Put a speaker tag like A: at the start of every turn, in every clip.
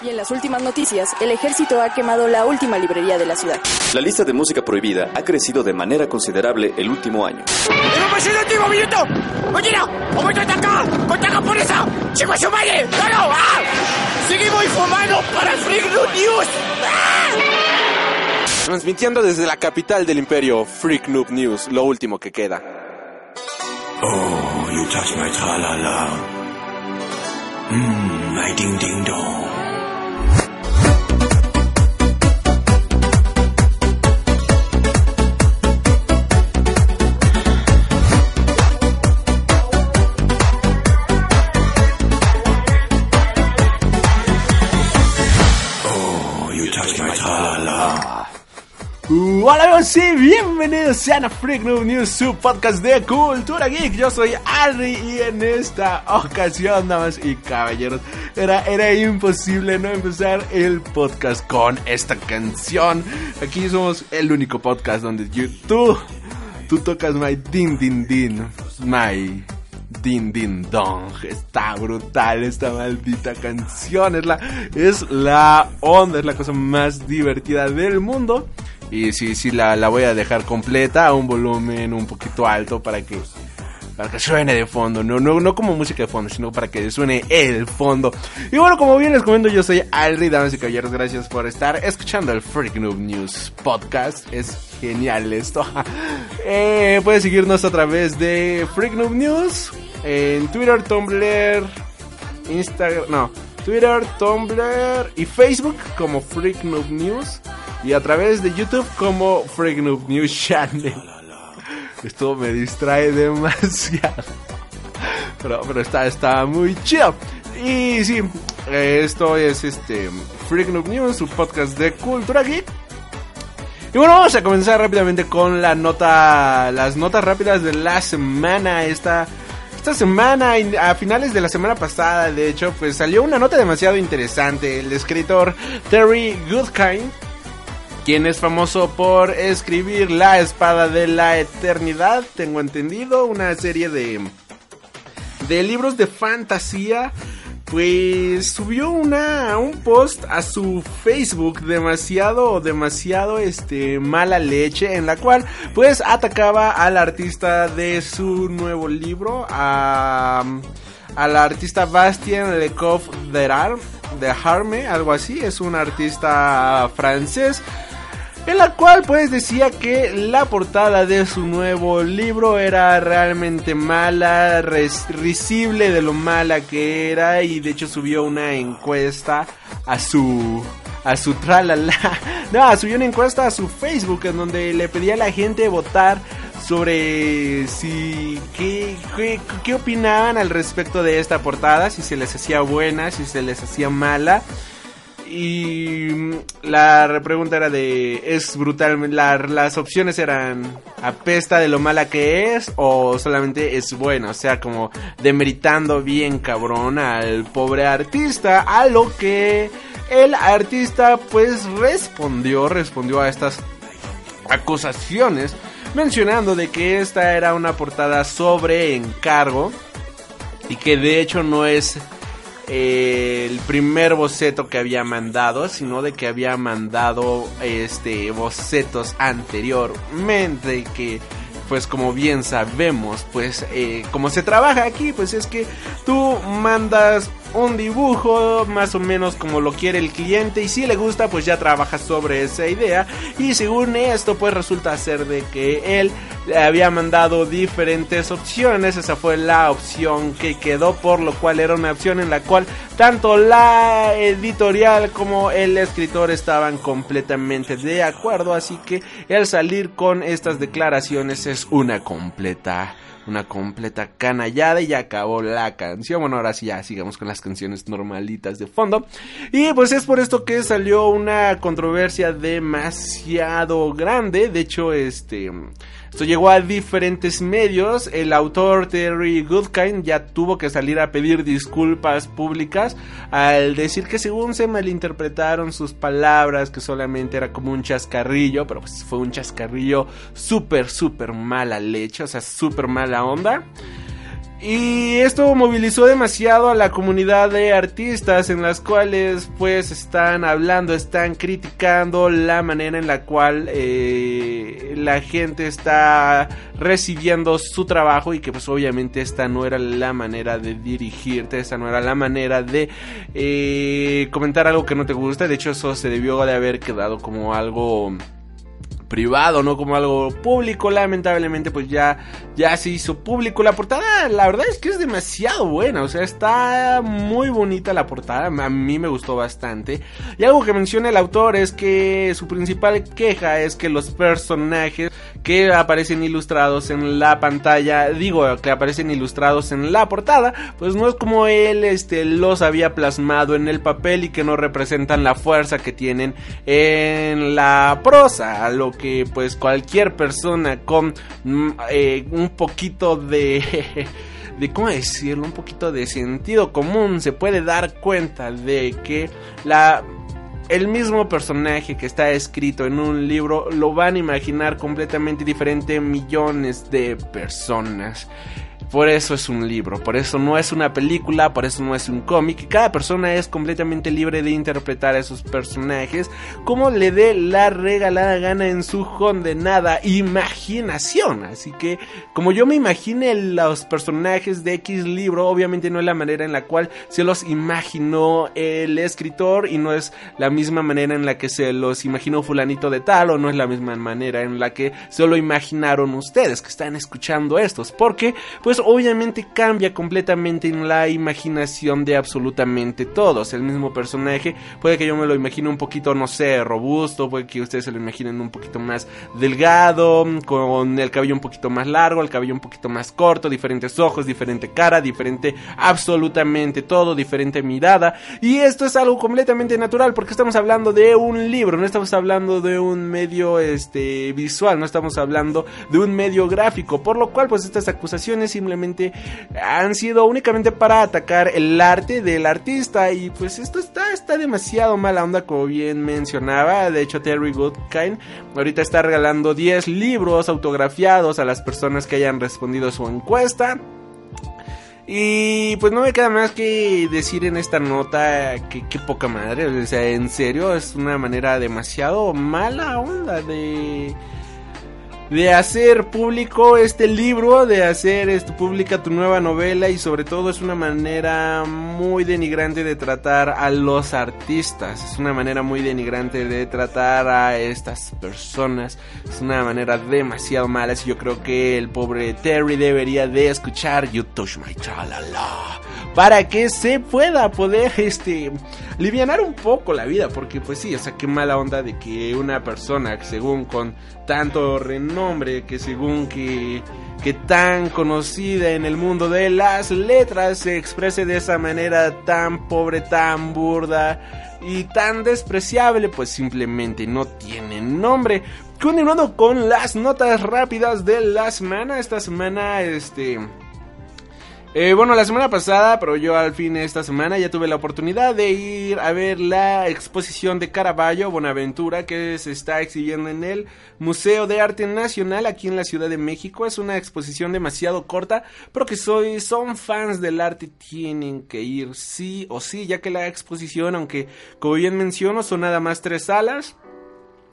A: Y en las últimas noticias, el ejército ha quemado la última librería de la ciudad.
B: La lista de música prohibida ha crecido de manera considerable el último año.
C: ¡Seguimos informando para Freak News!
D: Transmitiendo desde la capital del imperio, Freak Noob News, lo último que queda.
E: Oh, you touch my tra-la-la. Mmm, my ding-ding-dong.
F: Hola amigos y bienvenidos a Freak Noob News, su podcast de cultura geek. Yo soy Ari y en esta ocasión, damas y caballeros, era, era imposible no empezar el podcast con esta canción. Aquí somos el único podcast donde you- tú, tú tocas my din din din, my Din Din Dong. Está brutal esta maldita canción. Es la, es la onda, es la cosa más divertida del mundo. Y sí, sí, la, la voy a dejar completa a un volumen un poquito alto para que, para que suene de fondo. No, no, no como música de fondo, sino para que suene el fondo. Y bueno, como bien les comento, yo soy Alri, damas y caballeros. Gracias por estar escuchando el Freak Noob News Podcast. Es genial esto. Eh, puedes seguirnos a través de Freak Noob News en Twitter, Tumblr, Instagram, no, Twitter, Tumblr y Facebook como Freak Noob News y a través de YouTube como Freak Noob News Channel. Esto me distrae demasiado. Pero, pero está, está muy chido. Y sí, esto es este Freak Noob News, su podcast de cultura geek. Y bueno, vamos a comenzar rápidamente con la nota, las notas rápidas de la semana. Esta, esta semana, a finales de la semana pasada, de hecho, pues salió una nota demasiado interesante. El escritor Terry Goodkind, quien es famoso por escribir La Espada de la Eternidad, tengo entendido, una serie de, de libros de fantasía pues subió una un post a su Facebook demasiado demasiado este mala leche en la cual pues atacaba al artista de su nuevo libro a al artista Bastien Lecoq de Ar- de Harme, algo así, es un artista francés en la cual pues decía que la portada de su nuevo libro era realmente mala, risible de lo mala que era y de hecho subió una encuesta a su a su tralala. No, subió una encuesta a su Facebook en donde le pedía a la gente votar sobre si qué, qué, qué opinaban al respecto de esta portada, si se les hacía buena, si se les hacía mala. Y mm, la pregunta era de, ¿es brutal? la- las opciones eran, ¿apesta de lo mala que es o solamente es buena? O sea, como demeritando bien cabrón al pobre artista, a lo que el artista pues respondió, respondió a estas acusaciones, mencionando de que esta era una portada sobre encargo y que de hecho no es el primer boceto que había mandado, sino de que había mandado este bocetos anteriormente que pues como bien sabemos, pues eh, como se trabaja aquí, pues es que tú mandas un dibujo más o menos como lo quiere el cliente y si le gusta pues ya trabajas sobre esa idea y según esto pues resulta ser de que él le había mandado diferentes opciones, esa fue la opción que quedó por lo cual era una opción en la cual tanto la editorial como el escritor estaban completamente de acuerdo, así que el salir con estas declaraciones es una completa una completa canallada y ya acabó la canción. Bueno, ahora sí ya sigamos con las canciones normalitas de fondo. Y pues es por esto que salió una controversia demasiado grande. De hecho, este... Esto llegó a diferentes medios. El autor Terry Goodkind ya tuvo que salir a pedir disculpas públicas al decir que según se malinterpretaron sus palabras, que solamente era como un chascarrillo, pero pues fue un chascarrillo súper, súper mala leche, o sea, súper mala onda. Y esto movilizó demasiado a la comunidad de artistas en las cuales pues están hablando, están criticando la manera en la cual eh, la gente está recibiendo su trabajo y que pues obviamente esta no era la manera de dirigirte, esta no era la manera de eh, comentar algo que no te gusta, de hecho eso se debió de haber quedado como algo privado, no como algo público. Lamentablemente, pues ya, ya se hizo público. La portada, la verdad es que es demasiado buena. O sea, está muy bonita la portada. A mí me gustó bastante. Y algo que menciona el autor es que su principal queja es que los personajes que aparecen ilustrados en la pantalla, digo, que aparecen ilustrados en la portada, pues no es como él este, los había plasmado en el papel y que no representan la fuerza que tienen en la prosa. Que pues cualquier persona con mm, eh, un poquito de... de cómo decirlo, un poquito de sentido común se puede dar cuenta de que la el mismo personaje que está escrito en un libro lo van a imaginar completamente diferente millones de personas. Por eso es un libro, por eso no es una película, por eso no es un cómic. Cada persona es completamente libre de interpretar a esos personajes como le dé la regalada gana en su condenada imaginación. Así que, como yo me imagine los personajes de X libro, obviamente no es la manera en la cual se los imaginó el escritor y no es la misma manera en la que se los imaginó fulanito de tal o no es la misma manera en la que se lo imaginaron ustedes que están escuchando estos. Porque, pues obviamente cambia completamente en la imaginación de absolutamente todos. El mismo personaje puede que yo me lo imagine un poquito, no sé, robusto, puede que ustedes se lo imaginen un poquito más delgado, con el cabello un poquito más largo, el cabello un poquito más corto, diferentes ojos, diferente cara, diferente absolutamente todo, diferente mirada. Y esto es algo completamente natural porque estamos hablando de un libro, no estamos hablando de un medio este visual, no estamos hablando de un medio gráfico, por lo cual pues estas acusaciones simplemente han sido únicamente para atacar el arte del artista. Y pues esto está, está demasiado mala onda como bien mencionaba, de hecho Terry Goodkind ahorita está regalando 10 libros autografiados a las personas que hayan respondido su encuesta. Y pues no me queda más que decir en esta nota que poca madre, o sea, en serio es una manera demasiado mala onda de de hacer público este libro, de hacer esto pública tu nueva novela y sobre todo es una manera muy denigrante de tratar a los artistas, es una manera muy denigrante de tratar a estas personas, es una manera demasiado mala, y yo creo que el pobre Terry debería de escuchar You Touch My Chalala para que se pueda poder este livianar un poco la vida, porque pues sí, o sea, qué mala onda de que una persona según con tanto renombre, que según que, que tan conocida en el mundo de las letras se exprese de esa manera tan pobre, tan burda y tan despreciable, pues simplemente no tiene nombre. Continuando con las notas rápidas de la semana, esta semana este eh, bueno, la semana pasada, pero yo al fin esta semana ya tuve la oportunidad de ir a ver la exposición de Caravaggio Bonaventura que se está exhibiendo en el Museo de Arte Nacional aquí en la Ciudad de México. Es una exposición demasiado corta, pero que soy, son fans del arte tienen que ir sí o sí, ya que la exposición, aunque como bien menciono, son nada más tres salas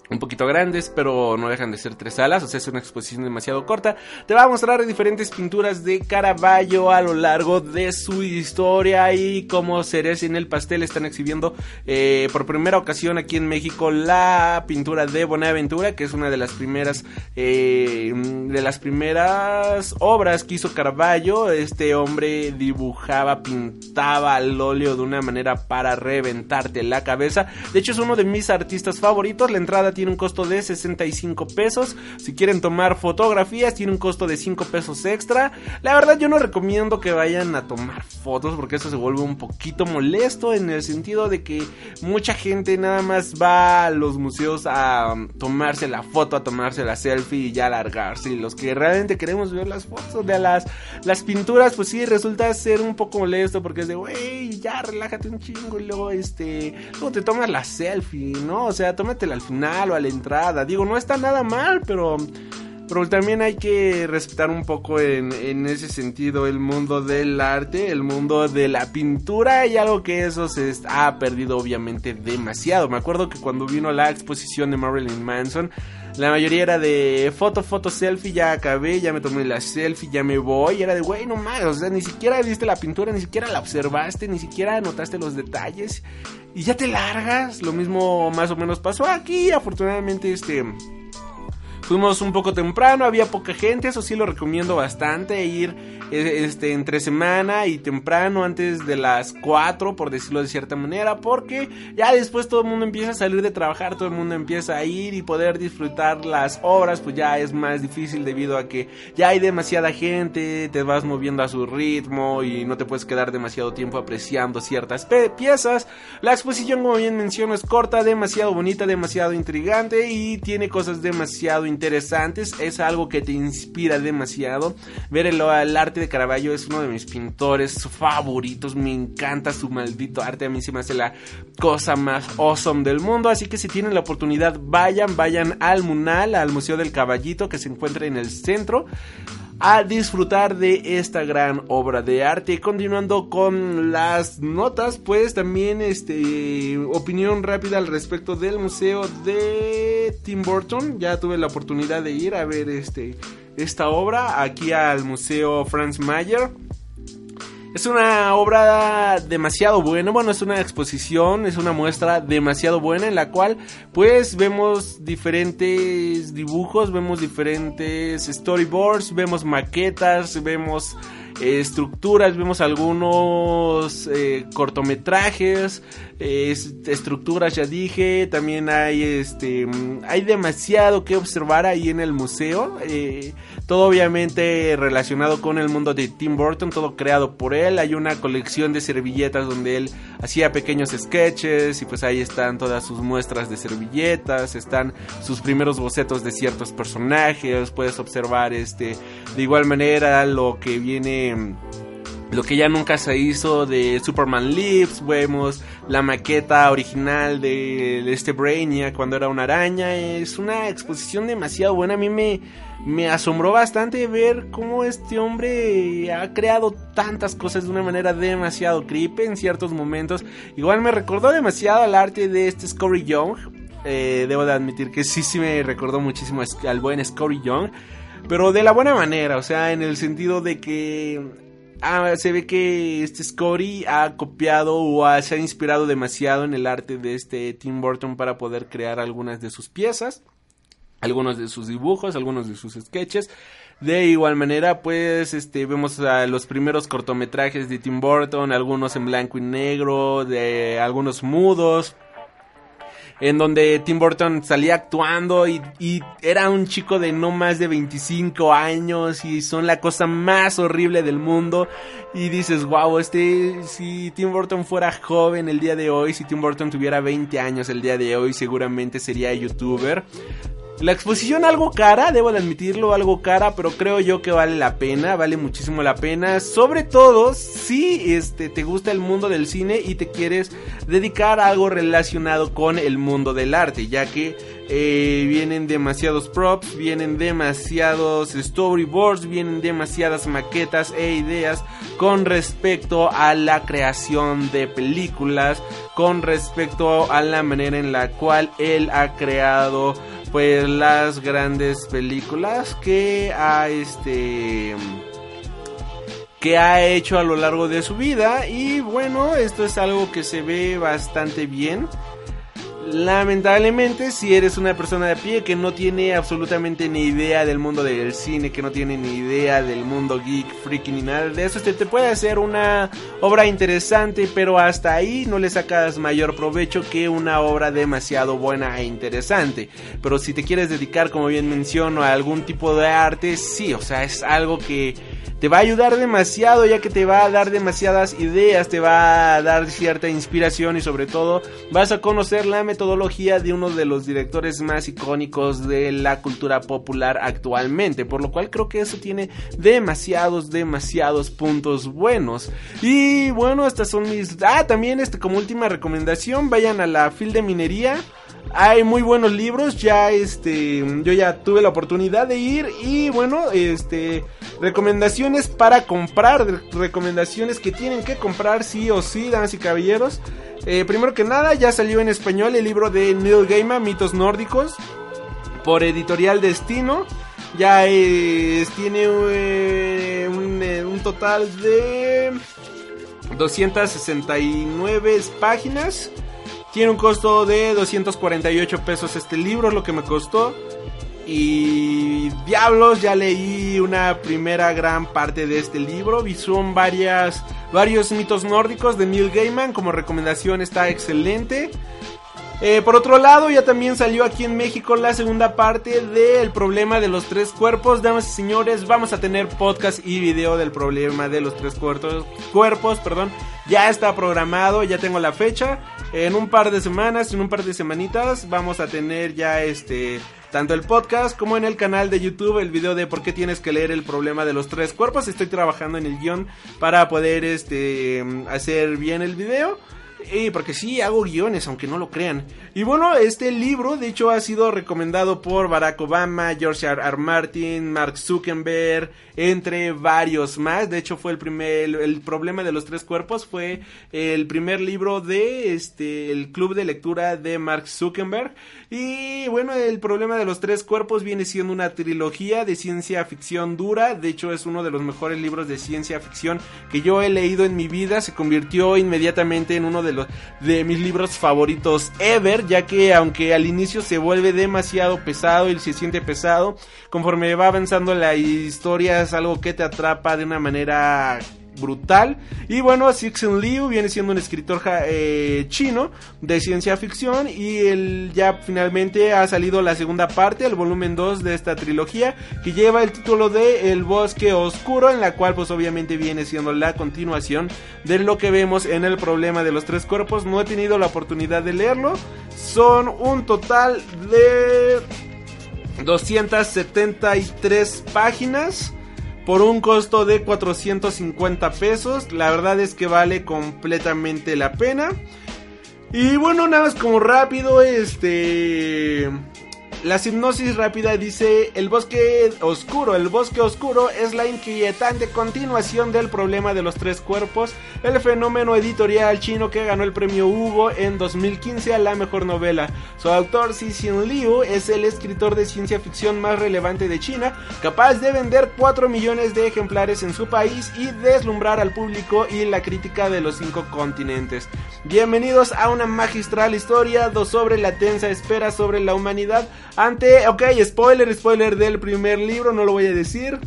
F: un poquito grandes, pero no dejan de ser tres salas, o sea, es una exposición demasiado corta. Te va a mostrar diferentes pinturas de Caravaggio a lo largo de su historia y como Ceres en el pastel están exhibiendo eh, por primera ocasión aquí en México la pintura de Bonaventura, que es una de las primeras eh, de las primeras obras que hizo Caravaggio. Este hombre dibujaba, pintaba al óleo de una manera para reventarte la cabeza. De hecho, es uno de mis artistas favoritos. La entrada tiene un costo de 65 pesos. Si quieren tomar fotografías, tiene un costo de 5 pesos extra. La verdad, yo no recomiendo que vayan a tomar fotos porque eso se vuelve un poquito molesto en el sentido de que mucha gente nada más va a los museos a um, tomarse la foto, a tomarse la selfie y ya largarse. Y los que realmente queremos ver las fotos de las, las pinturas, pues sí, resulta ser un poco molesto porque es de, wey, ya relájate un chingo y luego, este, luego te tomas la selfie, ¿no? O sea, tómatela al final a la entrada. Digo, no está nada mal, pero pero también hay que respetar un poco en, en, ese sentido el mundo del arte, el mundo de la pintura y algo que eso se ha perdido obviamente demasiado. Me acuerdo que cuando vino la exposición de Marilyn Manson, la mayoría era de foto, foto, selfie, ya acabé, ya me tomé la selfie, ya me voy. Era de, güey, no mames, o sea, ni siquiera viste la pintura, ni siquiera la observaste, ni siquiera notaste los detalles. Y ya te largas. Lo mismo más o menos pasó aquí. Afortunadamente, este Fuimos un poco temprano, había poca gente, eso sí lo recomiendo bastante, ir este, entre semana y temprano, antes de las 4, por decirlo de cierta manera, porque ya después todo el mundo empieza a salir de trabajar, todo el mundo empieza a ir y poder disfrutar las obras, pues ya es más difícil debido a que ya hay demasiada gente, te vas moviendo a su ritmo y no te puedes quedar demasiado tiempo apreciando ciertas piezas. La exposición, como bien menciono, es corta, demasiado bonita, demasiado intrigante y tiene cosas demasiado interesantes es algo que te inspira demasiado. Ver el, arte de Caravaggio es uno de mis pintores favoritos, me encanta su maldito arte, a mí se me hace la cosa más awesome del mundo, así que si tienen la oportunidad vayan, vayan al Munal, al Museo del Caballito que se encuentra en el centro a disfrutar de esta gran obra de arte. Continuando con las notas, pues también este opinión rápida al respecto del museo de Tim Burton. Ya tuve la oportunidad de ir a ver este esta obra aquí al museo Franz Mayer. Es una obra demasiado buena, bueno, es una exposición, es una muestra demasiado buena en la cual pues vemos diferentes dibujos, vemos diferentes storyboards, vemos maquetas, vemos estructuras, vemos algunos eh, cortometrajes, estructuras ya dije, también hay este hay demasiado que observar ahí en el museo, eh, todo obviamente relacionado con el mundo de Tim Burton, todo creado por él, hay una colección de servilletas donde él hacía pequeños sketches y pues ahí están todas sus muestras de servilletas, están sus primeros bocetos de ciertos personajes, puedes observar este de igual manera lo que viene lo que ya nunca se hizo de Superman Lives, vemos la maqueta original de, este Brainiac cuando era una araña, es una exposición demasiado buena, a mí me, me asombró bastante ver cómo este hombre ha creado tantas cosas de una manera demasiado creepy en ciertos momentos, igual me recordó demasiado al arte de este Scotty Young, eh, debo de admitir que sí, sí me recordó muchísimo al buen Scotty Young, pero de la buena manera, o sea, en el sentido de que Ah, se ve que este Scotty ha copiado o se ha inspirado demasiado en el arte de este Tim Burton para poder crear algunas de sus piezas, algunos de sus dibujos, algunos de sus sketches. De igual manera, pues, este, vemos a los primeros cortometrajes de Tim Burton, algunos en blanco y negro, de algunos mudos, en donde Tim Burton salía actuando y, era un chico de no más de 25 años y son la cosa más horrible del mundo y dices, wow, este, si Tim Burton fuera joven el día de hoy, si Tim Burton tuviera 20 años el día de hoy, seguramente sería youtuber. La exposición algo cara, debo de admitirlo, algo cara, pero creo yo que vale la pena, vale muchísimo la pena, sobre todo si este te gusta el mundo del cine y te quieres dedicar a algo relacionado con el mundo del arte, ya que eh, vienen demasiados props, vienen demasiados storyboards, vienen demasiadas maquetas e ideas con respecto a la creación de películas, con respecto a la manera en la cual él ha creado pues las grandes películas que ha este que ha hecho a lo largo de su vida. Y bueno esto es algo que se ve bastante bien Lamentablemente, si eres una persona de pie que no tiene absolutamente ni idea del mundo del cine, que no tiene ni idea del mundo geek, freaky ni nada de eso, este te puede hacer una obra interesante, pero hasta ahí no le sacas mayor provecho que una obra demasiado buena e interesante. Pero si te quieres dedicar, como bien menciono, a algún tipo de arte, sí, o sea, es algo que te va a ayudar demasiado ya que te va a dar demasiadas ideas, te va a dar cierta inspiración y sobre todo vas a conocer la metodología de uno de los directores más icónicos de la cultura popular actualmente, por lo cual creo que eso tiene demasiados, demasiados puntos buenos. Y bueno, estas son mis... Ah, también este como última recomendación, vayan a la fil de minería hay muy buenos libros, ya este, yo ya tuve la oportunidad de ir y bueno, este, recomendaciones para comprar, recomendaciones que tienen que comprar sí o sí, damas y caballeros. Eh, primero que nada, ya salió en español el libro de Neil Gaiman, Mitos Nórdicos, por Editorial Destino. Ya es, tiene eh, un, eh, un total de 269 páginas. Tiene un costo de 248 pesos este libro, lo que me costó. Y diablos, ya leí una primera gran parte de este libro. Y son varias, varios mitos nórdicos de Neil Gaiman. Como recomendación está excelente. Eh, por otro lado, ya también salió aquí en México la segunda parte del problema de los tres cuerpos. Damas y señores, vamos a tener podcast y video del problema de los tres cuerpos. cuerpos perdón. Ya está programado, ya tengo la fecha. En un par de semanas, en un par de semanitas, vamos a tener ya este tanto el podcast como en el canal de YouTube el video de por qué tienes que leer el problema de los tres cuerpos. Estoy trabajando en el guion para poder este hacer bien el video. Y porque sí, hago guiones, aunque no lo crean. Y bueno, este libro, de hecho, ha sido recomendado por Barack Obama, George R. R. Martin, Mark Zuckerberg, entre varios más. De hecho, fue el primer, el, problema de los tres cuerpos fue el primer libro de este, el club de lectura de Mark Zuckerberg. Y bueno, el problema de los tres cuerpos viene siendo una trilogía de ciencia ficción dura. De hecho, es uno de los mejores libros de ciencia ficción que yo he leído en mi vida. Se convirtió inmediatamente en uno de de mis libros favoritos ever, ya que aunque al inicio se vuelve demasiado pesado y se siente pesado, conforme va avanzando la historia es algo que te atrapa de una manera brutal. Y bueno, Sixen Liu viene siendo un escritor eh, chino de ciencia ficción y él ya finalmente ha salido la segunda parte, el volumen 2 de esta trilogía, que lleva el título de El bosque oscuro, en la cual pues obviamente viene siendo la continuación de lo que vemos en el problema de los tres cuerpos. No he tenido la oportunidad de leerlo. Son un total de 273 páginas por un costo de 450 pesos. La verdad es que vale completamente la pena. Y bueno, nada más como rápido, este... La hipnosis rápida dice, el bosque oscuro, el bosque oscuro es la inquietante continuación del problema de los tres cuerpos, el fenómeno editorial chino que ganó el premio Hugo en 2015 a la mejor novela. Su autor Cixin Liu es el escritor de ciencia ficción más relevante de China, capaz de vender 4 millones de ejemplares en su país y deslumbrar al público y la crítica de los cinco continentes. Bienvenidos a una magistral historia sobre la tensa espera sobre la humanidad ante, ok, spoiler, spoiler del primer libro, no lo voy a decir.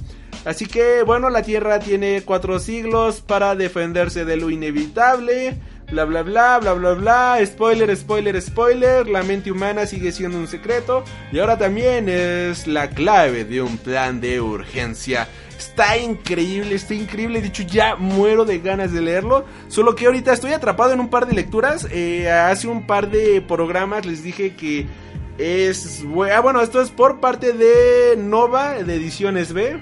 F: Así que, bueno, la Tierra tiene cuatro siglos para defenderse de lo inevitable. Bla bla bla, bla bla bla. Spoiler, spoiler, spoiler. La mente humana sigue siendo un secreto. Y ahora también es la clave de un plan de urgencia. Está increíble, está increíble. De hecho, ya muero de ganas de leerlo. Solo que ahorita estoy atrapado en un par de lecturas. Eh, hace un par de programas les dije que es. Ah, bueno, esto es por parte de Nova, de Ediciones B.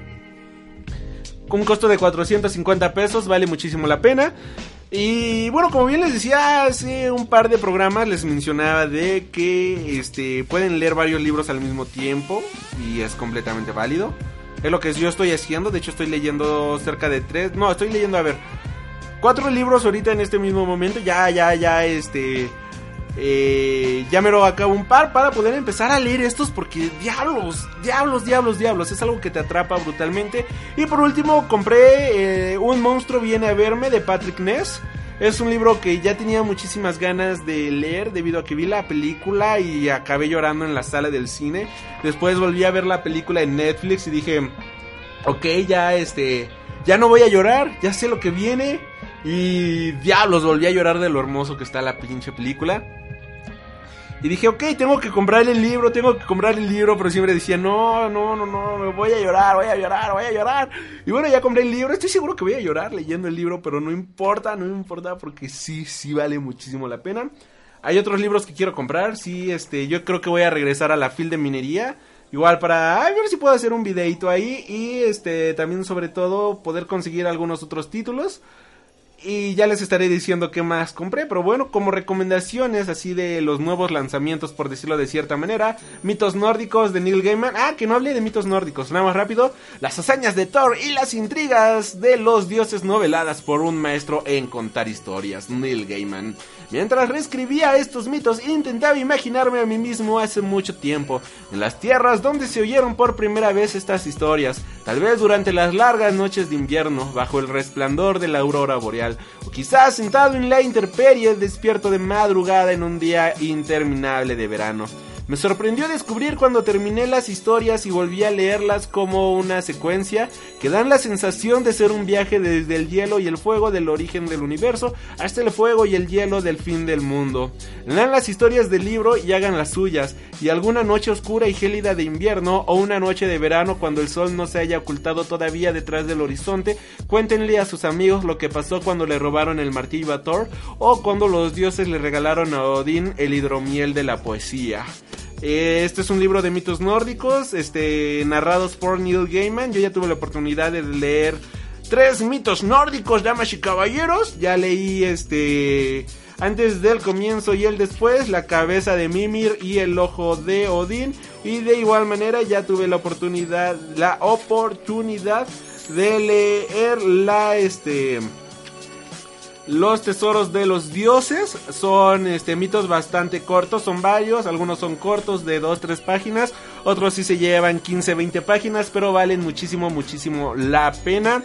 F: Con un costo de 450 pesos, vale muchísimo la pena. Y bueno, como bien les decía hace un par de programas, les mencionaba de que este, pueden leer varios libros al mismo tiempo y es completamente válido. Es lo que yo estoy haciendo, de hecho estoy leyendo cerca de tres, no, estoy leyendo, a ver, cuatro libros ahorita en este mismo momento, ya, ya, ya, este eh, ya me lo acabo un par para poder empezar a leer estos porque diablos, diablos, diablos, diablos, es algo que te atrapa brutalmente. Y por último compré eh, Un monstruo viene a verme de Patrick Ness. Es un libro que ya tenía muchísimas ganas de leer debido a que vi la película y acabé llorando en la sala del cine. Después volví a ver la película en Netflix y dije, ok, ya este, ya no voy a llorar, ya sé lo que viene. Y diablos, volví a llorar de lo hermoso que está la pinche película. Y dije, ok, tengo que comprar el libro, tengo que comprar el libro, pero siempre decía, no, no, no, no, me voy a llorar, voy a llorar, voy a llorar. Y bueno, ya compré el libro, estoy seguro que voy a llorar leyendo el libro, pero no importa, no importa, porque sí, sí vale muchísimo la pena. Hay otros libros que quiero comprar, sí, este, yo creo que voy a regresar a la fil de minería. Igual para a ver si puedo hacer un videito ahí y este también sobre todo poder conseguir algunos otros títulos. Y ya les estaré diciendo qué más compré. Pero bueno, como recomendaciones así de los nuevos lanzamientos, por decirlo de cierta manera. Mitos nórdicos de Neil Gaiman. Ah, que no hablé de mitos nórdicos. Nada más rápido. Las hazañas de Thor y las intrigas de los dioses noveladas por un maestro en contar historias. Neil Gaiman. Mientras reescribía estos mitos, intentaba imaginarme a mí mismo hace mucho tiempo, en las tierras donde se oyeron por primera vez estas historias, tal vez durante las largas noches de invierno, bajo el resplandor de la aurora boreal, o quizás sentado en la intemperie, despierto de madrugada en un día interminable de verano. Me sorprendió descubrir cuando terminé las historias y volví a leerlas como una secuencia que dan la sensación de ser un viaje desde el hielo y el fuego del origen del universo hasta el fuego y el hielo del fin del mundo. Lean las historias del libro y hagan las suyas, y alguna noche oscura y gélida de invierno o una noche de verano cuando el sol no se haya ocultado todavía detrás del horizonte, cuéntenle a sus amigos lo que pasó cuando le robaron el martillo a Thor o cuando los dioses le regalaron a Odín el hidromiel de la poesía. Eh, Este es un libro de mitos nórdicos, este, narrados por Neil Gaiman. Yo ya tuve la oportunidad de leer tres mitos nórdicos, damas y caballeros. Ya leí este antes del comienzo y el después, la cabeza de Mimir y el ojo de Odín. Y de igual manera ya tuve la oportunidad, la oportunidad de leer la este los tesoros de los dioses son este mitos bastante cortos, son varios, algunos son cortos de 2 3 páginas, otros sí se llevan 15 20 páginas, pero valen muchísimo muchísimo la pena.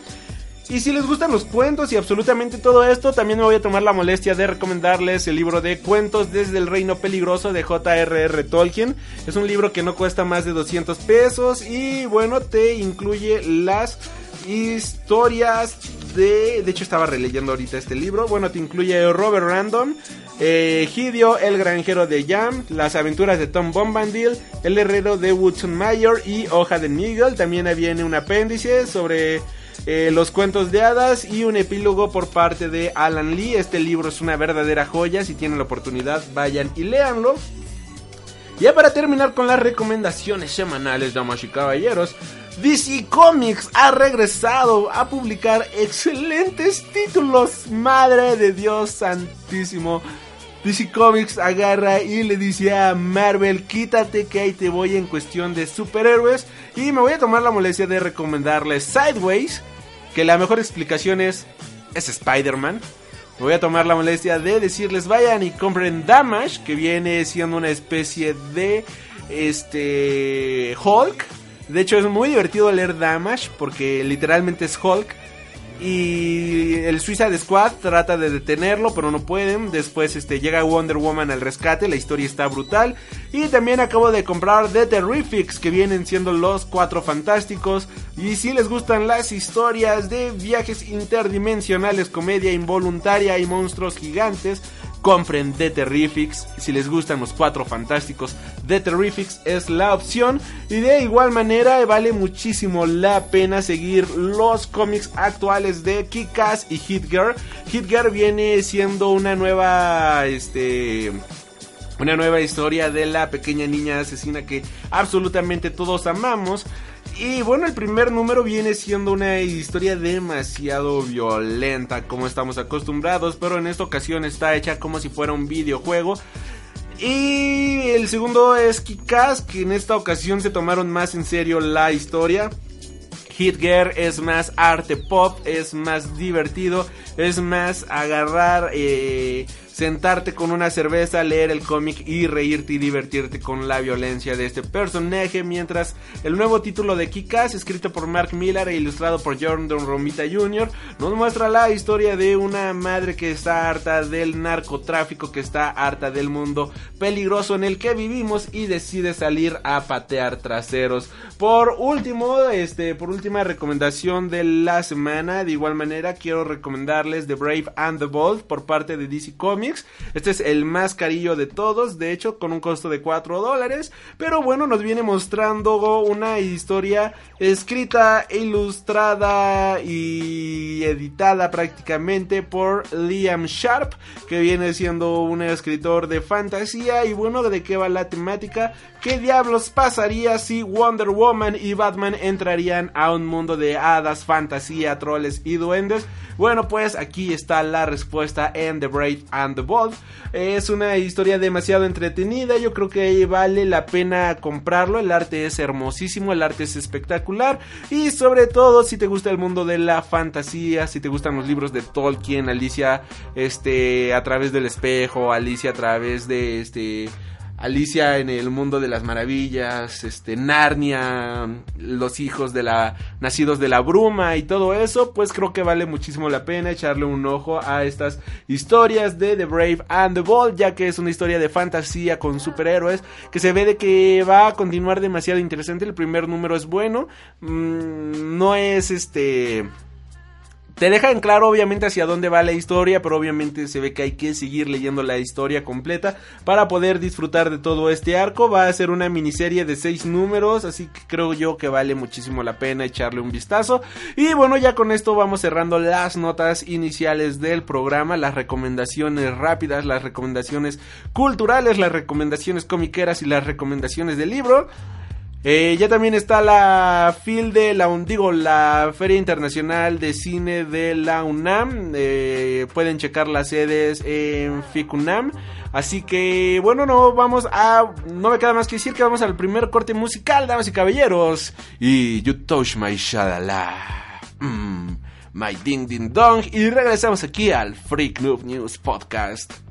F: Y si les gustan los cuentos y absolutamente todo esto, también me voy a tomar la molestia de recomendarles el libro de Cuentos desde el Reino Peligroso de J.R.R. Tolkien. Es un libro que no cuesta más de 200 pesos y bueno, te incluye las historias de... De hecho estaba releyendo ahorita este libro. Bueno, te incluye Robert Random, eh, Hideo, el granjero de Jam, las aventuras de Tom Bombadil, el herrero de Woodson Mayor y Hoja de Nigel. También viene un apéndice sobre... Eh, los cuentos de hadas y un epílogo por parte de Alan Lee. Este libro es una verdadera joya. Si tienen la oportunidad, vayan y léanlo. Ya para terminar con las recomendaciones semanales, damas y caballeros, DC Comics ha regresado a publicar excelentes títulos. Madre de Dios santísimo. DC Comics agarra y le dice a Marvel, quítate que ahí te voy en cuestión de superhéroes. Y me voy a tomar la molestia de recomendarles Sideways, que la mejor explicación es, es Spider-Man. Me voy a tomar la molestia de decirles vayan y compren Damage, que viene siendo una especie de este Hulk. De hecho es muy divertido leer Damage porque literalmente es Hulk. Y el Suicide Squad trata de detenerlo, pero no pueden. Después este, llega Wonder Woman al rescate, la historia está brutal. Y también acabo de comprar The Terrifics, que vienen siendo los cuatro fantásticos. Y si les gustan las historias de viajes interdimensionales, comedia involuntaria y monstruos gigantes, compren The Terrifics. Si les gustan los cuatro fantásticos, The Terrifics es la opción. Y de igual manera vale muchísimo la pena seguir los cómics actuales de Kick-Ass y Hit Girl. Hit Girl viene siendo una nueva, este... Una nueva historia de la pequeña niña asesina que absolutamente todos amamos. Y bueno, el primer número viene siendo una historia demasiado violenta como estamos acostumbrados, pero en esta ocasión está hecha como si fuera un videojuego. Y el segundo es Kikas, que en esta ocasión se tomaron más en serio la historia. Hit Girl es más arte pop, es más divertido, es más agarrar, eh, sentarte con una cerveza, leer el cómic y reírte y divertirte con la violencia de este personaje. Mientras el nuevo título de Kikas, escrito por Mark Millar e ilustrado por Jordan Romita Jr., nos muestra la historia de una madre que está harta del narcotráfico, que está harta del mundo peligroso en el que vivimos y decide salir a patear traseros. Por último, este, por última recomendación de la semana, de igual manera quiero recomendarles The Brave and the Bold por parte de DC Comics. Este es el más carillo de todos, de hecho, con un costo de 4 dólares. Pero bueno, nos viene mostrando una historia escrita, ilustrada y editada prácticamente por Liam Sharp, que viene siendo un escritor de fantasía. Y bueno, ¿de qué va la temática? ¿Qué diablos pasaría si Wonder Woman y Batman entrarían a un mundo de hadas, fantasía, troles y duendes? Bueno, pues aquí está la respuesta en The Brave and the Bold. Es una historia demasiado entretenida, yo creo que vale la pena comprarlo. El arte es hermosísimo, el arte es espectacular y sobre todo si te gusta el mundo de la fantasía, si te gustan los libros de Tolkien, Alicia este a través del espejo, Alicia a través de este Alicia en el mundo de las maravillas, este Narnia, los hijos de la nacidos de la bruma y todo eso, pues creo que vale muchísimo la pena echarle un ojo a estas historias de The Brave and the Bold, ya que es una historia de fantasía con superhéroes que se ve de que va a continuar demasiado interesante. El primer número es bueno, mm, no es este te deja en claro obviamente hacia dónde va la historia, pero obviamente se ve que hay que seguir leyendo la historia completa para poder disfrutar de todo este arco. Va a ser una miniserie de seis números, así que creo yo que vale muchísimo la pena echarle un vistazo. Y bueno, ya con esto vamos cerrando las notas iniciales del programa, las recomendaciones rápidas, las recomendaciones culturales, las recomendaciones comiqueras y las recomendaciones del libro. Eh, ya también está la FIL de la digo, la Feria Internacional de Cine de la UNAM. Eh, pueden checar las sedes en FICUNAM. Así que, bueno, no vamos a. No me queda más que decir que vamos al primer corte musical, damas y caballeros. Y You Touch My Shalala. Mm, my Ding Ding Dong. Y regresamos aquí al Freak Noob News Podcast.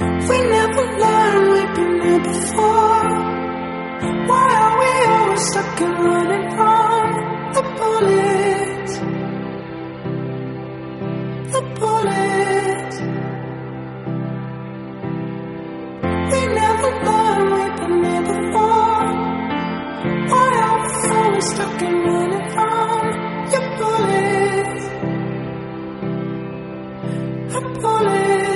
G: We never learned we've been here before. Why are we always stuck and running from the bullets? The bullets. We never learned we've been here before. Why are we always stuck and running from your bullets? The bullets.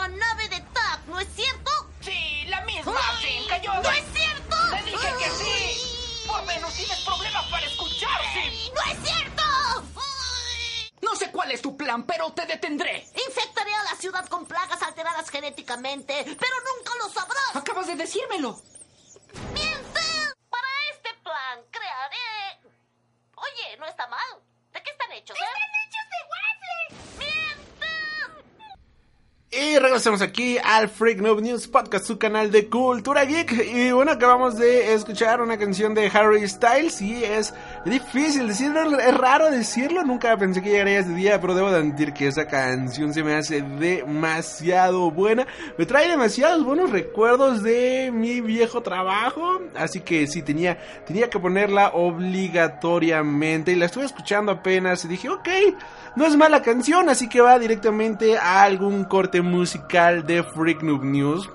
G: la nave de TAC, ¿no es cierto? Sí, la misma, Simca. Yo... ¡No es cierto! ¡Te dije que sí! ¡Por menos tienes problemas para escuchar, ¡No es cierto! No sé
C: cuál es tu plan, pero te detendré.
H: Infectaré a la ciudad con plagas alteradas genéticamente, pero nunca lo sabrás.
C: Acabas de decírmelo.
F: Regresamos aquí al Freak Noob News Podcast, su canal de cultura geek. Y bueno, acabamos de escuchar una canción de Harry Styles y es difícil decirlo, es raro decirlo. Nunca pensé que llegaría ese día, pero debo de admitir que esa canción se me hace demasiado buena. Me trae demasiados buenos recuerdos de mi viejo trabajo. Así que sí, tenía, tenía que ponerla obligatoriamente. Y la estuve escuchando apenas y dije, ok, no es mala canción, así que va directamente a algún corte musical de Freak Noob News.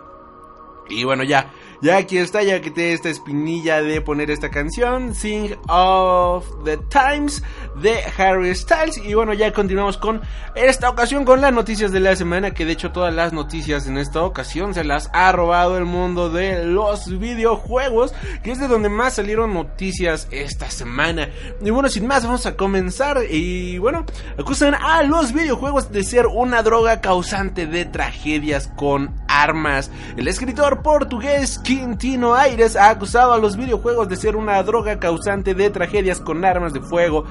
F: Y bueno, ya, ya aquí está, ya que te esta espinilla de poner esta canción, Sing of the Times de Harry Styles. Y bueno, ya continuamos con esta ocasión con las noticias de la semana, que de hecho todas las noticias en esta ocasión se las ha robado el mundo de los videojuegos, que es de donde más salieron noticias esta semana. Y bueno, sin más, vamos a comenzar. Y bueno, acusan a los videojuegos de ser una droga causante de tragedias con armas. El escritor portugués Quintino Aires ha acusado a los videojuegos de ser una droga causante de tragedias con armas de fuego.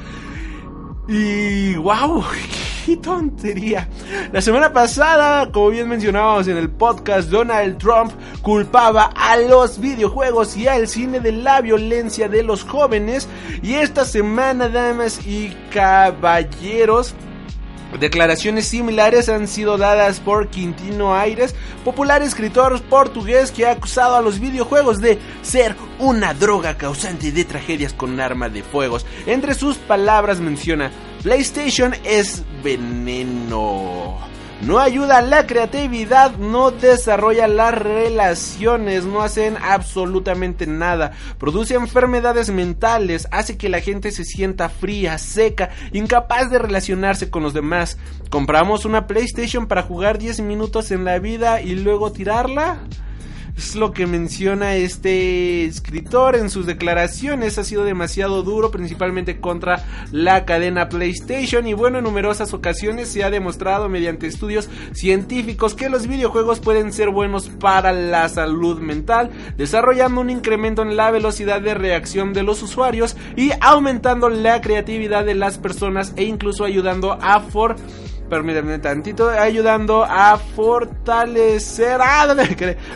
F: Y wow, qué tontería. La semana pasada, como bien mencionábamos en el podcast, Donald Trump culpaba a los videojuegos y al cine de la violencia de los jóvenes. Y esta semana, damas y caballeros, Declaraciones similares han sido dadas por Quintino Aires, popular escritor portugués que ha acusado a los videojuegos de ser una droga causante de tragedias con arma de fuegos. Entre sus palabras menciona, PlayStation es veneno. No ayuda a la creatividad, no desarrolla las relaciones, no hacen absolutamente nada. Produce enfermedades mentales, hace que la gente se sienta fría, seca, incapaz de relacionarse con los demás. ¿Compramos una PlayStation para jugar 10 minutos en la vida y luego tirarla? Es lo que menciona este escritor en sus declaraciones. Ha sido demasiado duro, principalmente contra la cadena PlayStation. Y bueno, en numerosas ocasiones se ha demostrado mediante estudios científicos que los videojuegos pueden ser buenos para la salud mental, desarrollando un incremento en la velocidad de reacción de los usuarios y aumentando la creatividad de las personas e incluso ayudando a for permítanme tantito, ayudando a fortalecer, ah,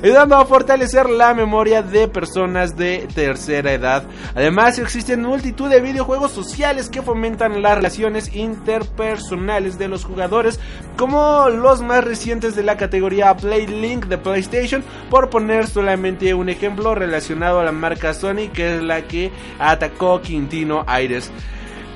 F: ayudando a fortalecer la memoria de personas de tercera edad. Además, existen multitud de videojuegos sociales que fomentan las relaciones interpersonales de los jugadores, como los más recientes de la categoría Play Link de PlayStation, por poner solamente un ejemplo relacionado a la marca Sony, que es la que atacó Quintino Aires.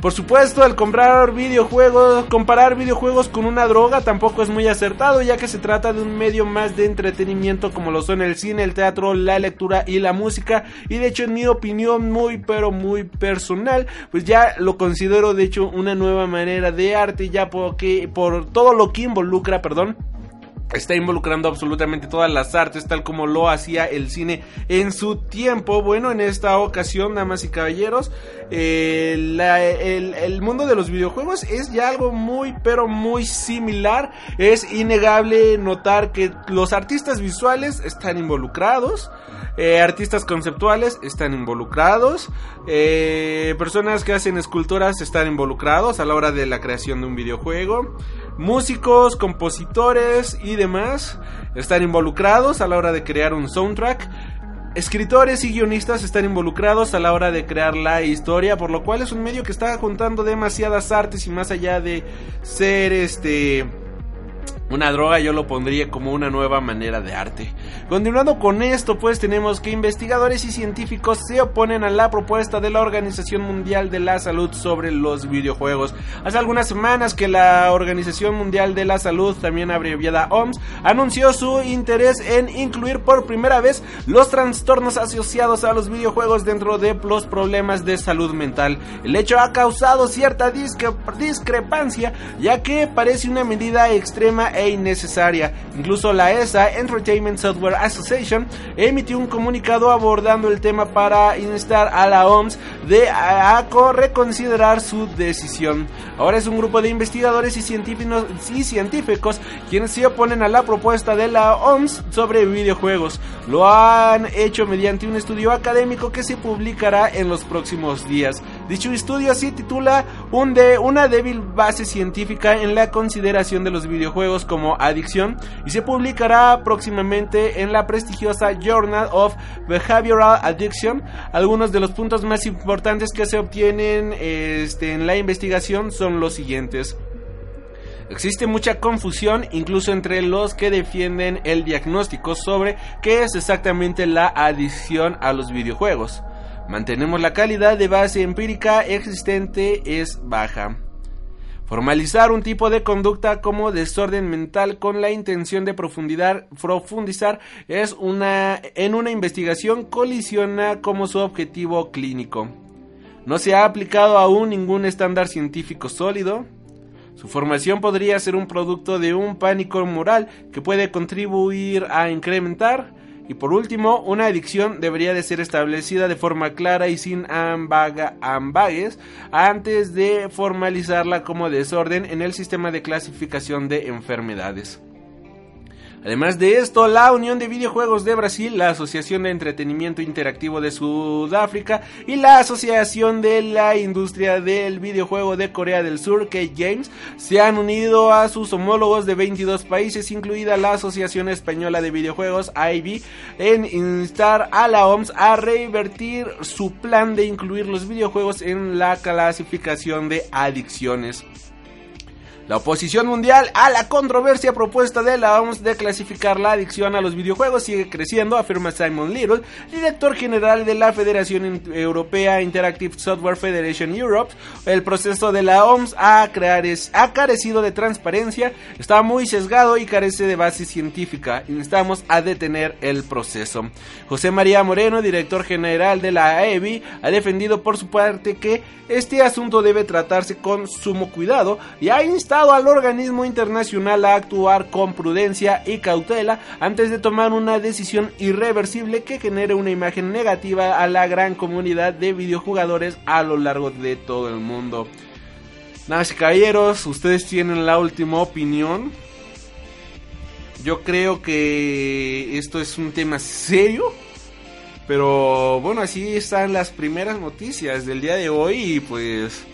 F: Por supuesto, el comprar videojuegos, comparar videojuegos con una droga tampoco es muy acertado, ya que se trata de un medio más de entretenimiento como lo son el cine, el teatro, la lectura y la música. Y de hecho, en mi opinión muy pero muy personal, pues ya lo considero de hecho una nueva manera de arte, ya porque por todo lo que involucra, perdón, está involucrando absolutamente todas las artes, tal como lo hacía el cine en su tiempo. Bueno, en esta ocasión, damas y caballeros, eh, el, mundo de los videojuegos es ya algo muy, pero muy similar. Es innegable notar que los artistas visuales están involucrados. eh, artistas conceptuales están involucrados, eh, personas que hacen esculturas están involucrados a la hora de la creación de un videojuego, músicos, compositores y están involucrados a la hora de crear un soundtrack. Escritores y guionistas están involucrados a la hora de crear la historia, por lo cual es un medio que está juntando demasiadas artes y más allá de ser este una droga yo lo pondría como una nueva manera de arte. Continuando con esto, pues tenemos que investigadores y científicos se oponen a la propuesta de la Organización Mundial de la Salud sobre los videojuegos. Hace algunas semanas que la Organización Mundial de la Salud, también abreviada OMS, anunció su interés en incluir por primera vez los trastornos asociados a los videojuegos dentro de los problemas de salud mental. El hecho ha causado cierta discre- discrepancia, ya que parece una medida extrema e innecesaria. Incluso la ESA, Entertainment Software Association, emitió un comunicado abordando el tema para instar a la OMS de a, reconsiderar su decisión. Ahora es un grupo de investigadores y científicos quienes se oponen a la propuesta de la OMS sobre videojuegos. Lo han hecho mediante un estudio académico que se publicará en los próximos días. Dicho estudio se titula un de una débil base científica en la consideración de los videojuegos como adicción y se publicará próximamente en la prestigiosa Journal of Behavioral Addiction. Algunos de los puntos más importantes que se obtienen este, en la investigación son los siguientes. Existe mucha confusión incluso entre los que defienden el diagnóstico sobre qué es exactamente la adicción a los videojuegos. Mantenemos la calidad de base empírica existente es baja. Formalizar un tipo de conducta como desorden mental con la intención de profundizar, profundizar es una, en una investigación colisiona como su objetivo clínico. No se ha aplicado aún ningún estándar científico sólido. Su formación podría ser un producto de un pánico moral que puede contribuir a incrementar. Y por último, una adicción debería de ser establecida de forma clara y sin ambaga, ambagues antes de formalizarla como desorden en el sistema de clasificación de enfermedades. Además de esto, la Unión de Videojuegos de Brasil, la Asociación de Entretenimiento Interactivo de Sudáfrica y la Asociación de la Industria del Videojuego de Corea del Sur, K-Games, se han unido a sus homólogos de 22 países, incluida la Asociación Española de Videojuegos, AIB, en instar a la OMS a revertir su plan de incluir los videojuegos en la clasificación de adicciones. La oposición mundial a la controversia propuesta de la OMS de clasificar la adicción a los videojuegos sigue creciendo, afirma Simon Little, director general de la Federación Europea Interactive Software Federation Europe. El proceso de la OMS ha, ha carecido de transparencia, está muy sesgado y carece de base científica. Instamos a detener el proceso. José María Moreno, director general de la AEBI, ha defendido por su parte que este asunto debe tratarse con sumo cuidado y ha instado al organismo internacional a actuar con prudencia y cautela antes de tomar una decisión irreversible que genere una imagen negativa a la gran comunidad de videojugadores a lo largo de todo el mundo. Nada, caballeros, ustedes tienen la última opinión. Yo creo que esto es un tema serio. Pero bueno, así están las primeras noticias del día de hoy y pues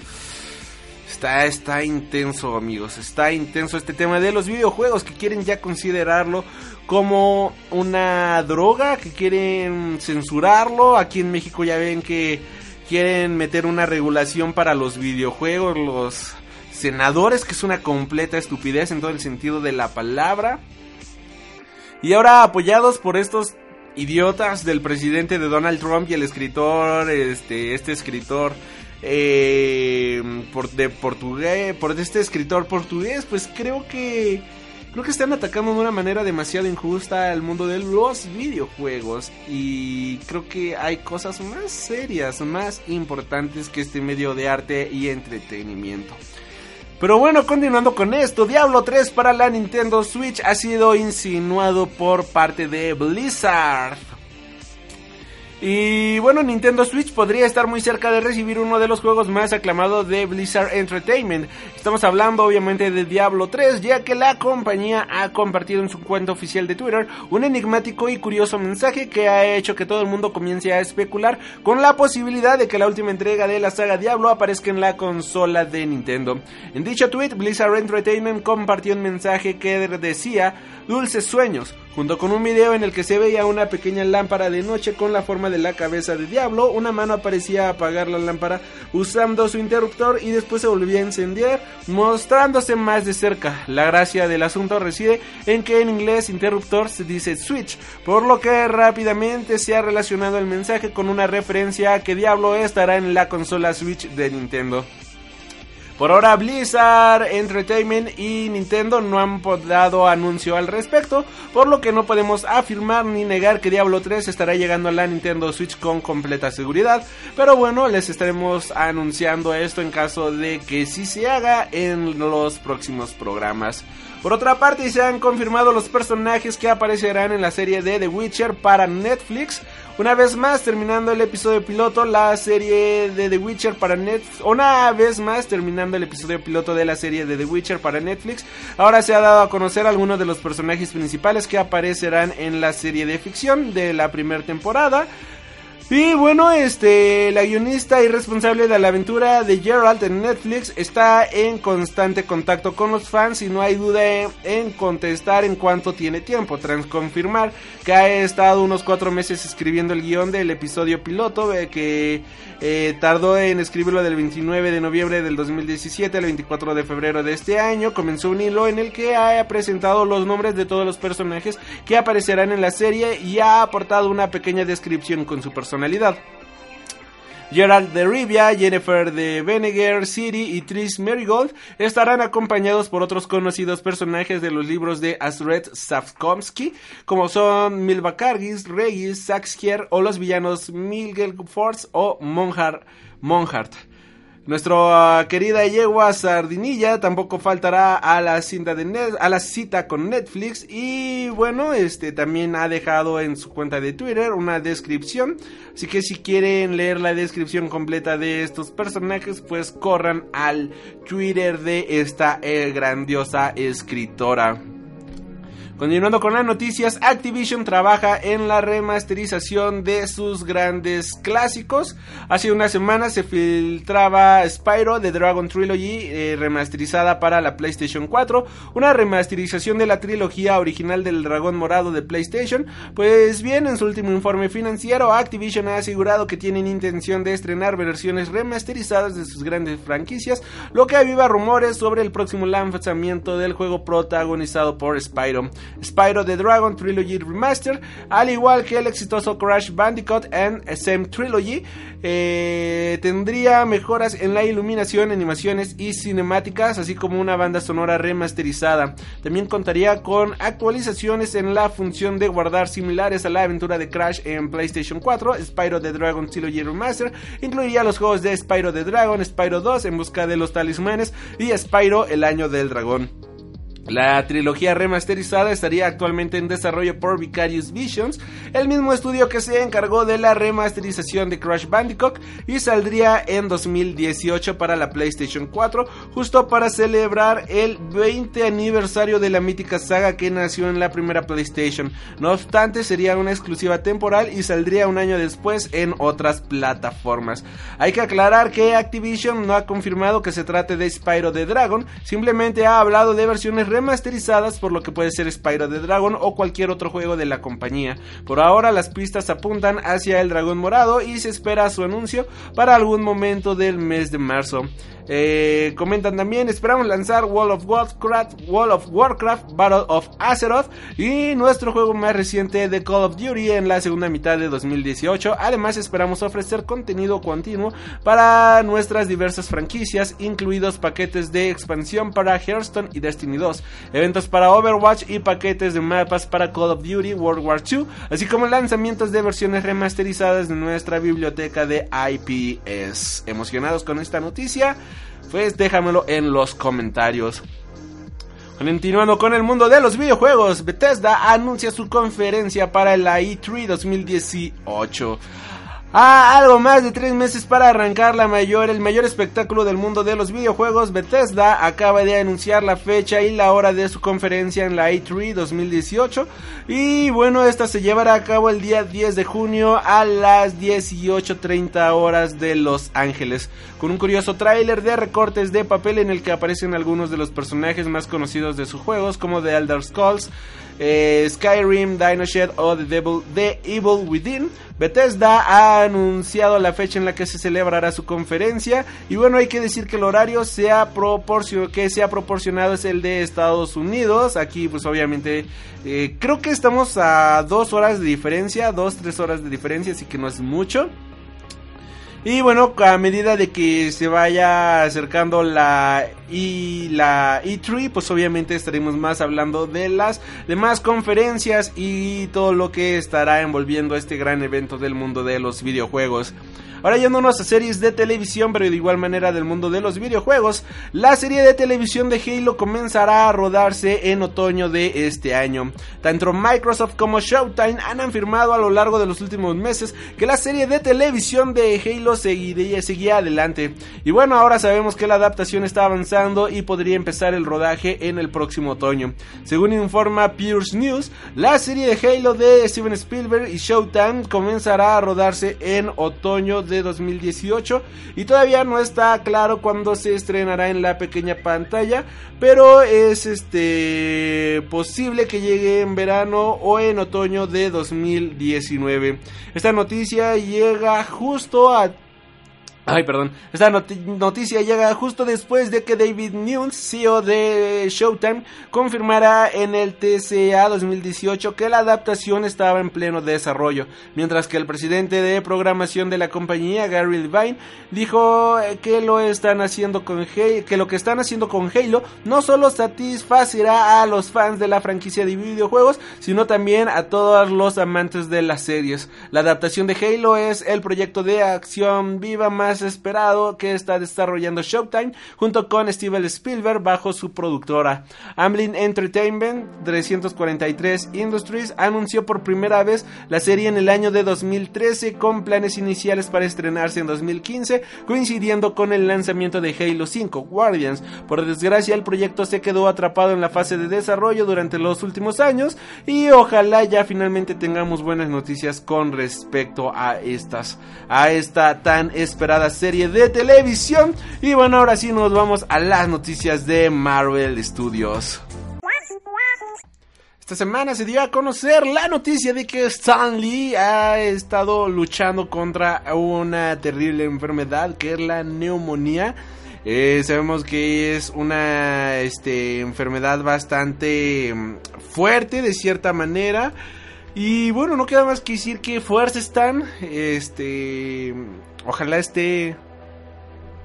F: Está, está intenso, amigos. Está intenso este tema de los videojuegos que quieren ya considerarlo como una droga, que quieren censurarlo. Aquí en México ya ven que quieren meter una regulación para los videojuegos, los senadores, que es una completa estupidez en todo el sentido de la palabra. Y ahora apoyados por estos idiotas del presidente de Donald Trump y el escritor, este, este escritor eh, por, de portugués, por este escritor portugués, pues creo que creo que están atacando de una manera demasiado injusta al mundo de los videojuegos y creo que hay cosas más serias, más importantes que este medio de arte y entretenimiento. Pero bueno, continuando con esto, Diablo 3 para la Nintendo Switch ha sido insinuado por parte de Blizzard. Y bueno, Nintendo Switch podría estar muy cerca de recibir uno de los juegos más aclamados de Blizzard Entertainment. Estamos hablando obviamente de Diablo 3, ya que la compañía ha compartido en su cuenta oficial de Twitter un enigmático y curioso mensaje que ha hecho que todo el mundo comience a especular con la posibilidad de que la última entrega de la saga Diablo aparezca en la consola de Nintendo. En dicho tweet, Blizzard Entertainment compartió un mensaje que decía Dulces Sueños, junto con un video en el que se veía una pequeña lámpara de noche con la forma de la cabeza de Diablo, una mano aparecía a apagar la lámpara usando su interruptor y después se volvía a encender, mostrándose más de cerca. La gracia del asunto reside en que en inglés interruptor se dice switch, por lo que rápidamente se ha relacionado el mensaje con una referencia a que Diablo estará en la consola Switch de Nintendo. Por ahora Blizzard Entertainment y Nintendo no han dado anuncio al respecto, por lo que no podemos afirmar ni negar que Diablo 3 estará llegando a la Nintendo Switch con completa seguridad, pero bueno, les estaremos anunciando esto en caso de que sí se haga en los próximos programas. Por otra parte, se han confirmado los personajes que aparecerán en la serie de The Witcher para Netflix. Una vez más, terminando el episodio piloto, la serie de The Witcher para Netflix. Una vez más, terminando el episodio piloto de la serie de The Witcher para Netflix. Ahora se ha dado a conocer algunos de los personajes principales que aparecerán en la serie de ficción de la primera temporada. Y bueno, este, la guionista y responsable de la aventura de Geralt en Netflix está en constante contacto con los fans y no hay duda en, contestar en cuanto tiene tiempo, tras confirmar que ha estado unos cuatro meses escribiendo el guion del episodio piloto, eh, que eh, tardó en escribirlo del 29 de noviembre del 2017 al 24 de febrero de este año, comenzó un hilo en el que ha presentado los nombres de todos los personajes que aparecerán en la serie y ha aportado una pequeña descripción con su Gerald de Rivia, Jennifer de Venegar, City y Trish Marigold estarán acompañados por otros conocidos personajes de los libros de Azred Sapkowski, como son Milva Kargis, Regis, Saxkier o los villanos Miguel Force o Monhart. Monhart. Nuestra querida yegua Sardinilla tampoco faltará a la de a la cita con Netflix y bueno, este también ha dejado en su cuenta de Twitter una descripción, así que si quieren leer la descripción completa de estos personajes, pues corran al Twitter de esta eh, grandiosa escritora. Continuando con las noticias, Activision trabaja en la remasterización de sus grandes clásicos. Hace una semana se filtraba Spyro de Dragon Trilogy eh, remasterizada para la PlayStation 4, una remasterización de la trilogía original del Dragón Morado de PlayStation. Pues bien, en su último informe financiero, Activision ha asegurado que tienen intención de estrenar versiones remasterizadas de sus grandes franquicias, lo que aviva rumores sobre el próximo lanzamiento del juego protagonizado por Spyro. Spyro the Dragon Trilogy Remaster, al igual que el exitoso Crash Bandicoot and Same Trilogy, eh, tendría mejoras en la iluminación, animaciones y cinemáticas, así como una banda sonora remasterizada. También contaría con actualizaciones en la función de guardar similares a la aventura de Crash en PlayStation 4, Spyro the Dragon Trilogy Remaster, incluiría los juegos de Spyro the Dragon, Spyro 2 en busca de los talismanes y Spyro el año del dragón. La trilogía remasterizada estaría actualmente en desarrollo por Vicarious Visions, el mismo estudio que se encargó de la remasterización de Crash Bandicoot y saldría en 2018 para la PlayStation 4, justo para celebrar el 20 aniversario de la mítica saga que nació en la primera PlayStation. No obstante, sería una exclusiva temporal y saldría un año después en otras plataformas. Hay que aclarar que Activision no ha confirmado que se trate de Spyro the Dragon, simplemente ha hablado de versiones remasterizadas por lo que puede ser Spyro the Dragon o cualquier otro juego de la compañía. Por ahora las pistas apuntan hacia el dragón morado y se espera su anuncio para algún momento del mes de marzo. Eh, comentan también, esperamos lanzar World of Warcraft, World of Warcraft, Battle of Azeroth y nuestro juego más reciente de Call of Duty en la segunda mitad de 2018. Además esperamos ofrecer contenido continuo para nuestras diversas franquicias, incluidos paquetes de expansión para Hearthstone y Destiny 2, eventos para Overwatch y paquetes de mapas para Call of Duty World War II, así como lanzamientos de versiones remasterizadas de nuestra biblioteca de IPS. Emocionados con esta noticia pues déjamelo en los comentarios. Continuando con el mundo de los videojuegos, Bethesda anuncia su conferencia para la E3 2018. A algo más de tres meses para arrancar la mayor, el mayor espectáculo del mundo de los videojuegos, Bethesda acaba de anunciar la fecha y la hora de su conferencia en la E3 2018. Y bueno, esta se llevará a cabo el día 10 de junio a las 18.30 horas de Los Ángeles. Con un curioso tráiler de recortes de papel en el que aparecen algunos de los personajes más conocidos de sus juegos, como The Elder Scrolls. Eh, Skyrim, Dino o The, Devil, The Evil Within. Bethesda ha anunciado la fecha en la que se celebrará su conferencia y bueno, hay que decir que el horario se ha que se ha proporcionado es el de Estados Unidos. Aquí pues obviamente eh, creo que estamos a dos horas de diferencia, dos, tres horas de diferencia, así que no es mucho. Y bueno, a medida de que se vaya acercando la y la E3, pues obviamente estaremos más hablando de las demás conferencias y todo lo que estará envolviendo este gran evento del mundo de los videojuegos. Ahora yéndonos a series de televisión, pero de igual manera del mundo de los videojuegos, la serie de televisión de Halo comenzará a rodarse en otoño de este año. Tanto Microsoft como Showtime han afirmado a lo largo de los últimos meses que la serie de televisión de Halo seguiría, seguía adelante. Y bueno, ahora sabemos que la adaptación está avanzando y podría empezar el rodaje en el próximo otoño. Según informa Pierce News, la serie de Halo de Steven Spielberg y Showtime comenzará a rodarse en otoño de 2018 y todavía no está claro cuándo se estrenará en la pequeña pantalla, pero es este posible que llegue en verano o en otoño de 2019. Esta noticia llega justo a Ay, perdón. Esta noticia llega justo después de que David Nunes, CEO de Showtime, confirmara en el TCA 2018 que la adaptación estaba en pleno desarrollo, mientras que el presidente de programación de la compañía, Gary Levine, dijo eh, que lo están haciendo con que lo que están haciendo con Halo no solo satisfacerá a los fans de la franquicia de videojuegos, sino también a todos los amantes de las series. La adaptación de Halo es el proyecto de acción viva más esperado que está desarrollando Showtime junto con Steven Spielberg bajo su productora. Amblin Entertainment 343 Industries anunció por primera vez la serie en el año de 2013 con planes iniciales para estrenarse en 2015 coincidiendo con el lanzamiento de Halo 5 Guardians. Por desgracia el proyecto se quedó atrapado en la fase de desarrollo durante los últimos años y ojalá ya finalmente tengamos buenas noticias con respecto a estas a esta tan esperada serie de televisión. Y bueno, ahora sí nos vamos a las noticias de Marvel Studios. Esta semana se dio a conocer la noticia de que Stan Lee ha estado luchando contra una terrible enfermedad que es la neumonía. Eh, sabemos que es una este, enfermedad bastante mm, fuerte de cierta manera. Y bueno, no queda más que decir que fuerza están. Este. Ojalá esté.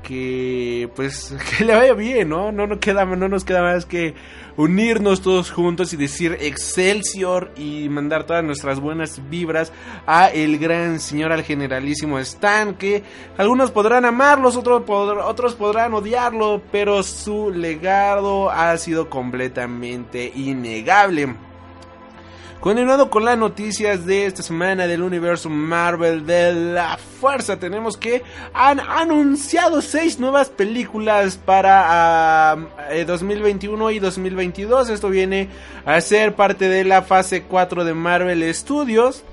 F: Que pues que le vaya bien, ¿no? No, no, queda, no nos queda más que unirnos todos juntos y decir Excelsior y mandar todas nuestras buenas vibras a el gran señor al generalísimo Stan, que algunos podrán amarlos, otros, otros podrán odiarlo, pero su legado ha sido completamente innegable. Continuando con las noticias de esta semana del universo Marvel de la Fuerza, tenemos que han anunciado seis nuevas películas para 2021 ah, eh, y 2022. Esto viene a ser parte de la fase 4 de Marvel Studios.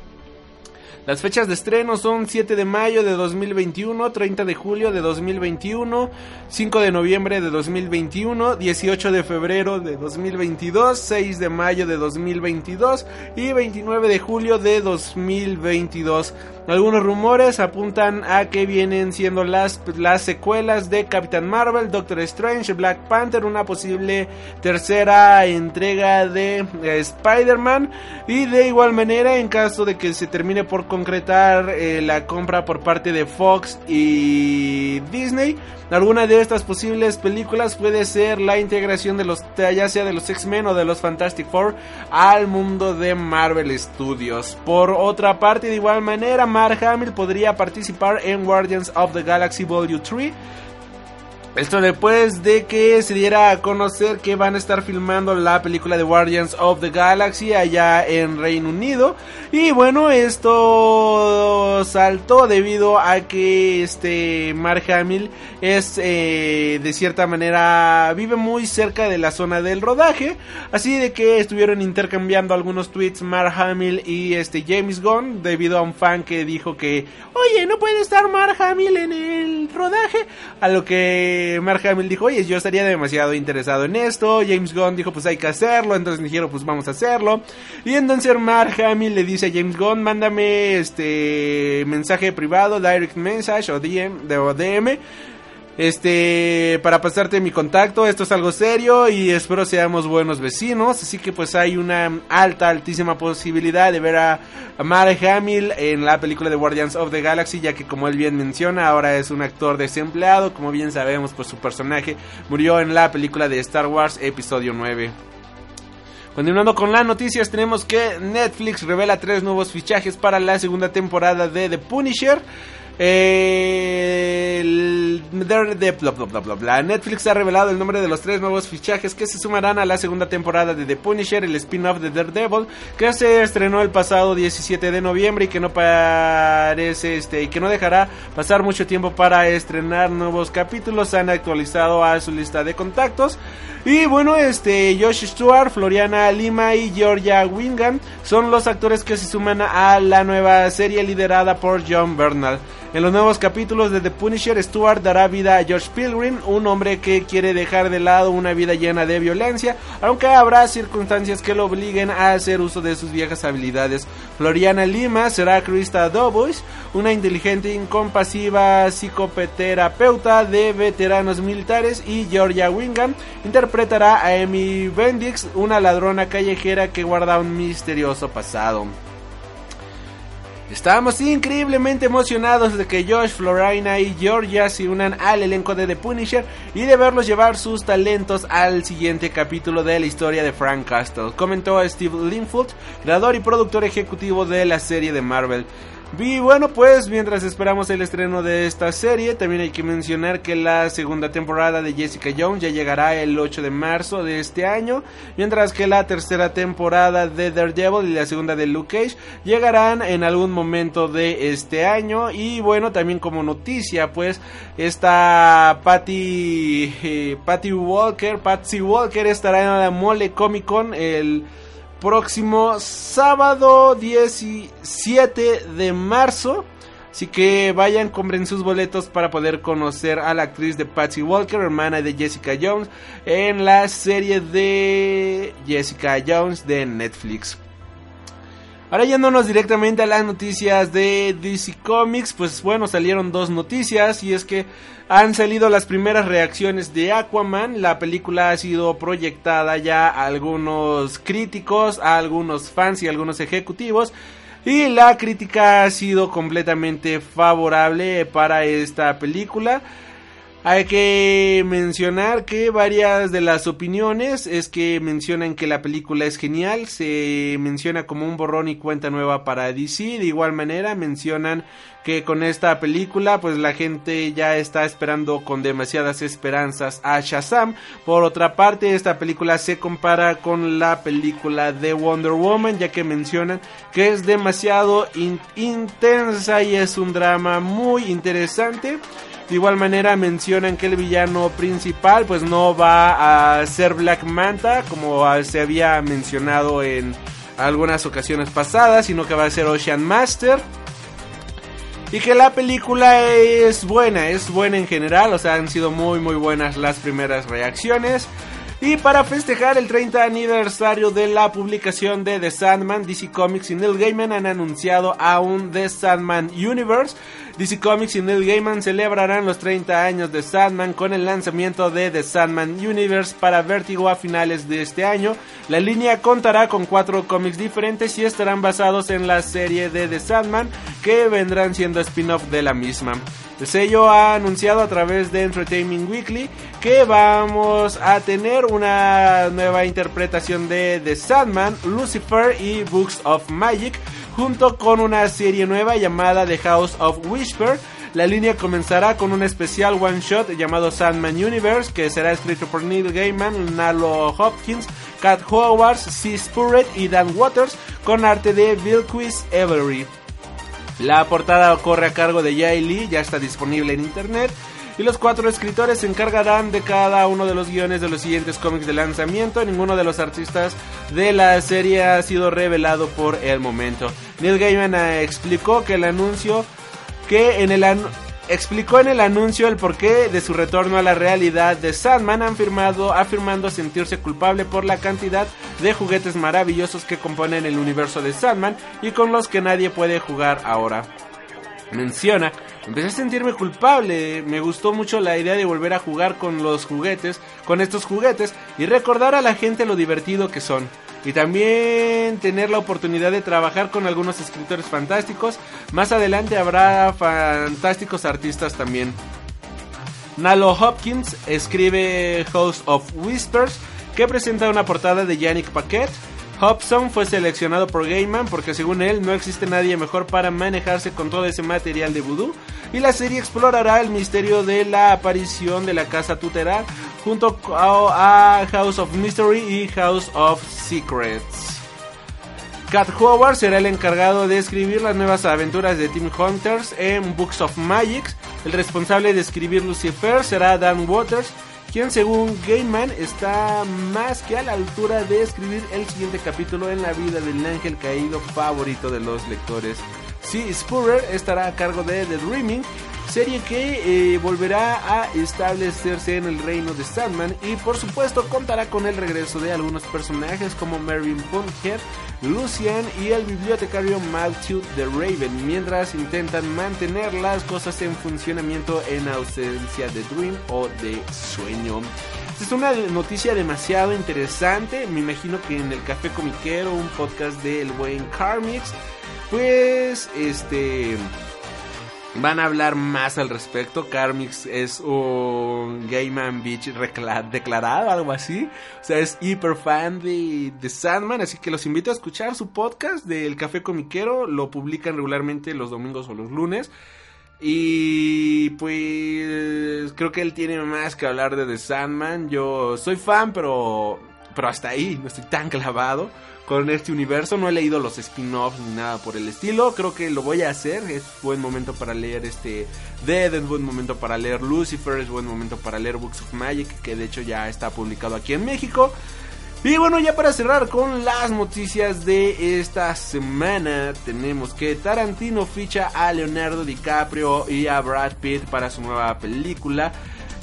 F: Las fechas de estreno son 7 de mayo de 2021, 30 de julio de 2021, 5 de noviembre de 2021, 18 de febrero de 2022, 6 de mayo de 2022 y 29 de julio de 2022. Algunos rumores apuntan a que vienen siendo las, las secuelas de Captain Marvel, Doctor Strange, Black Panther, una posible tercera entrega de eh, Spider-Man y de igual manera en caso de que se termine por concretar eh, la compra por parte de Fox y Disney. Alguna de estas posibles películas puede ser la integración de los, ya sea de los X-Men o de los Fantastic Four al mundo de Marvel Studios. Por otra parte, de igual manera, Mark Hamill podría participar en Guardians of the Galaxy Volume 3 esto después de que se diera a conocer que van a estar filmando la película de Guardians of the Galaxy allá en Reino Unido. Y bueno, esto saltó debido a que este Mark Hamill es eh, de cierta manera vive muy cerca de la zona del rodaje. Así de que estuvieron intercambiando algunos tweets Mark Hamill y este James Gunn debido a un fan que dijo que, oye, no puede estar Mark Hamill en el rodaje. A lo que Mark Hamill dijo, oye, yo estaría demasiado interesado en esto. James Gunn dijo, pues hay que hacerlo. Entonces dijeron, pues vamos a hacerlo. Y entonces Mark Hamill le dice a James Gunn, mándame este mensaje privado, direct message o DM, o DM Este, para pasarte mi contacto, esto es algo serio y espero seamos buenos vecinos. Así que pues hay una alta, altísima posibilidad de ver a, a Mark Hamill en la película de Guardians of the Galaxy, ya que como él bien menciona, ahora es un actor desempleado. Como bien sabemos, pues su personaje murió en la película de Star Wars Episodio 9. Continuando con las noticias, tenemos que Netflix revela tres nuevos fichajes para la segunda temporada de The Punisher. Eh, el- Netflix ha revelado el nombre de los tres nuevos fichajes que se sumarán a la segunda temporada de The Punisher, el spin-off de Daredevil, que se estrenó el pasado 17 de noviembre y que no parece este y que no dejará pasar mucho tiempo para estrenar nuevos capítulos. Han actualizado a su lista de contactos. Y bueno, este Josh Stewart, Floriana Lima y Georgia Wingham son los actores que se suman a la nueva serie liderada por John Bernal. En los nuevos capítulos de The Punisher, Stewart dará vida a George Pilgrim, un hombre que quiere dejar de lado una vida llena de violencia, aunque habrá circunstancias que lo obliguen a hacer uso de sus viejas habilidades. Floriana Lima será Krista Dobois, una inteligente, incompasiva psicoterapeuta de veteranos militares, y Georgia Wingham interpretará a Amy Bendix, una ladrona callejera que guarda un misterioso pasado. Estamos increíblemente emocionados de que Josh, Florina y Georgia se unan al elenco de The Punisher y de verlos llevar sus talentos al siguiente capítulo de la historia de Frank Castle, comentó Steve Linfoot, creador y productor ejecutivo de la serie de Marvel. Y bueno, pues mientras esperamos el estreno de esta serie, también hay que mencionar que la segunda temporada de Jessica Jones ya llegará el 8 de marzo de este año, mientras que la tercera temporada de Daredevil y la segunda de Luke Cage llegarán en algún momento de este año. Y bueno, también como noticia, pues esta Patty, eh, Patty Walker, Patsy Walker estará en la Mole Comic Con el próximo sábado 17 de marzo. Así que vayan, compren sus boletos para poder conocer a la actriz de Patsy Walker, hermana de Jessica Jones, en la serie de Jessica Jones de Netflix. Ahora yéndonos directamente a las noticias de DC Comics, pues bueno, salieron dos noticias y es que han salido las primeras reacciones de Aquaman, la película ha sido proyectada ya a algunos críticos, a algunos fans y a algunos ejecutivos y la crítica ha sido completamente favorable para esta película. Hay que mencionar que varias de las opiniones es que mencionan que la película es genial, se menciona como un borrón y cuenta nueva para DC, de igual manera mencionan que con esta película pues la gente ya está esperando con demasiadas esperanzas a Shazam. Por otra parte, esta película se compara con la película de Wonder Woman ya que mencionan que es demasiado in- intensa y es un drama muy interesante. De igual manera mencionan que el villano principal pues no va a ser Black Manta como se había mencionado en algunas ocasiones pasadas, sino que va a ser Ocean Master. Y que la película es buena, es buena en general, o sea, han sido muy muy buenas las primeras reacciones. Y para festejar el 30 aniversario de la publicación de The Sandman, DC Comics y Neil Gaiman han anunciado a un The Sandman Universe. DC Comics y Neil Gaiman celebrarán los 30 años de Sandman con el lanzamiento de The Sandman Universe para Vertigo a finales de este año. La línea contará con cuatro cómics diferentes y estarán basados en la serie de The Sandman que vendrán siendo spin-off de la misma. El sello ha anunciado a través de Entertainment Weekly que vamos a tener una nueva interpretación de The Sandman, Lucifer y Books of Magic, junto con una serie nueva llamada The House of Whisper. La línea comenzará con un especial one shot llamado Sandman Universe, que será escrito por Neil Gaiman, Nalo Hopkins, Cat Howard, C. Spurrett y Dan Waters, con arte de Vilquis Avery. La portada corre a cargo de Jay Lee, ya está disponible en internet. Y los cuatro escritores se encargarán de cada uno de los guiones de los siguientes cómics de lanzamiento. Ninguno de los artistas de la serie ha sido revelado por el momento. Neil Gaiman eh, explicó que el anuncio que en el explicó en el anuncio el porqué de su retorno a la realidad de Sandman afirmado, afirmando sentirse culpable por la cantidad de juguetes maravillosos que componen el universo de Sandman y con los que nadie puede jugar ahora. Menciona, empecé a sentirme culpable, me gustó mucho la idea de volver a jugar con los juguetes, con estos juguetes y recordar a la gente lo divertido que son. Y también tener la oportunidad de trabajar con algunos escritores fantásticos. Más adelante habrá fantásticos artistas también. Nalo Hopkins escribe House of Whispers, que presenta una portada de Yannick Paquet. Hobson fue seleccionado por Gaiman porque según él no existe nadie mejor para manejarse con todo ese material de voodoo y la serie explorará el misterio de la aparición de la casa tutelar junto a House of Mystery y House of Secrets. Cat Howard será el encargado de escribir las nuevas aventuras de Team Hunters en Books of Magic. El responsable de escribir Lucifer será Dan Waters, quien según Gaiman está más que a la altura de escribir el siguiente capítulo en la vida del ángel caído favorito de los lectores. Sí, Spurrier estará a cargo de The Dreaming, serie que eh, volverá a establecerse en el reino de Sandman y por supuesto contará con el regreso de algunos personajes como Mervyn Pumphead, Lucian y el bibliotecario Matthew the Raven, mientras intentan mantener las cosas en funcionamiento en ausencia de Dream o de sueño. Es una noticia demasiado interesante, me imagino que en el Café Comiquero, un podcast del buen Carmix, pues este van a hablar más al respecto. Carmix es un Gayman Beach declarado, algo así. O sea, es hiper fan de, de, Sandman. Así que los invito a escuchar su podcast del Café Comiquero. Lo publican regularmente los domingos o los lunes. Y pues creo que él tiene más que hablar de The Sandman. Yo soy fan, pero, pero hasta ahí. No estoy tan clavado con este universo. No he leído los spin-offs ni nada por el estilo. Creo que lo voy a hacer. Es buen momento para leer este Dead, es buen momento para leer Lucifer, es buen momento para leer Books of Magic, que de hecho ya está publicado aquí en México. Y bueno, ya para cerrar con las noticias de esta semana, tenemos que Tarantino ficha a Leonardo DiCaprio y a Brad Pitt para su nueva película.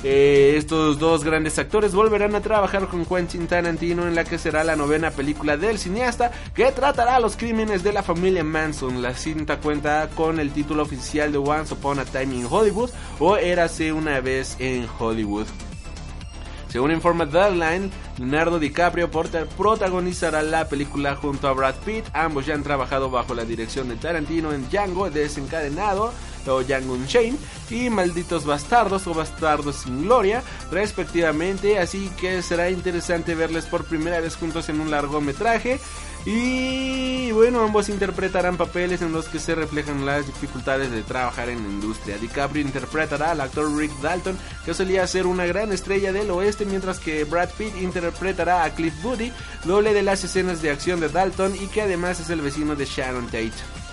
F: Eh, estos dos grandes actores volverán a trabajar con Quentin Tarantino en la que será la novena película del cineasta que tratará los crímenes de la familia Manson. La cinta cuenta con el título oficial de Once Upon a Time in Hollywood o Érase una vez en Hollywood. Según informa Deadline, Leonardo DiCaprio protagonizará la película junto a Brad Pitt. Ambos ya han trabajado bajo la dirección de Tarantino en Django Desencadenado o Django Unchained y Malditos Bastardos o Bastardos sin Gloria, respectivamente. Así que será interesante verles por primera vez juntos en un largometraje. Y bueno, ambos interpretarán papeles en los que se reflejan las dificultades de trabajar en la industria. DiCaprio interpretará al actor Rick Dalton, que solía ser una gran estrella del oeste, mientras que Brad Pitt interpretará a Cliff Booty, doble de las escenas de acción de Dalton y que además es el vecino de Sharon Tate.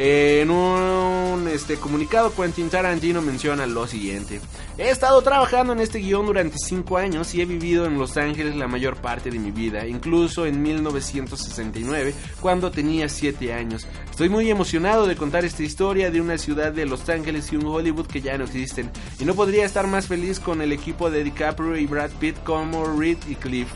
F: En un este, comunicado, Quentin Tarantino menciona lo siguiente. He estado trabajando en este guion durante 5 años y he vivido en Los Ángeles la mayor parte de mi vida, incluso en 1969, cuando tenía 7 años. Estoy muy emocionado de contar esta historia de una ciudad de Los Ángeles y un Hollywood que ya no existen, y no podría estar más feliz con el equipo de DiCaprio y Brad Pitt como Reed y Cliff.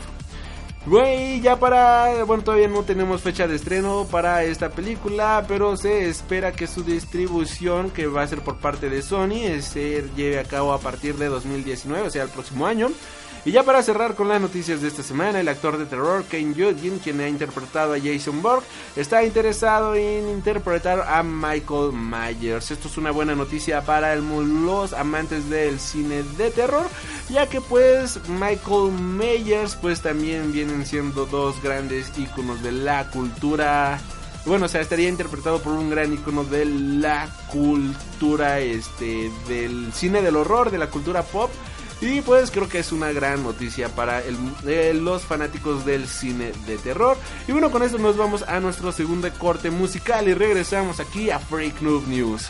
F: Güey, ya para... Bueno, todavía no tenemos fecha de estreno para esta película, pero se espera que su distribución, que va a ser por parte de Sony, se lleve a cabo a partir de 2019, o sea, el próximo año. Y ya para cerrar con las noticias de esta semana, el actor de terror Kane Judgin, quien ha interpretado a Jason Bourne, está interesado en interpretar a Michael Myers. Esto es una buena noticia para los amantes del cine de terror, ya que pues Michael Myers pues también vienen siendo dos grandes íconos de la cultura bueno, o sea, estaría interpretado por un gran icono de la cultura, este, del cine del horror, de la cultura pop. Y pues creo que es una gran noticia para eh, los fanáticos del cine de terror. Y bueno, con esto nos vamos a nuestro segundo corte musical y regresamos aquí a Freak Noob News.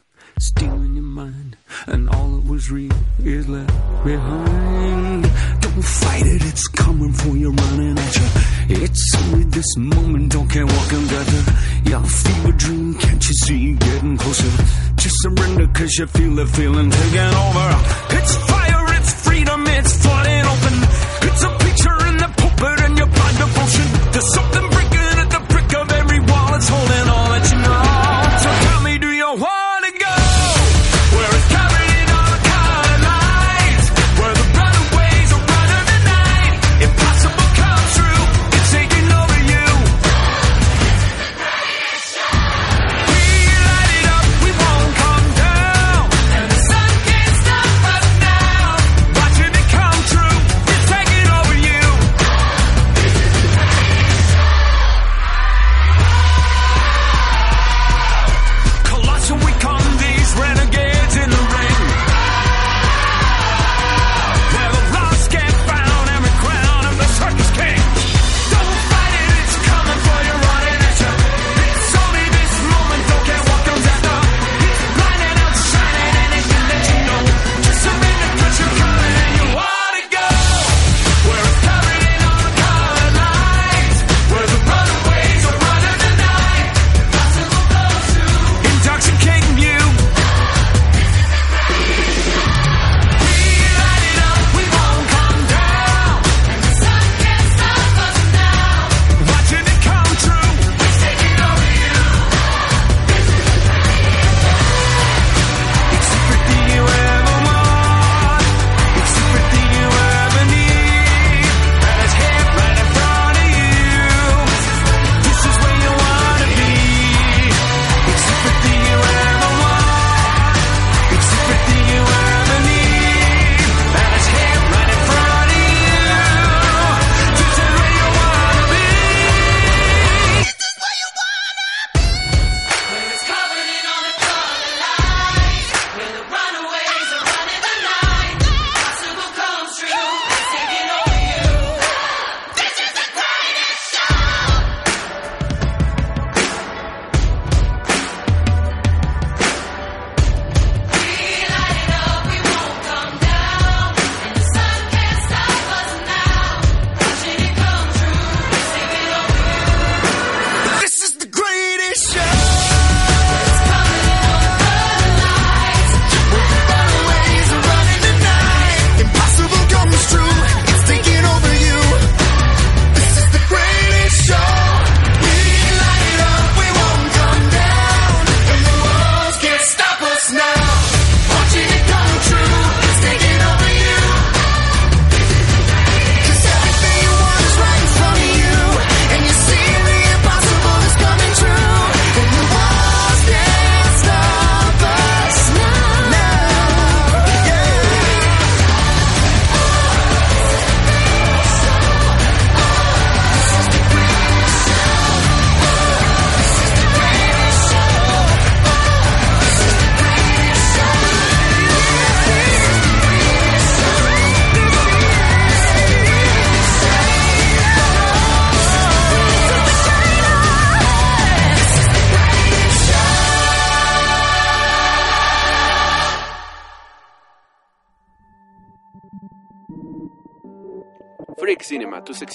E: stealing your mind, and all that was real is left behind. Don't fight it, it's coming for you, running at you. It's only this moment, don't care what can gather. Your fever dream, can't you see you getting closer? Just surrender, cause you feel the feeling taking over. It's fire, it's freedom, it's flooding open. It's a picture in the pulpit and you're blind devotion. There's something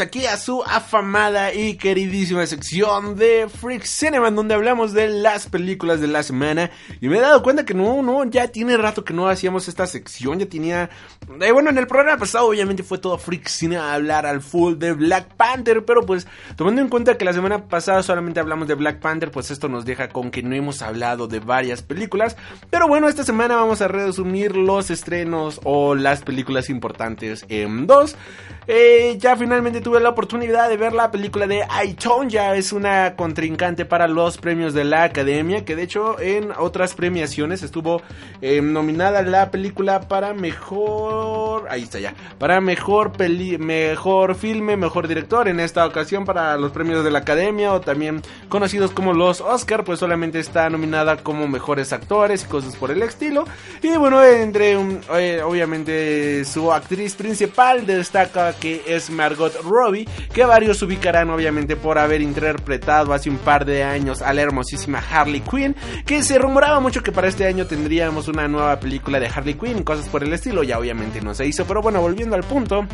F: aquí a su afamada y queridísima sección de Freak Cinema, donde hablamos de las películas de la semana. Y me he dado cuenta que no, no, ya tiene rato que no hacíamos esta sección, ya tenía... eh, bueno, en el programa pasado obviamente fue todo Freak Cinema hablar al full de Black Panther, pero pues tomando en cuenta que la semana pasada solamente hablamos de Black Panther, pues esto nos deja con que no hemos hablado de varias películas. Pero bueno, esta semana vamos a resumir los estrenos o las películas importantes en dos. Eh, ya finalmente tuve la oportunidad de ver la película de I, Tonya. Es una contrincante para los premios de la Academia. Que de hecho en otras premiaciones estuvo eh, nominada la película para mejor. Ahí está ya. Para mejor peli mejor filme, mejor director. En esta ocasión para los premios de la Academia. O también conocidos como los Oscar. Pues solamente está nominada como mejores actores y cosas por el estilo. Y bueno, entre eh, obviamente su actriz principal destaca que es Margot Robbie, que varios ubicarán obviamente por haber interpretado hace un par de años a la hermosísima Harley Quinn, que se rumoraba mucho que para este año tendríamos una nueva película de Harley Quinn, cosas por el estilo, ya obviamente no se hizo, pero bueno, volviendo al punto,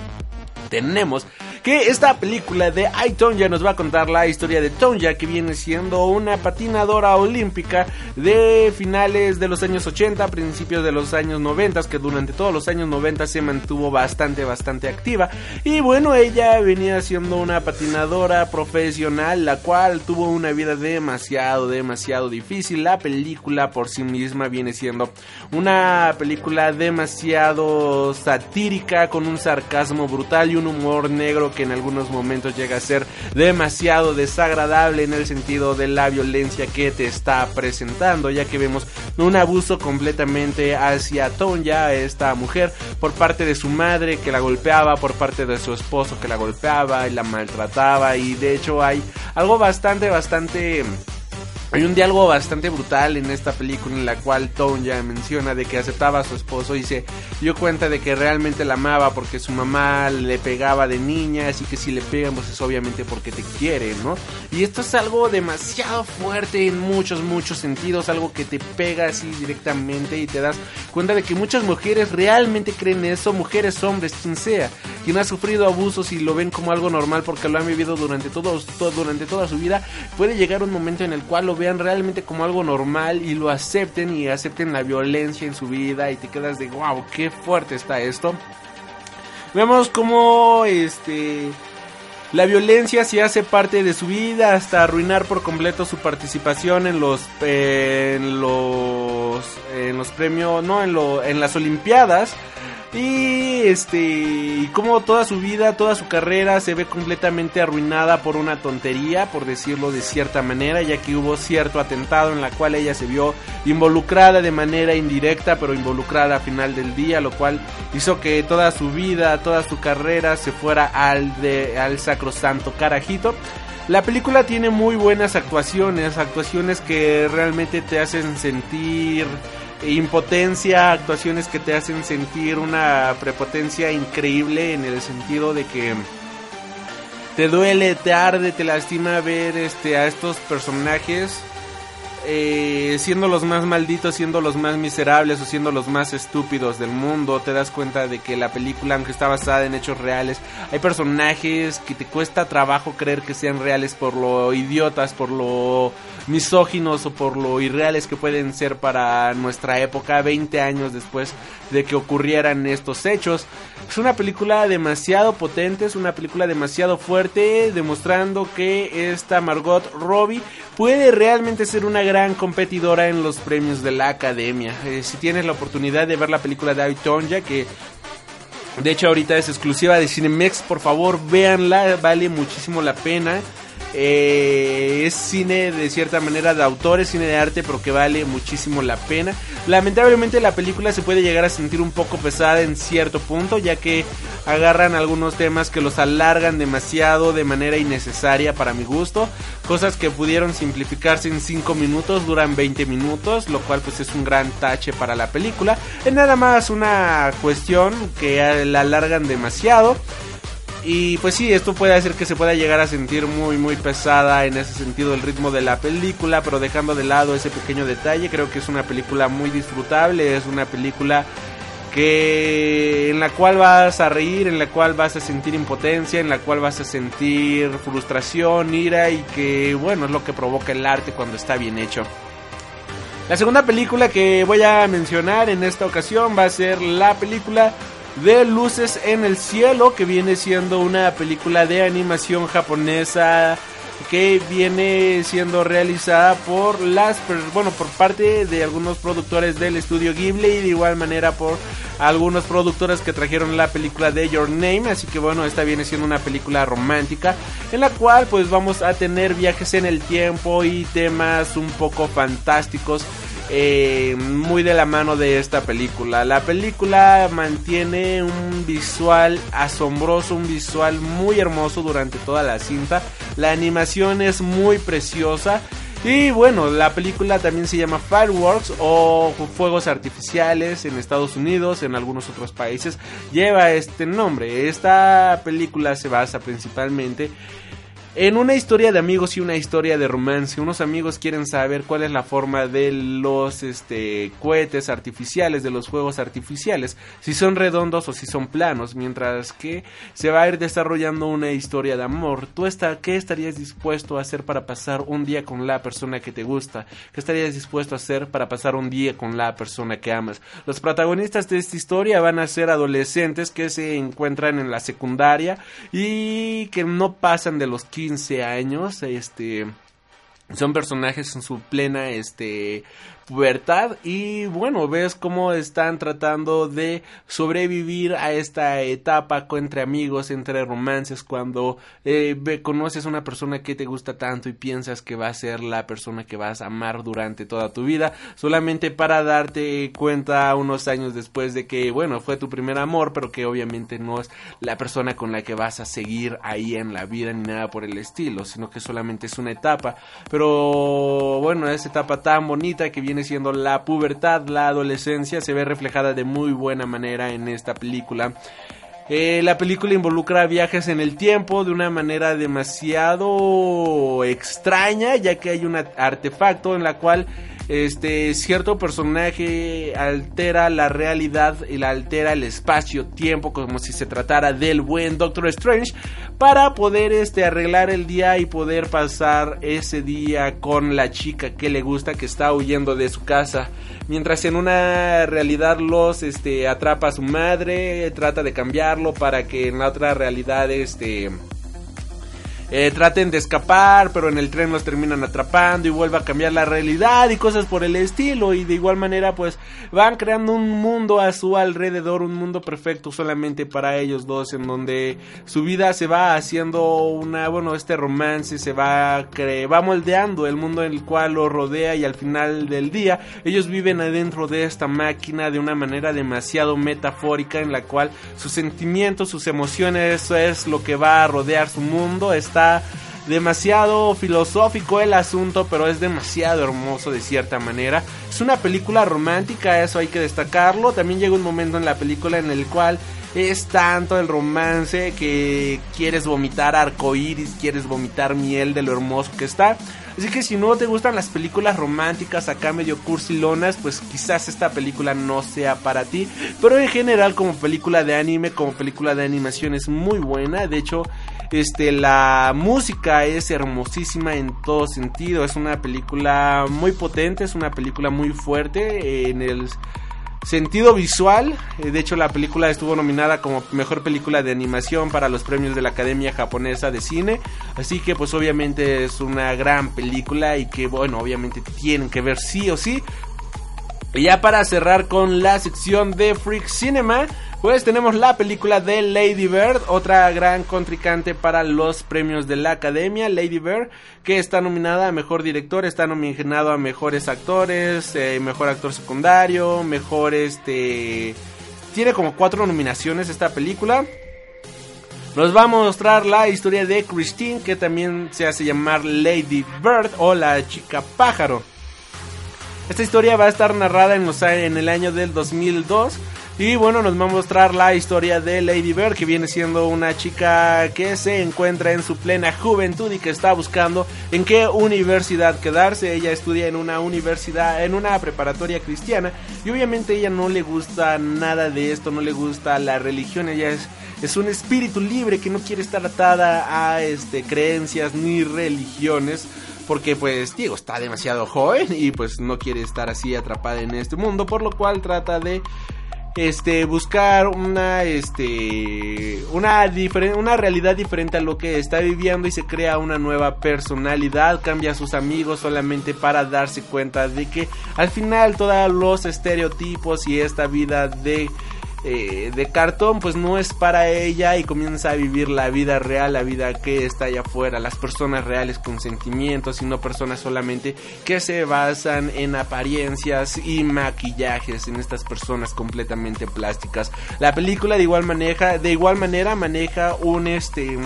F: tenemos que esta película de I, Tonya nos va a contar la historia de Tonya, que viene siendo una patinadora olímpica de finales de los años 80, principios de los años 90, que durante todos los años 90 se mantuvo bastante, bastante activa. Y bueno, ella venía siendo una patinadora profesional, la cual tuvo una vida demasiado, demasiado difícil. La película por sí misma viene siendo una película demasiado satírica, con un sarcasmo brutal un humor negro que en algunos momentos llega a ser demasiado desagradable en el sentido de la violencia que te está presentando, ya que vemos un abuso completamente hacia Tonya, esta mujer, por parte de su madre que la golpeaba, por parte de su esposo que la golpeaba y la maltrataba y de hecho hay algo bastante, bastante... Hay un diálogo bastante brutal en esta película en la cual Tonya menciona de que aceptaba a su esposo y se dio cuenta de que realmente la amaba porque su mamá le pegaba de niña, así que si le pegan pues es obviamente porque te quiere, ¿no? Y esto es algo demasiado fuerte en muchos, muchos sentidos, algo que te pega así directamente y te das cuenta de que muchas mujeres realmente creen eso, mujeres, hombres, quien sea, quien ha sufrido abusos y lo ven como algo normal porque lo han vivido durante, todo, todo, durante toda su vida, puede llegar un momento en el cual lo vean realmente como algo normal y lo acepten y acepten la violencia en su vida y te quedas de wow, qué fuerte está esto. Vemos como este la violencia se hace parte de su vida hasta arruinar por completo su participación en los eh, en los en los premios, no, en lo en las olimpiadas. Y este, como toda su vida, toda su carrera se ve completamente arruinada por una tontería, por decirlo de cierta manera, ya que hubo cierto atentado en la cual ella se vio involucrada de manera indirecta, pero involucrada a final del día, lo cual hizo que toda su vida, toda su carrera se fuera al de al sacrosanto carajito. La película tiene muy buenas actuaciones, actuaciones que realmente te hacen sentir impotencia, actuaciones que te hacen sentir una prepotencia increíble en el sentido de que te duele, te arde, te lastima ver este a estos personajes eh, siendo los más malditos, siendo los más miserables o siendo los más estúpidos del mundo, te das cuenta de que la película, aunque está basada en hechos reales, hay personajes que te cuesta trabajo creer que sean reales por lo idiotas, por lo misóginos o por lo irreales que pueden ser para nuestra época, 20 años después de que ocurrieran estos hechos. Es una película demasiado potente, es una película demasiado fuerte, demostrando que esta Margot Robbie puede realmente ser una gran competidora en los premios de la academia. Eh, si tienes la oportunidad de ver la película de Tonya, que de hecho ahorita es exclusiva de Cinemex, por favor véanla, vale muchísimo la pena. Eh, es cine de cierta manera de autor, es cine de arte, pero que vale muchísimo la pena. Lamentablemente la película se puede llegar a sentir un poco pesada en cierto punto, ya que agarran algunos temas que los alargan demasiado de manera innecesaria para mi gusto. Cosas que pudieron simplificarse en 5 minutos, duran 20 minutos, lo cual pues es un gran tache para la película. Es nada más una cuestión que la alargan demasiado. Y pues sí, esto puede hacer que se pueda llegar a sentir muy muy pesada en ese sentido el ritmo de la película, pero dejando de lado ese pequeño detalle, creo que es una película muy disfrutable, es una película que en la cual vas a reír, en la cual vas a sentir impotencia, en la cual vas a sentir frustración, ira y que bueno, es lo que provoca el arte cuando está bien hecho. La segunda película que voy a mencionar en esta ocasión va a ser la película de Luces en el Cielo, que viene siendo una película de animación japonesa que viene siendo realizada por las bueno por parte de algunos productores del estudio Ghibli y de igual manera por algunos productores que trajeron la película de Your Name. Así que bueno esta viene siendo una película romántica en la cual pues vamos a tener viajes en el tiempo y temas un poco fantásticos eh, muy de la mano de esta película. La película mantiene un visual asombroso, un visual muy hermoso durante toda la cinta. La animación es muy preciosa. Y bueno, la película también se llama Fireworks o Fuegos Artificiales en Estados Unidos, en algunos otros países. Lleva este nombre. Esta película se basa principalmente en una historia de amigos y una historia de romance, unos amigos quieren saber cuál es la forma de los este, cohetes artificiales, de los juegos artificiales, si son redondos o si son planos, mientras que se va a ir desarrollando una historia de amor. ¿Tú está, qué estarías dispuesto a hacer para pasar un día con la persona que te gusta? ¿Qué estarías dispuesto a hacer para pasar un día con la persona que amas? Los protagonistas de esta historia van a ser adolescentes que se encuentran en la secundaria y que no pasan de los 15 15 años, este son personajes en su plena este pubertad y bueno ves cómo están tratando de sobrevivir a esta etapa entre amigos entre romances cuando eh, conoces a una persona que te gusta tanto y piensas que va a ser la persona que vas a amar durante toda tu vida solamente para darte cuenta unos años después de que bueno fue tu primer amor pero que obviamente no es la persona con la que vas a seguir ahí en la vida ni nada por el estilo sino que solamente es una etapa. Pero bueno esa etapa tan bonita que viene viene siendo la pubertad, la adolescencia, se ve reflejada de muy buena manera en esta película. Eh, la película involucra viajes en el tiempo de una manera demasiado extraña, ya que hay un artefacto en la cual este cierto personaje altera la realidad y la altera el espacio-tiempo como si se tratara del buen Doctor Strange para poder este arreglar el día y poder pasar ese día con la chica que le gusta que está huyendo de su casa. Mientras en una realidad los este atrapa a su madre trata de cambiarlo para que en la otra realidad este eh, traten de escapar, pero en el tren los terminan atrapando y vuelve a cambiar la realidad y cosas por el estilo. Y de igual manera, pues van creando un mundo a su alrededor, un mundo perfecto solamente para ellos dos, en donde su vida se va haciendo una, bueno, este romance se va, va moldeando el mundo en el cual lo rodea y al final del día ellos viven adentro de esta máquina de una manera demasiado metafórica en la cual sus sentimientos, sus emociones, eso es lo que va a rodear su mundo. Está demasiado filosófico el asunto, pero es demasiado hermoso de cierta manera. Es una película romántica, eso hay que destacarlo. También llega un momento en la película en el cual es tanto el romance que quieres vomitar arcoíris, quieres vomitar miel de lo hermoso que está. Así que si no te gustan las películas románticas acá medio cursilonas, pues quizás esta película no sea para ti. Pero en general como película de anime, como película de animación es muy buena. De hecho, este, la música es hermosísima en todo sentido. Es una película muy potente, es una película muy fuerte en el sentido visual. Eh, de hecho, la película estuvo nominada como mejor película de animación para los premios de la Academia Japonesa de Cine. Así que, pues, obviamente es una gran película y que, bueno, obviamente tienen que ver sí o sí. Y ya para cerrar con la sección de Freak Cinema, pues tenemos la película de Lady Bird, otra gran contrincante para los premios de la Academia, Lady Bird, que está nominada a Mejor Director, está nominado a Mejores Actores, eh, Mejor Actor Secundario, Mejor este... Tiene como cuatro nominaciones esta película. Nos va a mostrar la historia de Christine, que también se hace llamar Lady Bird o la chica pájaro. Esta historia va a estar narrada en, en el año del 2002 Y bueno, nos va a mostrar la historia de Lady Bird, que viene siendo una chica que se encuentra en su plena juventud y que está buscando en qué universidad quedarse. Ella estudia en una universidad, en una preparatoria cristiana, y obviamente ella no le gusta nada de esto, no le gusta la religión, ella es es un espíritu libre que no quiere estar atada a este creencias ni religiones porque pues Diego está demasiado joven y pues no quiere estar así atrapada en este mundo, por lo cual trata de este buscar una este una diferente una realidad diferente a lo que está viviendo y se crea una nueva personalidad, cambia a sus amigos solamente para darse cuenta de que al final todos los estereotipos y esta vida de eh, de cartón pues no es para ella y comienza a vivir la vida real, la vida que está allá afuera, las personas reales con sentimientos y no personas solamente que se basan en apariencias y maquillajes en estas personas completamente plásticas. La película de igual maneja, de igual manera maneja un este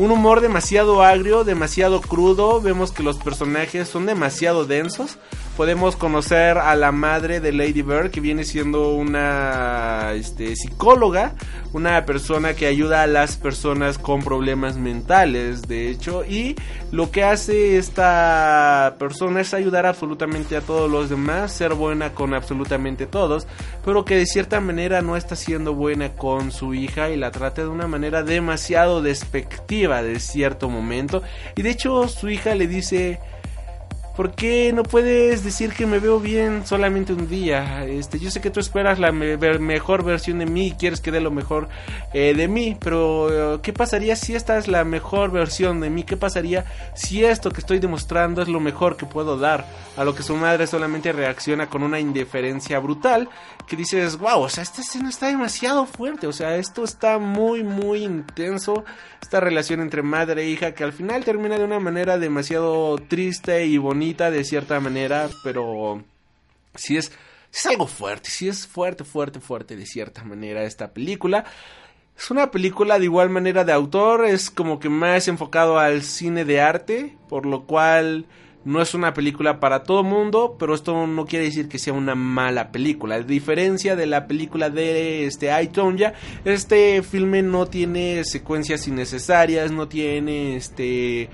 F: un humor demasiado agrio, demasiado crudo, vemos que los personajes son demasiado densos. Podemos conocer a la madre de Lady Bird, que viene siendo una este, psicóloga, una persona que ayuda a las personas con problemas mentales, de hecho, y lo que hace esta persona es ayudar absolutamente a todos los demás, ser buena con absolutamente todos, pero que de cierta manera no está siendo buena con su hija y la trata de una manera demasiado despectiva de cierto momento, y de hecho su hija le dice ¿Por qué no puedes decir que me veo bien solamente un día? Este, yo sé que tú esperas la mejor versión de mí y quieres que dé lo mejor eh, de mí, pero eh, ¿qué pasaría si esta es la mejor versión de mí? ¿Qué pasaría si esto que estoy demostrando es lo mejor que puedo dar? A lo que su madre solamente reacciona con una indiferencia brutal que dices, wow, o sea, esta escena está demasiado fuerte, o sea, esto está muy, muy intenso, esta relación entre madre e hija que al final termina de una manera demasiado triste y bonita de cierta manera, pero sí es, es algo fuerte, sí es fuerte, fuerte, fuerte de cierta manera esta película. Es una película de igual manera de autor, es como que más enfocado al cine de arte, por lo cual no es una película para todo mundo, pero esto no quiere decir que sea una mala película. A diferencia de la película de este ya este filme no tiene secuencias innecesarias, no tiene este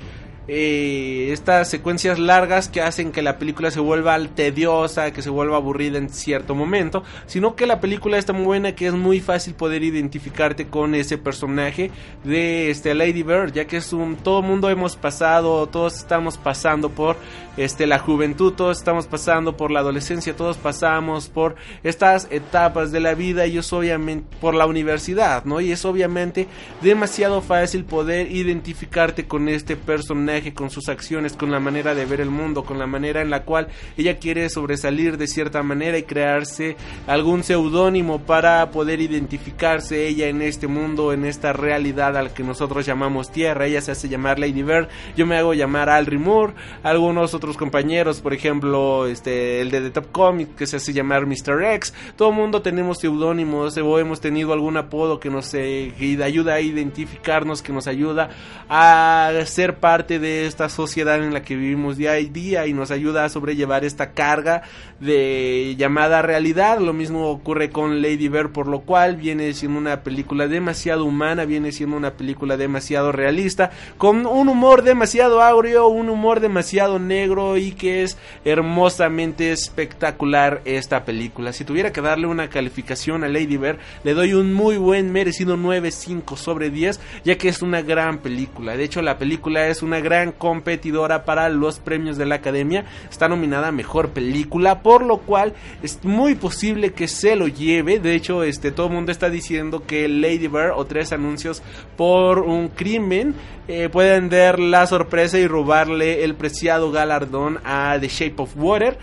F: eh, estas secuencias largas que hacen que la película se vuelva tediosa, que se vuelva aburrida en cierto momento, sino que la película está muy buena, que es muy fácil poder identificarte con ese personaje de este Lady Bird, ya que es un todo mundo hemos pasado, todos estamos pasando por este la juventud, todos estamos pasando por la adolescencia, todos pasamos por estas etapas de la vida y es obviamente por la universidad, ¿no? Y es obviamente demasiado fácil poder identificarte con este personaje con sus acciones, con la manera de ver el mundo, con la manera en la cual ella quiere sobresalir de cierta manera y crearse algún seudónimo para poder identificarse ella en este mundo, en esta realidad al que nosotros llamamos Tierra. Ella se hace llamar Lady Bird, yo me hago llamar Al Rimur, algunos otros compañeros, por ejemplo, este el de The Top Comic que se hace llamar Mr. X. Todo el mundo tenemos seudónimos o hemos tenido algún apodo que nos eh, ayuda a identificarnos, que nos ayuda a ser parte de esta sociedad en la que vivimos día a día y nos ayuda a sobrellevar esta carga de llamada realidad. Lo mismo ocurre con Lady Bird, por lo cual viene siendo una película demasiado humana, viene siendo una película demasiado realista, con un humor demasiado áureo, un humor demasiado negro y que es hermosamente espectacular esta película. Si tuviera que darle una calificación a Lady Bird, le doy un muy buen merecido 9.5 sobre 10, ya que es una gran película. De hecho, la película es una gran competidora para los premios de la Academia. Está nominada a Mejor Película, por lo cual es muy posible que se lo lleve. De hecho, este todo el mundo está diciendo que Lady Bird o tres anuncios por un crimen eh, pueden dar la sorpresa y robarle el preciado galardón a The Shape of Water.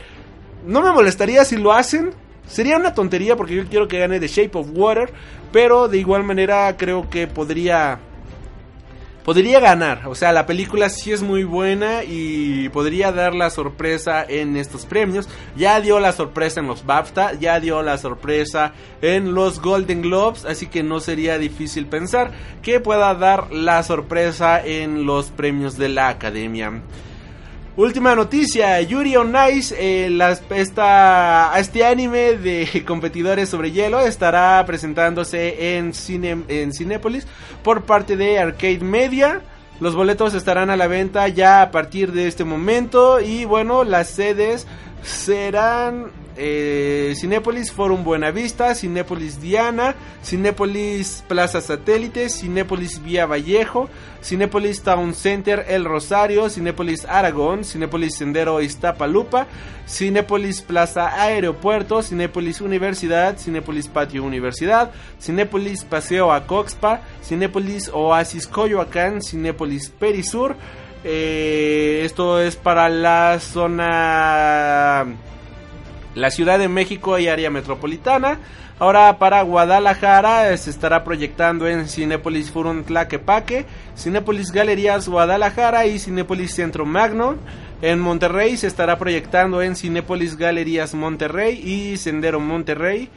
F: No me molestaría si lo hacen, Sería una tontería porque yo quiero que gane The Shape of Water, pero de igual manera creo que podría podría ganar. O sea, la película sí es muy buena y podría dar la sorpresa en estos premios. Ya dio la sorpresa en los BAFTA, ya dio la sorpresa en los Golden Globes, así que no sería difícil pensar que pueda dar la sorpresa en los premios de la Academia. Última noticia, Yuri on Ice, eh, esta, este anime de competidores sobre hielo estará presentándose en, cine, en Cinépolis por parte de Arcade Media. Los boletos estarán a la venta ya a partir de este momento y bueno, las sedes serán eh, Cinépolis Forum Buenavista, Cinépolis Diana, Cinépolis Plaza Satélite, Cinépolis Vía Vallejo, Cinépolis Town Center El Rosario, Cinépolis Aragón, Cinépolis Sendero Iztapalupa, Cinépolis Plaza Aeropuerto, Cinépolis Universidad, Cinépolis Patio Universidad, Cinépolis Paseo a Coxpa, Cinépolis Oasis Coyoacán, Cinépolis Perisur. Eh, esto es para la zona la Ciudad de México y área metropolitana. Ahora para Guadalajara eh, se estará proyectando en Cinépolis Forum Tlaquepaque, Cinépolis Galerías Guadalajara y Cinépolis Centro Magno. En Monterrey se estará proyectando en Cinépolis Galerías Monterrey y Sendero Monterrey.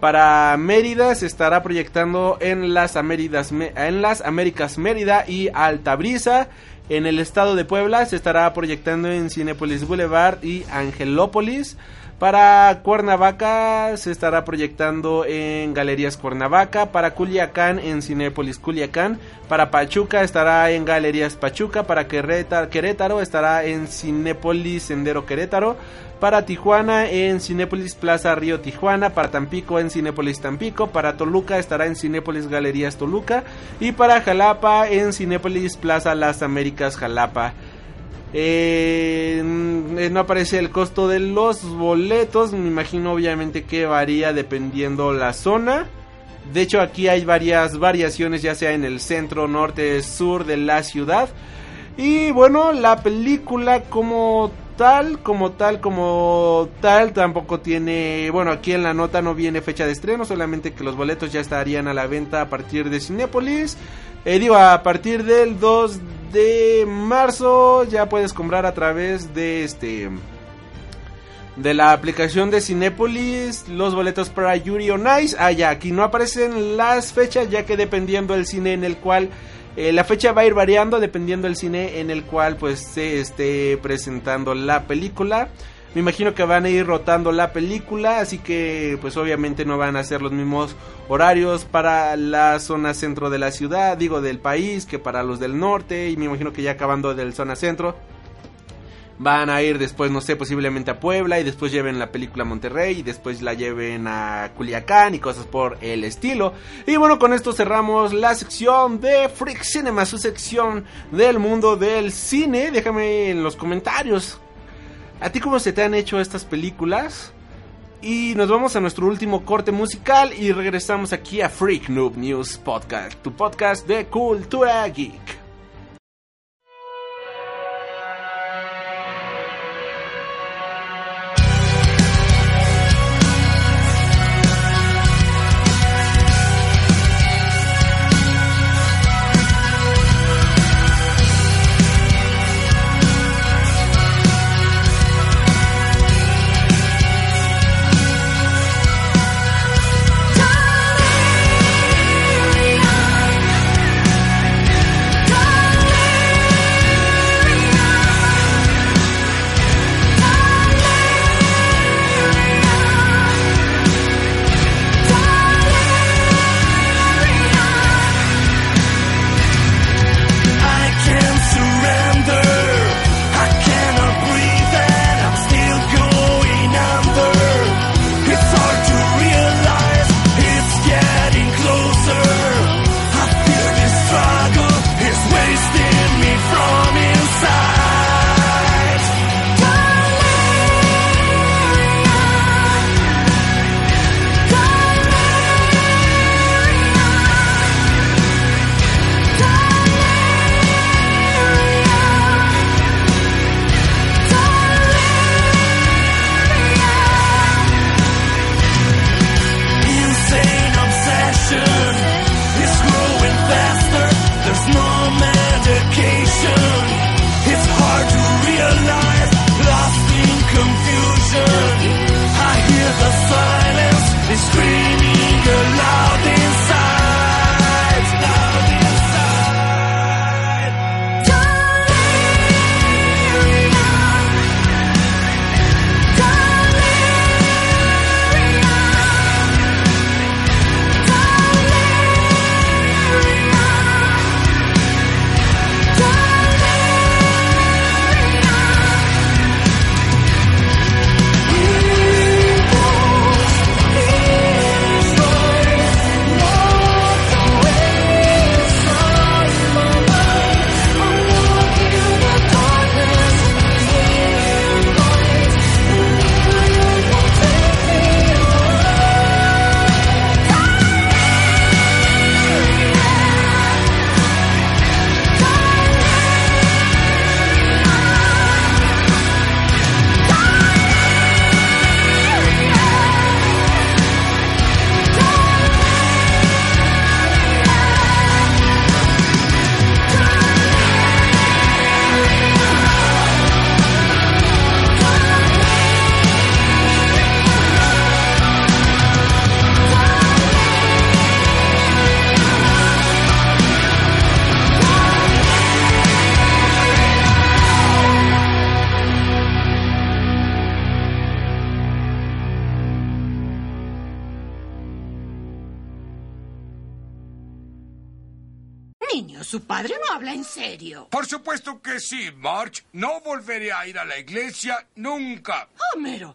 F: Para Mérida se estará proyectando en las, en las Américas Mérida y Altabrisa. En el estado de Puebla se estará proyectando en Cinépolis Boulevard y Angelópolis. Para Cuernavaca se estará proyectando en Galerías Cuernavaca. Para Culiacán en Cinépolis Culiacán. Para Pachuca estará en Galerías Pachuca. Para Querétaro, estará en Cinépolis Sendero Querétaro. Para Tijuana en Cinépolis Plaza Río Tijuana. Para Tampico en Cinépolis Tampico. Para Toluca estará en Cinépolis Galerías Toluca. Y para Jalapa en Cinépolis Plaza Las Américas Jalapa. Eh, no aparece el costo de los boletos. Me imagino obviamente que varía dependiendo la zona. De hecho aquí hay varias variaciones ya sea en el centro, norte, sur de la ciudad. Y bueno, la película como tal, como tal, como tal, tampoco tiene, bueno, aquí en la nota no viene fecha de estreno, solamente que los boletos ya estarían a la venta a partir de Cinépolis. Eh, digo, a partir del 2 de marzo ya puedes comprar a través de este de la aplicación de Cinépolis los boletos para Yuri on Ice. Ah, ya, aquí no aparecen las fechas ya que dependiendo del cine en el cual eh, la fecha va a ir variando dependiendo del cine en el cual pues se esté presentando la película. Me imagino que van a ir rotando la película, así que pues obviamente no van a ser los mismos horarios para la zona centro de la ciudad, digo del país, que para los del norte, y me imagino que ya acabando del zona centro. Van a ir después, no sé, posiblemente a Puebla y después lleven la película a Monterrey y después la lleven a Culiacán y cosas por el estilo. Y bueno, con esto cerramos la sección de Freak Cinema, su sección del mundo del cine. Déjame en los comentarios ¿A ti cómo se te han hecho estas películas? Y nos vamos a nuestro último corte musical y regresamos aquí a Freak Noob News Podcast, tu podcast de cultura geek.
I: No
C: volveré a ir a la iglesia nunca.
I: Homero,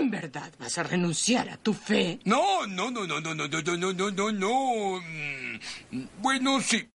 I: ¿en verdad vas a renunciar a tu fe?
C: No, no, no, no, no, no, no, no, no, no, no, no. Mm, Bueno, sí.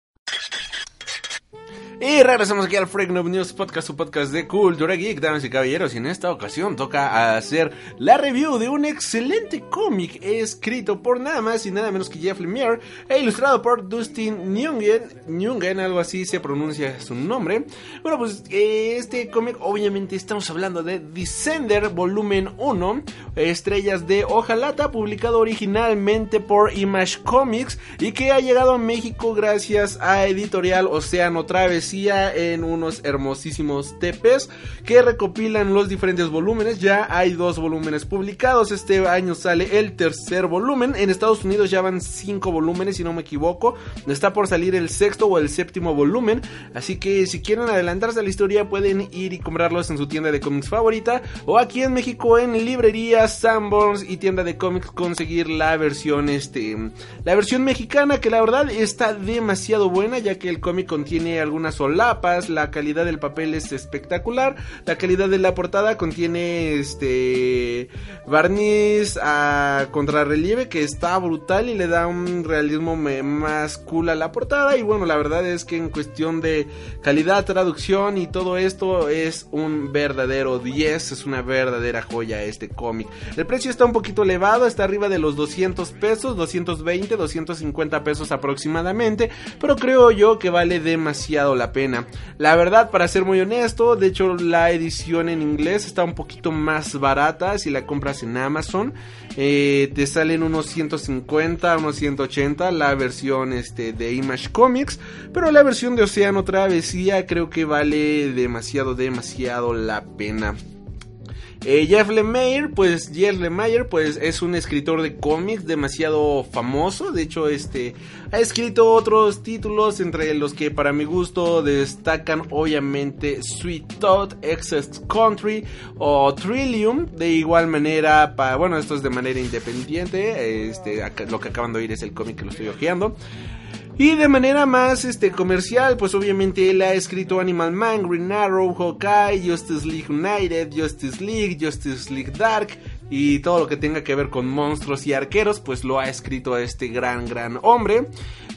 F: Y regresamos aquí al Freak Noob News Podcast, su podcast de Cultura Geek, damas y caballeros. Y en esta ocasión toca hacer la review de un excelente cómic escrito por nada más y nada menos que Jeff Lemire e ilustrado por Dustin Nguyen, Nguyen, algo así se pronuncia su nombre. Bueno, pues este cómic, obviamente, estamos hablando de Descender Volumen 1, Estrellas de Hojalata, publicado originalmente por Image Comics y que ha llegado a México gracias a Editorial Océano En unos hermosísimos TPs que recopilan los diferentes volúmenes. Ya hay dos volúmenes publicados. Este año sale el tercer volumen. En Estados Unidos ya van cinco volúmenes, si no me equivoco. Está por salir el sexto o el séptimo volumen. Así que si quieren adelantarse a la historia, pueden ir y comprarlos en su tienda de cómics favorita. O aquí en México, en librería Sanborns y tienda de cómics, conseguir la versión, este, la versión mexicana, que la verdad está demasiado buena, ya que el cómic contiene algunas solapas, la calidad del papel es espectacular, la calidad de la portada contiene este barniz a contrarrelieve que está brutal y le da un realismo más cool a la portada y bueno, la verdad es que en cuestión de calidad, traducción y todo esto es un verdadero 10, es una verdadera joya este cómic. El precio está un poquito elevado, está arriba de los 200 pesos, 220, 250 pesos aproximadamente, pero creo yo que vale demasiado la pena. La verdad, para ser muy honesto, de hecho la edición en inglés está un poquito más barata si la compras en Amazon. Eh, te salen unos 150, unos 180 la versión este, de Image Comics, pero la versión de Océano Travesía creo que vale demasiado, demasiado la pena. Eh, Jeff Lemire, pues Jeff Lemire, pues es un escritor de cómics demasiado famoso. De hecho, este ha escrito otros títulos entre los que para mi gusto destacan obviamente Sweet Todd, Excess Country o Trillium. De igual manera, pa- bueno, esto es de manera independiente. Este, lo que acaban de oír es el cómic que lo estoy hojeando. Y de manera más este, comercial, pues obviamente él ha escrito Animal Man, Green Arrow, Hawkeye, Justice League United, Justice League, Justice League Dark y todo lo que tenga que ver con monstruos y arqueros, pues lo ha escrito este gran, gran hombre.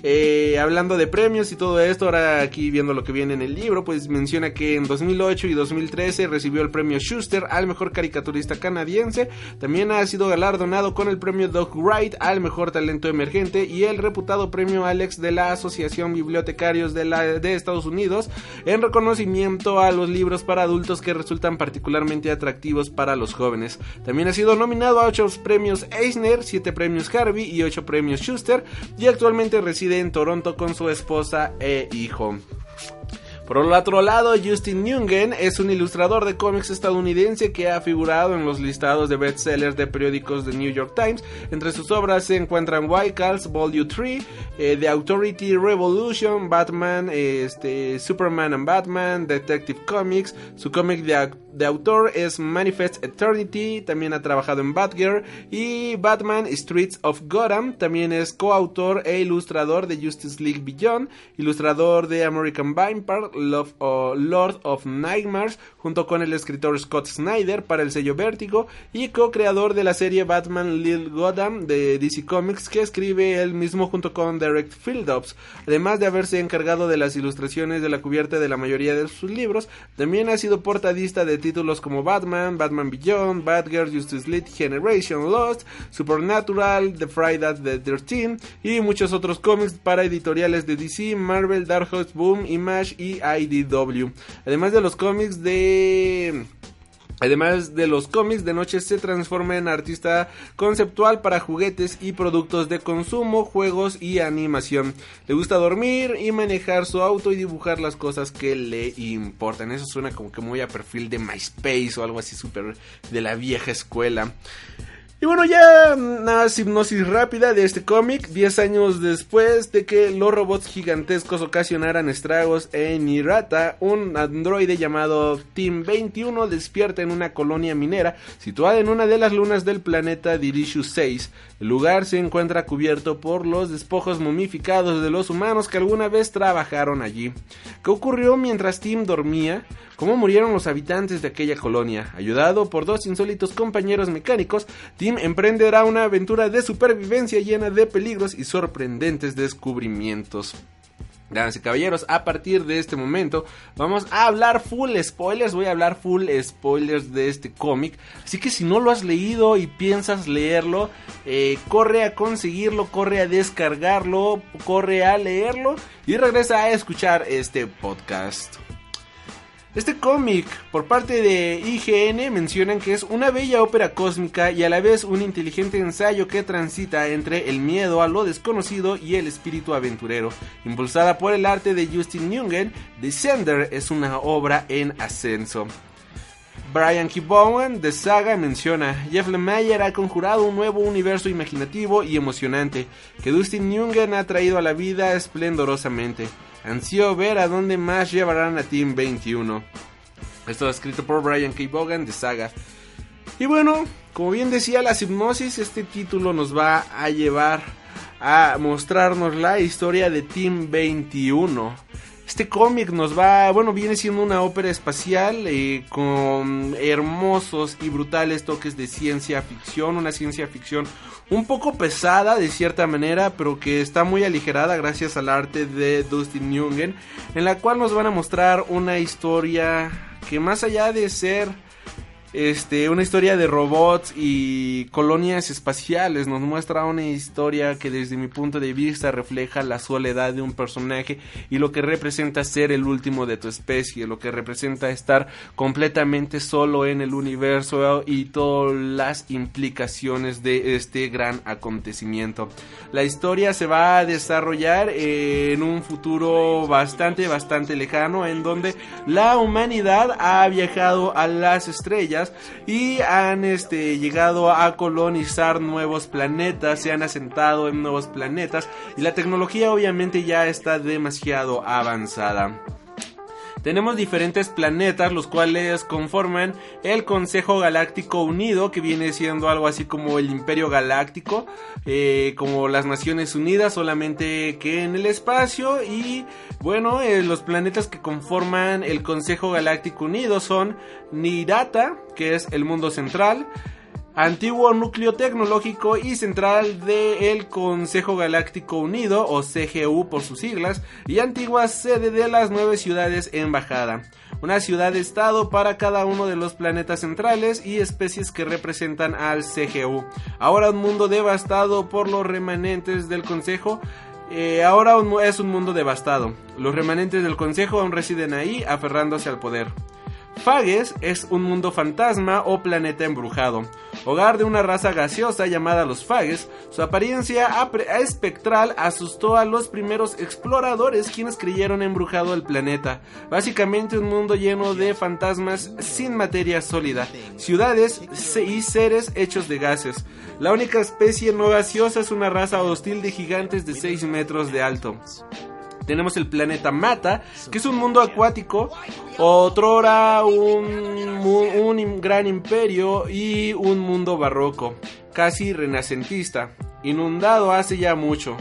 F: Eh, hablando de premios y todo esto, ahora aquí viendo lo que viene en el libro, pues menciona que en 2008 y 2013 recibió el premio Schuster al mejor caricaturista canadiense. También ha sido galardonado con el premio Doug Wright al mejor talento emergente y el reputado premio Alex de la Asociación Bibliotecarios de, la, de Estados Unidos en reconocimiento a los libros para adultos que resultan particularmente atractivos para los jóvenes. También ha sido nominado a 8 premios Eisner, 7 premios Harvey y 8 premios Schuster y actualmente reside en Toronto con su esposa e hijo. Por el otro lado, Justin Nguyen es un ilustrador de cómics estadounidense que ha figurado en los listados de bestsellers de periódicos de New York Times. Entre sus obras se encuentran White Calls, Volume 3, eh, The Authority Revolution, Batman, eh, este, Superman and Batman, Detective Comics. Su cómic de, de autor es Manifest Eternity. También ha trabajado en Batgirl y Batman Streets of Gotham. También es coautor e ilustrador de Justice League Beyond, ilustrador de American Vampire, Love o Lord of Nightmares, junto con el escritor Scott Snyder para el sello Vértigo y co-creador de la serie Batman Lil Gotham de DC Comics que escribe él mismo junto con Derek Phillips. Además de haberse encargado de las ilustraciones de la cubierta de la mayoría de sus libros, también ha sido portadista de títulos como Batman, Batman Beyond, Batgirl, Justice League Generation Lost, Supernatural, The Friday the 13 y muchos otros cómics para editoriales de DC, Marvel, Dark Horse, Boom, Image y IDW. Además de los cómics de Además de los cómics, de noche se transforma en artista conceptual para juguetes y productos de consumo, juegos y animación. Le gusta dormir y manejar su auto y dibujar las cosas que le importan. Eso suena como que muy a perfil de MySpace o algo así súper de la vieja escuela. Y bueno, ya más hipnosis rápida de este cómic. 10 años después de que los robots gigantescos ocasionaran estragos en Irata, un androide llamado Team 21 despierta en una colonia minera situada en una de las lunas del planeta Dirishu 6. El lugar se encuentra cubierto por los despojos momificados de los humanos que alguna vez trabajaron allí. ¿Qué ocurrió mientras Tim dormía? ¿Cómo murieron los habitantes de aquella colonia? Ayudado por dos insólitos compañeros mecánicos, emprenderá una aventura de supervivencia llena de peligros y sorprendentes descubrimientos. Damas y caballeros, a partir de este momento vamos a hablar full spoilers, voy a hablar full spoilers de este cómic, así que si no lo has leído y piensas leerlo, eh, corre a conseguirlo, corre a descargarlo, corre a leerlo y regresa a escuchar este podcast. Este cómic, por parte de IGN, mencionan que es una bella ópera cósmica y a la vez un inteligente ensayo que transita entre el miedo a lo desconocido y el espíritu aventurero. Impulsada por el arte de Justin Nungen, Descender es una obra en ascenso. Brian K. Bowen de Saga menciona, Jeff Lemire ha conjurado un nuevo universo imaginativo y emocionante que Dustin Nungen ha traído a la vida esplendorosamente. Ansío ver a dónde más llevarán a Team 21. Esto escrito por Brian K. Bogan de Saga. Y bueno, como bien decía la hipnosis, este título nos va a llevar a mostrarnos la historia de Team 21. Este cómic nos va, bueno, viene siendo una ópera espacial eh, con hermosos y brutales toques de ciencia ficción, una ciencia ficción un poco pesada de cierta manera, pero que está muy aligerada gracias al arte de Dustin Nungen, en la cual nos van a mostrar una historia que más allá de ser este, una historia de robots y colonias espaciales. Nos muestra una historia que desde mi punto de vista refleja la soledad de un personaje y lo que representa ser el último de tu especie, lo que representa estar completamente solo en el universo y todas las implicaciones de este gran acontecimiento. La historia se va a desarrollar en un futuro bastante, bastante lejano en donde la humanidad ha viajado a las estrellas y han este, llegado a colonizar nuevos planetas, se han asentado en nuevos planetas y la tecnología obviamente ya está demasiado avanzada. Tenemos diferentes planetas los cuales conforman el Consejo Galáctico Unido que viene siendo algo así como el Imperio Galáctico, eh, como las Naciones Unidas solamente que en el espacio. Y bueno eh, los planetas que conforman el Consejo Galáctico Unido son Nirata que es el mundo central, antiguo núcleo tecnológico y central del Consejo Galáctico Unido, o CGU por sus siglas, y antigua sede de las nueve ciudades embajada. Una ciudad-estado para cada uno de los planetas centrales y especies que representan al CGU. Ahora un mundo devastado por los remanentes del Consejo, eh, ahora es un mundo devastado. Los remanentes del Consejo aún residen ahí, aferrándose al poder. Fages es un mundo fantasma o planeta embrujado, hogar de una raza gaseosa llamada los Fages. Su apariencia espectral asustó a los primeros exploradores quienes creyeron embrujado el planeta. Básicamente un mundo lleno de fantasmas sin materia sólida, ciudades y seres hechos de gases. La única especie no gaseosa es una raza hostil de gigantes de 6 metros de alto. Tenemos el planeta Mata, que es un mundo acuático, otrora un, un gran imperio y un mundo barroco, casi renacentista, inundado hace ya mucho.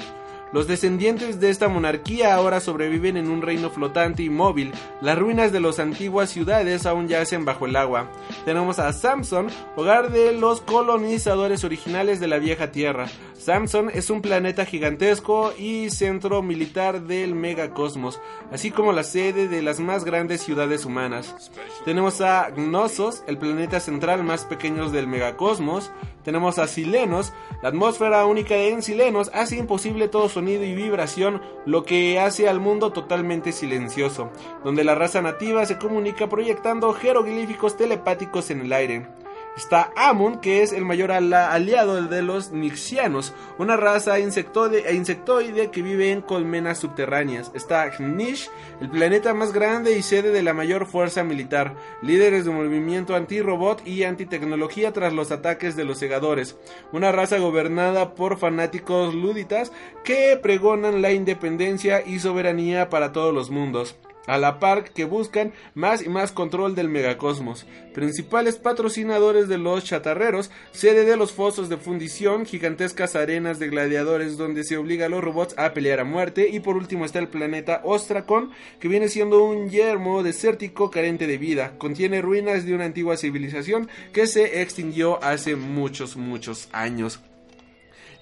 F: Los descendientes de esta monarquía ahora sobreviven en un reino flotante y móvil. Las ruinas de las antiguas ciudades aún yacen bajo el agua. Tenemos a Samson, hogar de los colonizadores originales de la vieja tierra. Samson es un planeta gigantesco y centro militar del megacosmos, así como la sede de las más grandes ciudades humanas. Tenemos a Gnosos, el planeta central más pequeño del megacosmos. Tenemos a Silenos, la atmósfera única en Silenos hace imposible todo sonido y vibración, lo que hace al mundo totalmente silencioso, donde la raza nativa se comunica proyectando jeroglíficos telepáticos en el aire. Está Amon, que es el mayor aliado de los Nixianos, una raza insectoide, que vive en colmenas subterráneas. Está Nish, el planeta más grande y sede de la mayor fuerza militar, líderes de movimiento anti-robot y antitecnología tras los ataques de los segadores. Una raza gobernada por fanáticos luditas que pregonan la independencia y soberanía para todos los mundos a la par que buscan más y más control del megacosmos. Principales patrocinadores de los chatarreros, sede de los fosos de fundición, gigantescas arenas de gladiadores donde se obliga a los robots a pelear a muerte y por último está el planeta Ostracon, que viene siendo un yermo desértico carente de vida. Contiene ruinas de una antigua civilización que se extinguió hace muchos, muchos años.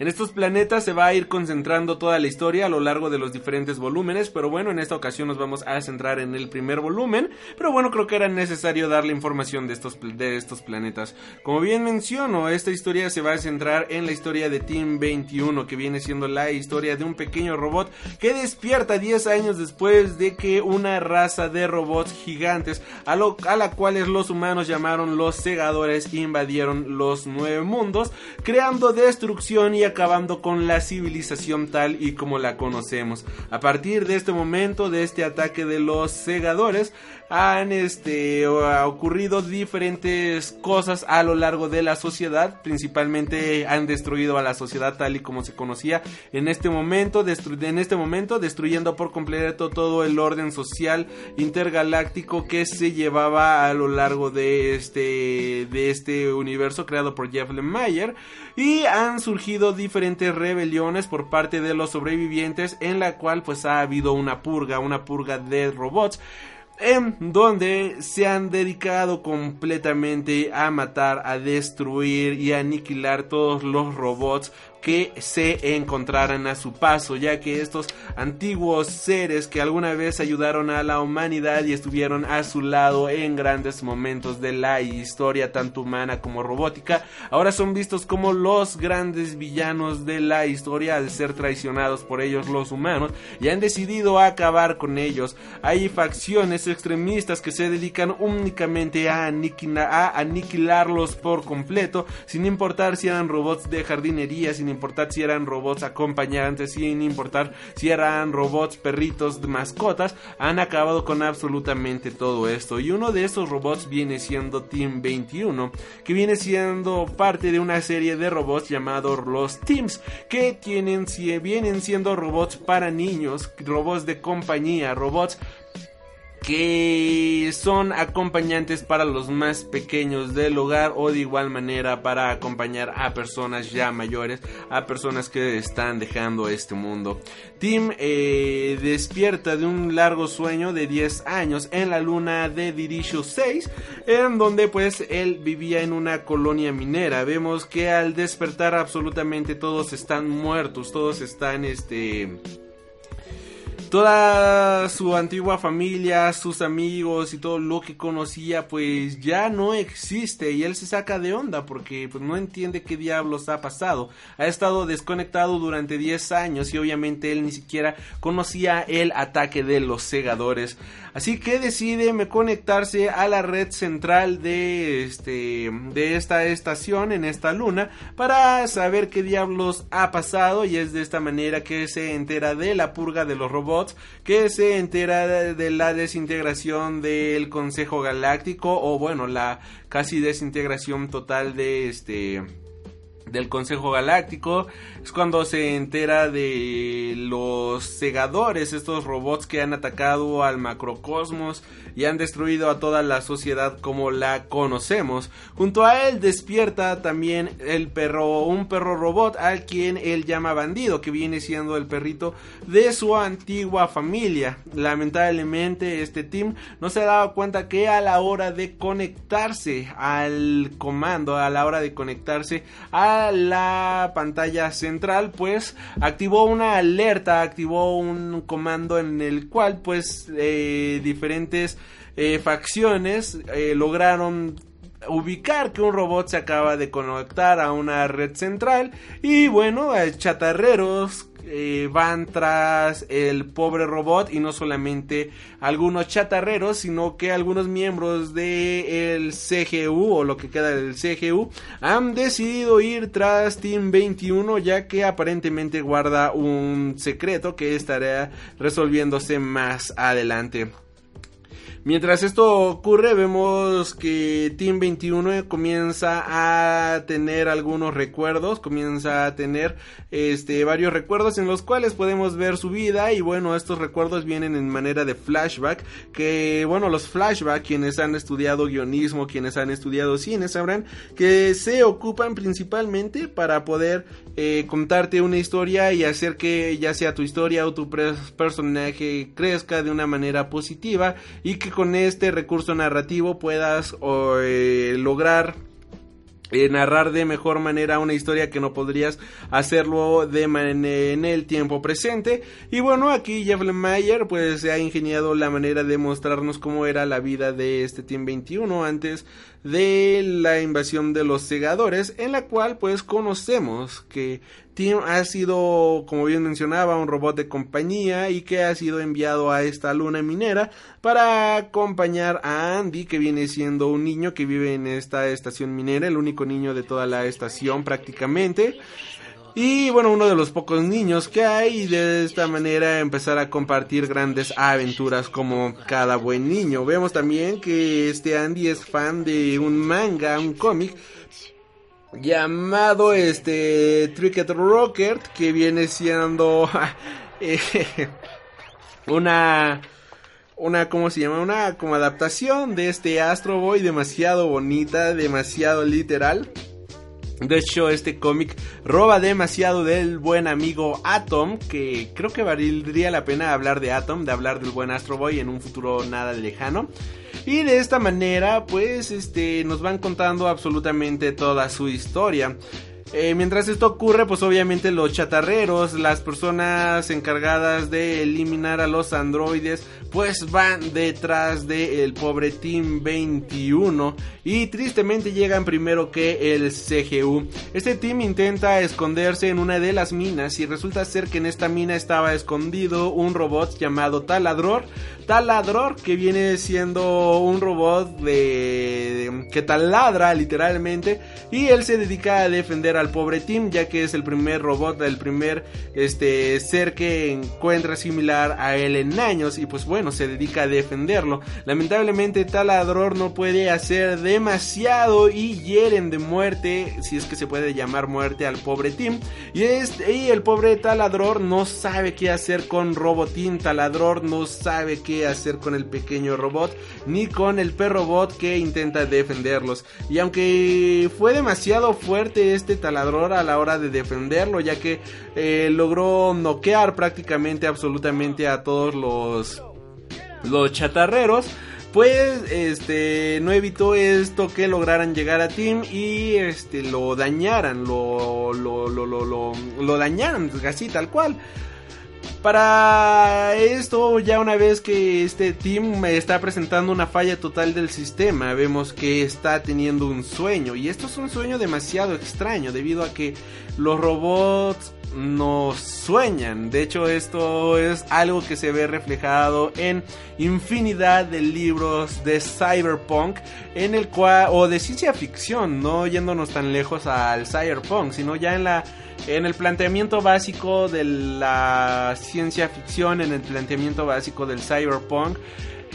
F: En estos planetas se va a ir concentrando toda la historia a lo largo de los diferentes volúmenes, pero bueno, en esta ocasión nos vamos a centrar en el primer volumen, pero bueno, creo que era necesario darle información de estos, de estos planetas. Como bien menciono, esta historia se va a centrar en la historia de Team 21, que viene siendo la historia de un pequeño robot que despierta 10 años después de que una raza de robots gigantes, a, lo, a la cuales los humanos llamaron los segadores, invadieron los nueve mundos, creando destrucción y acabando con la civilización tal y como la conocemos. A partir de este momento, de este ataque de los segadores, han este, ocurrido diferentes cosas a lo largo de la sociedad. Principalmente han destruido a la sociedad tal y como se conocía en este momento, en este momento destruyendo por completo todo el orden social intergaláctico que se llevaba a lo largo de este, de este universo creado por Jeff Lemire. Y han surgido diferentes rebeliones por parte de los sobrevivientes en la cual pues ha habido una purga, una purga de robots en donde se han dedicado completamente a matar, a destruir y a aniquilar todos los robots que se encontraran a su paso, ya que estos antiguos seres que alguna vez ayudaron a la humanidad y estuvieron a su lado en grandes momentos de la historia, tanto humana como robótica, ahora son vistos como los grandes villanos de la historia al ser traicionados por ellos los humanos y han decidido acabar con ellos. Hay facciones extremistas que se dedican únicamente a, aniquila- a aniquilarlos por completo, sin importar si eran robots de jardinería, sin importar si eran robots acompañantes, sin importar si eran robots perritos mascotas, han acabado con absolutamente todo esto. Y uno de esos robots viene siendo Team 21, que viene siendo parte de una serie de robots llamados los Teams, que tienen, si vienen siendo robots para niños, robots de compañía, robots que son acompañantes para los más pequeños del hogar o de igual manera para acompañar a personas ya mayores, a personas que están dejando este mundo. Tim eh, despierta de un largo sueño de 10 años en la luna de Dirisho 6, en donde pues él vivía en una colonia minera. Vemos que al despertar absolutamente todos están muertos, todos están este toda su antigua familia, sus amigos y todo lo que conocía, pues ya no existe y él se saca de onda porque pues no entiende qué diablos ha pasado. Ha estado desconectado durante 10 años y obviamente él ni siquiera conocía el ataque de los segadores. Así que decide conectarse a la red central de este de esta estación en esta luna para saber qué diablos ha pasado y es de esta manera que se entera de la purga de los robots, que se entera de, la desintegración del Consejo Galáctico o bueno, la casi desintegración total de este del Consejo Galáctico. Es cuando se entera de los segadores, estos robots que han atacado al macrocosmos y han destruido a toda la sociedad como la conocemos. Junto a él despierta también el perro, un perro robot al quien él llama bandido, que viene siendo el perrito de su antigua familia. Lamentablemente este team no se ha dado cuenta que a la hora de conectarse al comando, a la hora de conectarse a la pantalla central, pues activó una alerta, activó un comando en el cual pues eh, diferentes eh, facciones eh, lograron ubicar que un robot se acaba de conectar a una red central y bueno, eh, chatarreros van tras el pobre robot y no solamente algunos chatarreros, sino que algunos miembros del CGU o lo que queda del CGU han decidido ir tras Team 21 ya que aparentemente guarda un secreto que estará resolviéndose más adelante. Mientras esto ocurre, vemos que Team 21 comienza a tener algunos recuerdos, comienza a tener este varios recuerdos en los cuales podemos ver su vida y bueno, estos recuerdos vienen en manera de flashback, que bueno, los flashback quienes han estudiado guionismo, quienes han estudiado cine sabrán que se ocupan principalmente para poder eh, contarte una historia y hacer que ya sea tu historia o tu personaje crezca de una manera positiva y que con este recurso narrativo puedas eh, lograr eh, narrar de mejor manera una historia que no podrías hacerlo de en el tiempo presente. Y bueno, aquí Jeff Lemire pues se ha ingeniado la manera de mostrarnos cómo era la vida de este Team 21 antes de la invasión de los segadores, en la cual pues conocemos que Tim ha sido, como bien mencionaba, un robot de compañía y que ha sido enviado a esta luna minera para acompañar a Andy, que viene siendo un niño que vive en esta estación minera, el único niño de toda la estación prácticamente. Y bueno, uno de los pocos niños que hay y de esta manera empezar a compartir grandes aventuras como cada buen niño. Vemos también que este Andy es fan de un manga, un cómic llamado este Tricket Rocket que viene siendo eh, una una cómo se llama una como adaptación de este Astro Boy demasiado bonita, demasiado literal. De hecho, este cómic roba demasiado del buen amigo Atom, que creo que valdría la pena hablar de Atom, de hablar del buen Astro Boy en un futuro nada lejano. Y de esta manera, pues, este, nos van contando absolutamente toda su historia. Eh, mientras esto ocurre, pues obviamente los chatarreros, las personas encargadas de eliminar a los androides, pues van detrás del pobre Team 21 y tristemente llegan primero que el CGU. Este team intenta esconderse en una de las minas y resulta ser que en esta mina estaba escondido un robot llamado Taladror. Taladror que viene siendo un robot de que taladra literalmente y él se dedica a defender al pobre Tim ya que es el primer robot, el primer este ser que encuentra similar a él en años y pues bueno, se dedica a defenderlo. Lamentablemente Taladror no puede hacer demasiado y hieren de muerte, si es que se puede llamar muerte al pobre Tim y, este, y el pobre Taladror no sabe qué hacer con Robotín, Taladror no sabe qué hacer con el pequeño robot ni con el perro bot que intenta defenderlos. Y aunque fue demasiado fuerte este taladror a la hora de defenderlo, ya que eh, logró noquear prácticamente absolutamente a todos los, los chatarreros pues este no evitó esto que lograran llegar a Tim y este lo dañaran, lo lo lo lo lo, lo dañaran así tal cual. Para esto, ya una vez que este team está presentando una falla total del sistema, vemos que está teniendo un sueño. Y esto es un sueño demasiado extraño, debido a que los robots no sueñan. De hecho, esto es algo que se ve reflejado en infinidad de libros de cyberpunk, en el cual, o de ciencia ficción, no yéndonos tan lejos al cyberpunk, sino ya en la en el planteamiento básico de la ciencia ficción, en el planteamiento básico del cyberpunk,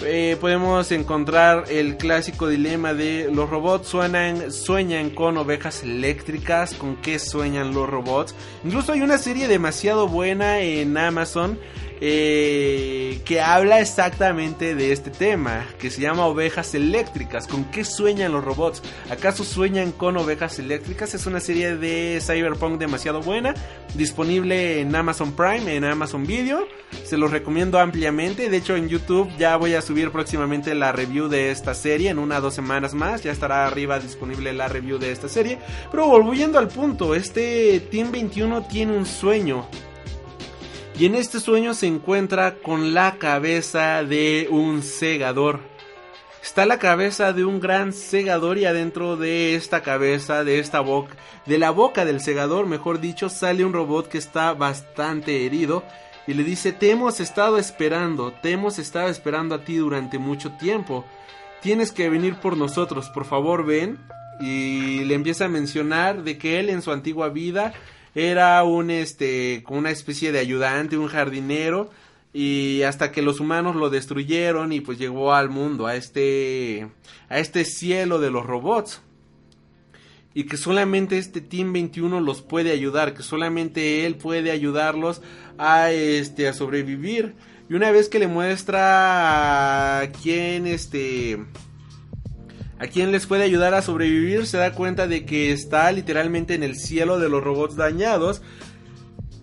F: eh, podemos encontrar el clásico dilema de los robots suenan, sueñan con ovejas eléctricas, con qué sueñan los robots. Incluso hay una serie demasiado buena en Amazon eh, que habla exactamente de este tema, que se llama ovejas eléctricas. ¿Con qué sueñan los robots? ¿Acaso sueñan con ovejas eléctricas? Es una serie de cyberpunk demasiado buena, disponible en Amazon Prime, en Amazon Video. Se los recomiendo ampliamente. De hecho, en YouTube ya voy a subir próximamente la review de esta serie. En una o dos semanas más ya estará arriba disponible la review de esta serie. Pero volviendo al punto, este Team 21 tiene un sueño y en este sueño se encuentra con la cabeza de un segador. está la cabeza de un gran segador y adentro de esta cabeza, de esta boca, de la boca del segador, mejor dicho, sale un robot que está bastante herido y le dice, te hemos estado esperando, te hemos estado esperando a ti durante mucho tiempo, tienes que venir por nosotros, por favor ven. Y le empieza a mencionar de que él en su antigua vida era un este, una especie de ayudante, un jardinero, y hasta que los humanos lo destruyeron y pues llegó al mundo, a este, a este cielo de los robots. Y que solamente este Team 21 los puede ayudar, que solamente él puede ayudarlos a este, a sobrevivir. Y una vez que le muestra a quién este, a quien les puede ayudar a sobrevivir, se da cuenta de que está literalmente en el cielo de los robots dañados.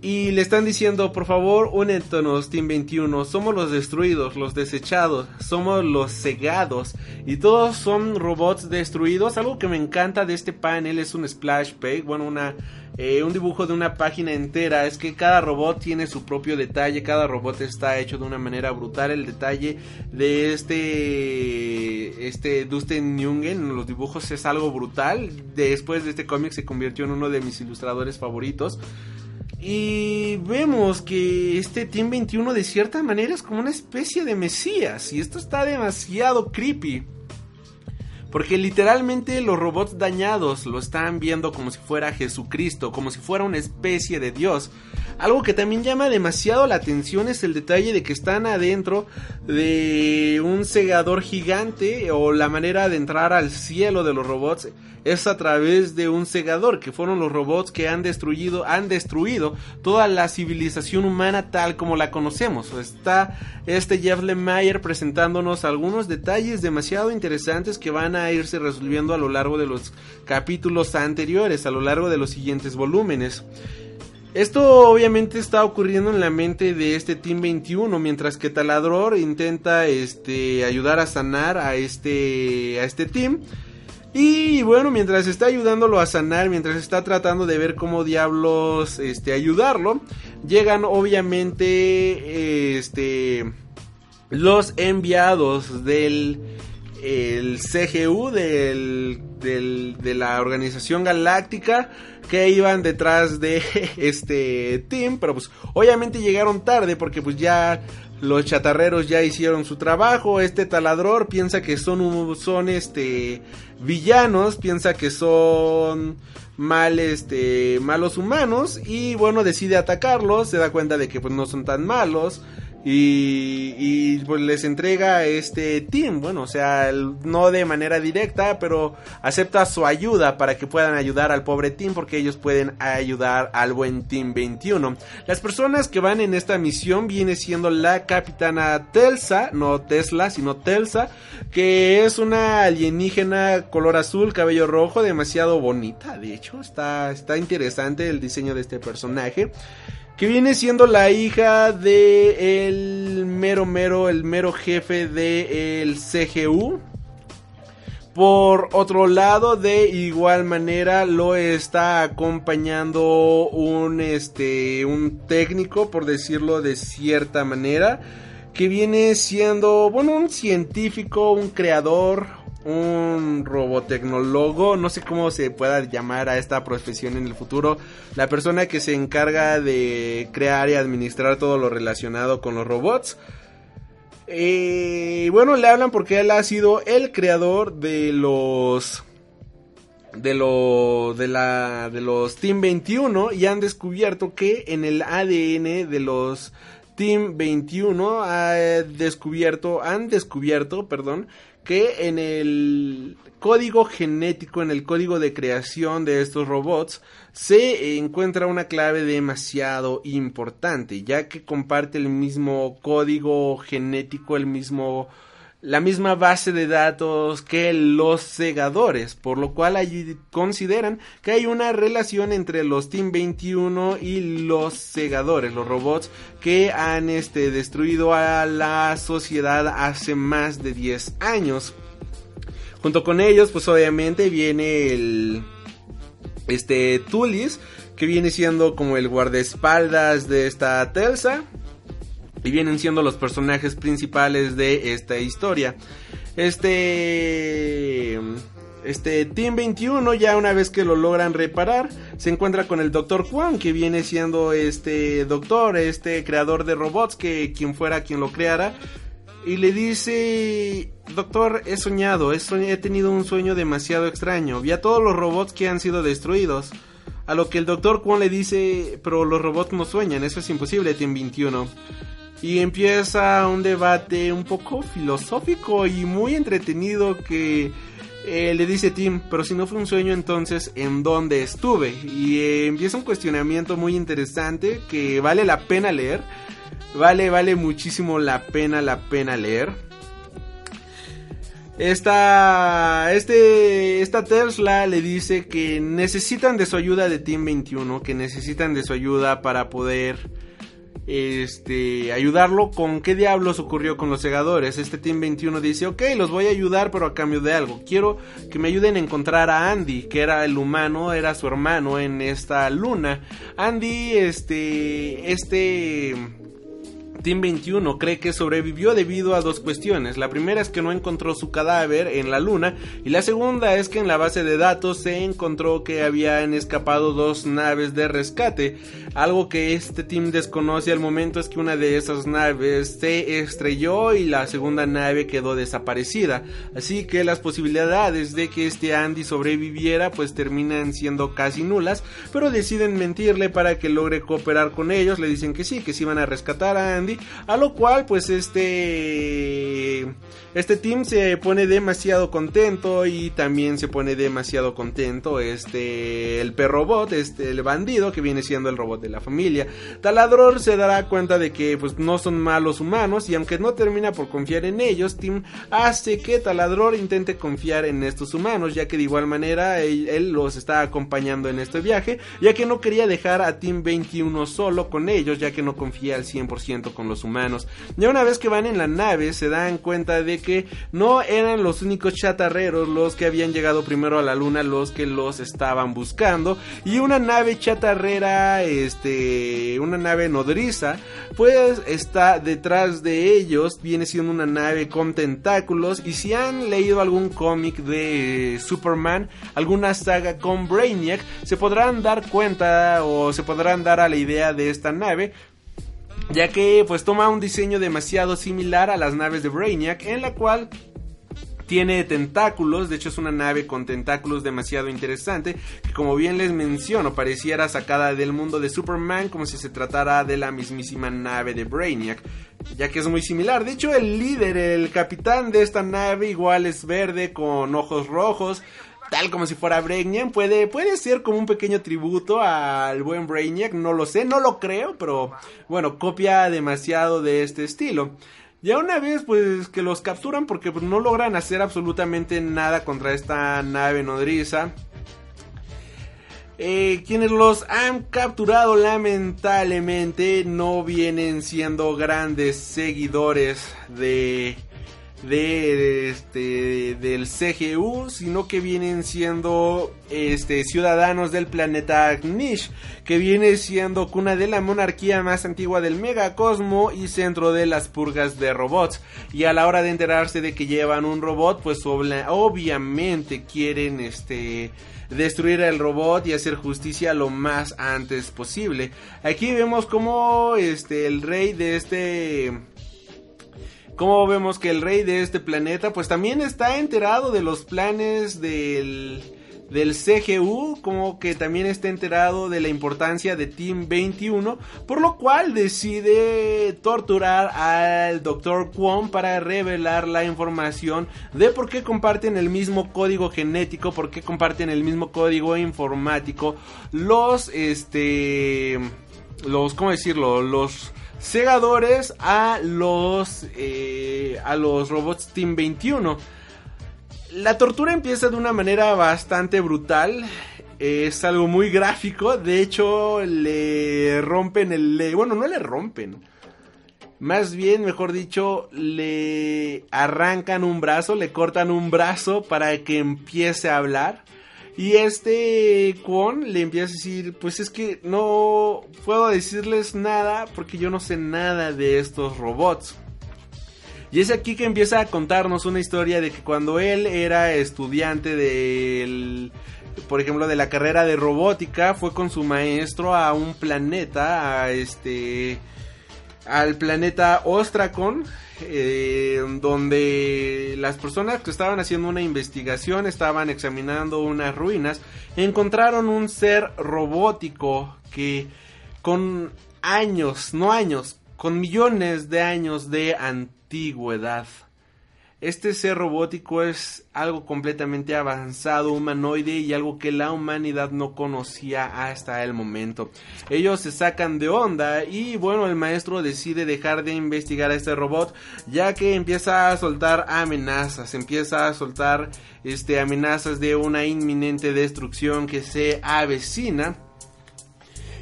F: Y le están diciendo, por favor, únetonos, Team 21. Somos los destruidos, los desechados, somos los cegados. Y todos son robots destruidos. Algo que me encanta de este panel es un splash page, bueno, una, eh, un dibujo de una página entera. Es que cada robot tiene su propio detalle, cada robot está hecho de una manera brutal. El detalle de este, este Dustin Jungen en los dibujos es algo brutal. Después de este cómic se convirtió en uno de mis ilustradores favoritos. Y vemos que este Team 21 de cierta manera es como una especie de mesías. Y esto está demasiado creepy. Porque literalmente los robots dañados lo están viendo como si fuera Jesucristo, como si fuera una especie de Dios. Algo que también llama demasiado la atención es el detalle de que están adentro de un segador gigante o la manera de entrar al cielo de los robots es a través de un segador que fueron los robots que han destruido han destruido toda la civilización humana tal como la conocemos. Está este Jeff Lemire presentándonos algunos detalles demasiado interesantes que van a irse resolviendo a lo largo de los capítulos anteriores, a lo largo de los siguientes volúmenes. Esto obviamente está ocurriendo en la mente de este Team 21, mientras que Taladror intenta este, ayudar a sanar a este, a este team. Y bueno, mientras está ayudándolo a sanar, mientras está tratando de ver cómo diablos este, ayudarlo, llegan obviamente este, los enviados del el CGU del, del, de la organización galáctica que iban detrás de este team, pero pues obviamente llegaron tarde porque pues ya los chatarreros ya hicieron su trabajo, este taladror piensa que son son este villanos, piensa que son mal este malos humanos y bueno, decide atacarlos, se da cuenta de que pues no son tan malos y, y, pues les entrega este team, bueno, o sea, no de manera directa, pero acepta su ayuda para que puedan ayudar al pobre team porque ellos pueden ayudar al buen team 21. Las personas que van en esta misión viene siendo la capitana Telsa, no Tesla, sino Telsa, que es una alienígena color azul, cabello rojo, demasiado bonita, de hecho, está, está interesante el diseño de este personaje que viene siendo la hija de el mero mero, el mero jefe del CGU. Por otro lado, de igual manera lo está acompañando un este un técnico, por decirlo de cierta manera, que viene siendo, bueno, un científico, un creador, un robotecnólogo, no sé cómo se pueda llamar a esta profesión en el futuro, la persona que se encarga de crear y administrar todo lo relacionado con los robots. Y bueno, le hablan porque él ha sido el creador de los de lo de la de los Team 21 y han descubierto que en el ADN de los Team 21 ha descubierto han descubierto, perdón, que en el código genético, en el código de creación de estos robots, se encuentra una clave demasiado importante, ya que comparte el mismo código genético, el mismo la misma base de datos que los segadores, por lo cual allí consideran que hay una relación entre los Team 21 y los segadores, los robots que han este, destruido a la sociedad hace más de 10 años. Junto con ellos, pues obviamente viene el este Tulis, que viene siendo como el guardaespaldas de esta Telsa y vienen siendo los personajes principales de esta historia. Este este Team 21 ya una vez que lo logran reparar se encuentra con el Dr. Juan que viene siendo este doctor, este creador de robots que quien fuera quien lo creara y le dice, doctor, he soñado, he, tenido un sueño demasiado extraño, vi a todos los robots que han sido destruidos. A lo que el doctor Kwon le dice, pero los robots no sueñan, eso es imposible, Team 21. Y empieza un debate un poco filosófico y muy entretenido que eh, le dice Tim, pero si no fue un sueño entonces, ¿en dónde estuve? Y eh, empieza un cuestionamiento muy interesante que vale la pena leer. Vale, vale muchísimo la pena, la pena leer. Esta, este, esta Tesla le dice que necesitan de su ayuda de Team 21, que necesitan de su ayuda para poder este, ayudarlo con qué diablos ocurrió con los segadores. Este Team 21 dice, ok, los voy a ayudar, pero a cambio de algo. Quiero que me ayuden a encontrar a Andy, que era el humano, era su hermano en esta luna. Andy, este, este... Team 21 cree que sobrevivió debido a dos cuestiones. La primera es que no encontró su cadáver en la luna y la segunda es que en la base de datos se encontró que habían escapado dos naves de rescate. Algo que este team desconoce al momento es que una de esas naves se estrelló y la segunda nave quedó desaparecida. Así que las posibilidades de que este Andy sobreviviera pues terminan siendo casi nulas, pero deciden mentirle para que logre cooperar con ellos. Le dicen que sí, que sí van a rescatar a Andy a lo cual, pues este. Este team se pone demasiado contento. Y también se pone demasiado contento. Este. El perro bot, este. El bandido que viene siendo el robot de la familia. Taladror se dará cuenta de que, pues, no son malos humanos. Y aunque no termina por confiar en ellos, Tim hace que Taladror intente confiar en estos humanos. Ya que de igual manera él, los está acompañando en este viaje. Ya que no quería dejar a Team 21 solo con ellos. Ya que no confía al 100% con los humanos. Ya una vez que van en la nave se dan cuenta de que no eran los únicos chatarreros los que habían llegado primero a la luna los que los estaban buscando. Y una nave chatarrera este una nave nodriza pues está detrás de ellos. Viene siendo una nave con tentáculos. Y si han leído algún cómic de Superman alguna saga con Brainiac se podrán dar cuenta o se podrán dar a la idea de esta nave ya que pues toma un diseño demasiado similar a las naves de Brainiac en la cual tiene tentáculos, de hecho es una nave con tentáculos demasiado interesante, que como bien les menciono, pareciera sacada del mundo de Superman como si se tratara de la mismísima nave de Brainiac, ya que es muy similar. De hecho el líder, el capitán de esta nave igual es verde con ojos rojos, tal como si fuera Brainiac, puede, puede ser como un pequeño tributo al buen Brainiac, no lo sé, no lo creo, pero bueno, copia demasiado de este estilo. Ya una vez pues que los capturan porque pues, no logran hacer absolutamente nada contra esta nave nodriza. Eh, quienes los han capturado lamentablemente no vienen siendo grandes seguidores de de este del CGU, sino que vienen siendo este ciudadanos del planeta Nish, que viene siendo cuna de la monarquía más antigua del megacosmo y centro de las purgas de robots. Y a la hora de enterarse de que llevan un robot, pues obviamente quieren este destruir el robot y hacer justicia lo más antes posible. Aquí vemos como este el rey de este como vemos que el rey de este planeta pues también está enterado de los planes del del CGU, como que también está enterado de la importancia de Team 21, por lo cual decide torturar al Dr. Kwon para revelar la información de por qué comparten el mismo código genético, por qué comparten el mismo código informático los este los cómo decirlo, los segadores a los eh, a los robots Team 21. La tortura empieza de una manera bastante brutal. Es algo muy gráfico. De hecho, le rompen el. bueno, no le rompen. Más bien, mejor dicho, le arrancan un brazo, le cortan un brazo para que empiece a hablar. Y este Kwon le empieza a decir, pues es que no puedo decirles nada porque yo no sé nada de estos robots. Y es aquí que empieza a contarnos una historia de que cuando él era estudiante del por ejemplo, de la carrera de robótica, fue con su maestro a un planeta, a este, al planeta Ostracon, eh, donde las personas que estaban haciendo una investigación, estaban examinando unas ruinas, encontraron un ser robótico que con años, no años, con millones de años de antigüedad. Este ser robótico es algo completamente avanzado, humanoide y algo que la humanidad no conocía hasta el momento. Ellos se sacan de onda y bueno, el maestro decide dejar de investigar a este robot ya que empieza a soltar amenazas, empieza a soltar este amenazas de una inminente destrucción que se avecina.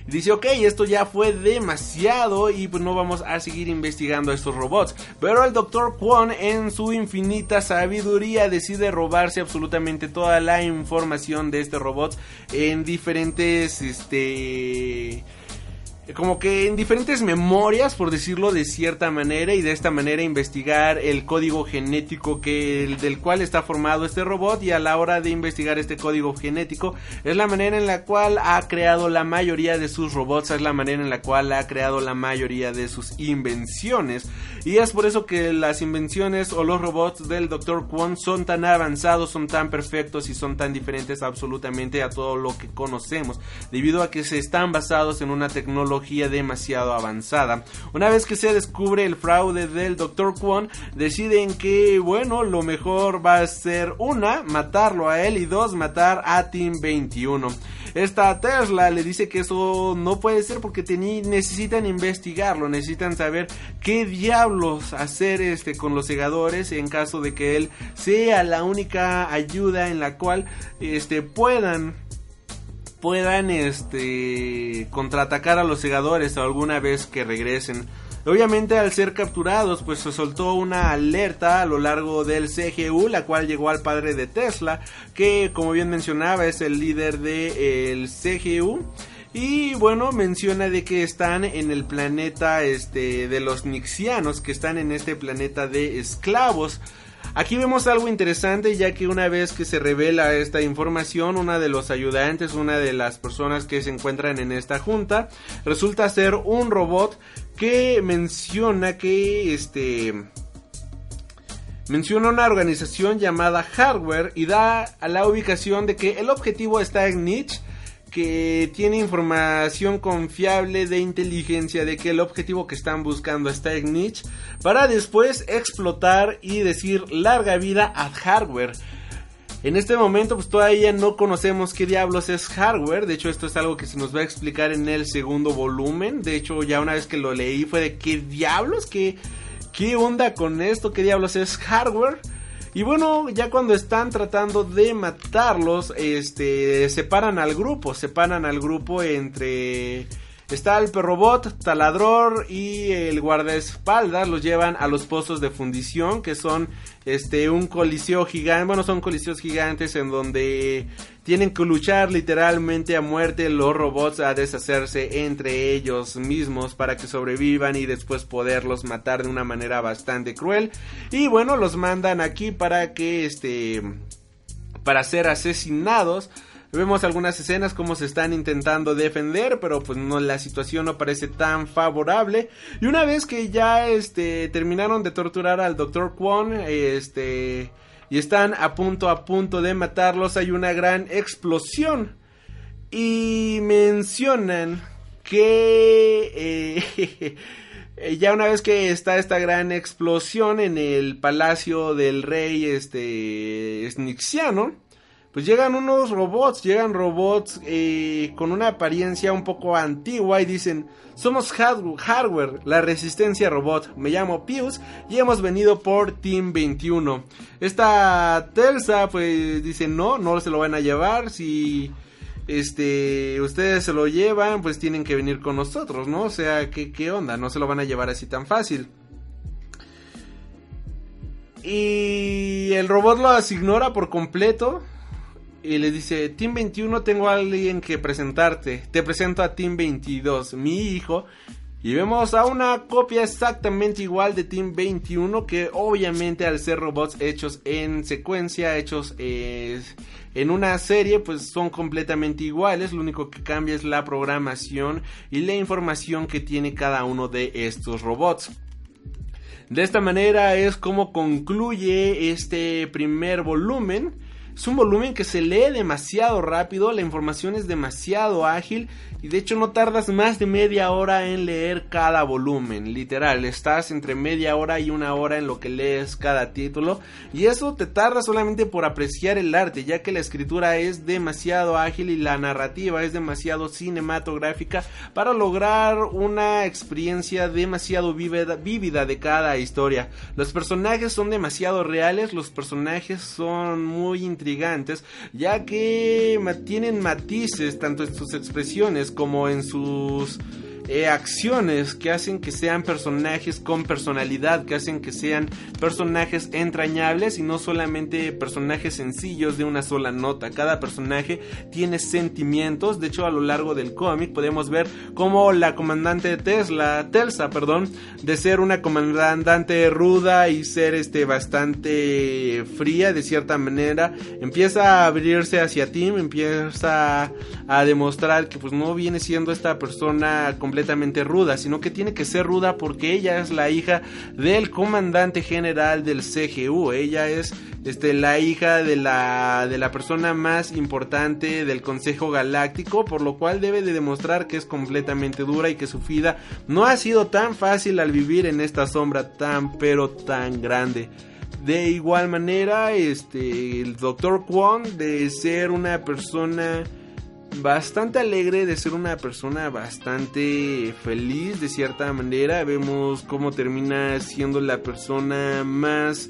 F: Dice, ok, esto ya fue demasiado y pues no vamos a seguir investigando a estos robots. Pero el Dr. Kwon en su infinita sabiduría decide robarse absolutamente toda la información de este robot en diferentes, este como que en diferentes memorias, por decirlo de cierta manera, y de esta manera investigar el código genético que, del cual está formado este robot, y a la hora de investigar este código genético, es la manera en la cual ha creado la mayoría de sus robots, es la manera en la cual ha creado la mayoría de sus invenciones, y es por eso que las invenciones o los robots del Dr. Kwon son tan avanzados, son tan perfectos y son tan diferentes absolutamente a todo lo que conocemos, debido a que se están basados en una tecnología demasiado avanzada. Una vez que se descubre el fraude del Dr. Kwon, deciden que, bueno, lo mejor va a ser una, matarlo a él y dos, matar a Team 21. Esta Tesla le dice que eso no puede ser porque necesitan investigarlo, necesitan saber qué diablos hacer este con los segadores en caso de que él sea la única ayuda en la cual este puedan puedan este contraatacar a los segadores alguna vez que regresen. Obviamente al ser capturados pues se soltó una alerta a lo largo del CGU la cual llegó al padre de Tesla que como bien mencionaba es el líder del CGU y bueno, menciona de que están en el planeta este de los Nixianos, que están en este planeta de esclavos. Aquí vemos algo interesante ya que una vez que se revela esta información, una de los ayudantes, una de las personas que se encuentran en esta junta, resulta ser un robot que menciona que este menciona una organización llamada Hardware y da a la ubicación de que el objetivo está en Niche que tiene información confiable de inteligencia de que el objetivo que están buscando está en niche para después explotar y decir larga vida a hardware. En este momento pues todavía no conocemos qué diablos es hardware, de hecho esto es algo que se nos va a explicar en el segundo volumen, de hecho ya una vez que lo leí fue de qué diablos, qué, qué onda con esto, qué diablos es hardware. Y bueno, ya cuando están tratando de matarlos, este, separan al grupo, separan al grupo entre... Está el perrobot, taladror y el guardaespaldas, los llevan a los pozos de fundición, que son este un coliseo gigante, bueno, son coliseos gigantes en donde tienen que luchar literalmente a muerte los robots a deshacerse entre ellos mismos para que sobrevivan y después poderlos matar de una manera bastante cruel. Y bueno, los mandan aquí para que este para ser asesinados. Vemos algunas escenas como se están intentando defender, pero pues no la situación no parece tan favorable. Y una vez que ya este terminaron de torturar al Dr. Kwon, este y están a punto a punto de matarlos, hay una gran explosión. Y mencionan que eh, ya una vez que está esta gran explosión en el palacio del rey este Snixiano, pues llegan unos robots, llegan robots eh, con una apariencia un poco antigua y dicen, somos hardware, la resistencia robot, me llamo Pius y hemos venido por Team 21. Esta Telsa pues dice, no, no se lo van a llevar, si este ustedes se lo llevan pues tienen que venir con nosotros, ¿no? O sea, ¿qué, qué onda? No se lo van a llevar así tan fácil. Y el robot lo ignora por completo y le dice, Team 21 tengo a alguien que presentarte, te presento a Team 22, mi hijo, Y vemos a una copia exactamente igual de Team 21 que obviamente al ser robots hechos en secuencia, hechos eh, en una serie, pues son completamente iguales. Lo único que cambia es la programación y la información que tiene cada uno de estos robots. De esta manera es como concluye este primer volumen. Es un volumen que se lee demasiado rápido, la información es demasiado ágil y de hecho no tardas más de media hora en leer cada volumen, literal, estás entre media hora y una hora en lo que lees cada título y eso te tarda solamente por apreciar el arte, ya que la escritura es demasiado ágil y la narrativa es demasiado cinematográfica para lograr una experiencia demasiado vívida, vívida de cada historia. Los personajes son demasiado reales, los personajes son muy intrigantes, ya que tienen matices tanto en sus expresiones como en sus eh, acciones que hacen que sean personajes con personalidad, que hacen que sean personajes entrañables y no solamente personajes sencillos de una sola nota. Cada personaje tiene sentimientos. De hecho, a lo largo del cómic podemos ver cómo la comandante Tesla, Telsa, perdón, de ser una comandante ruda y ser este bastante fría de cierta manera, empieza a abrirse hacia Tim, empieza a demostrar que pues no viene siendo esta persona completamente ruda, sino que tiene que ser ruda porque ella es la hija del comandante general del CGU, ella es este, la hija de la, de la persona más importante del Consejo Galáctico, por lo cual debe de demostrar que es completamente dura y que su vida no ha sido tan fácil al vivir en esta sombra tan pero tan grande. De igual manera, este, el Dr. Kwon de ser una persona bastante alegre, de ser una persona bastante feliz de cierta manera. Vemos cómo termina siendo la persona más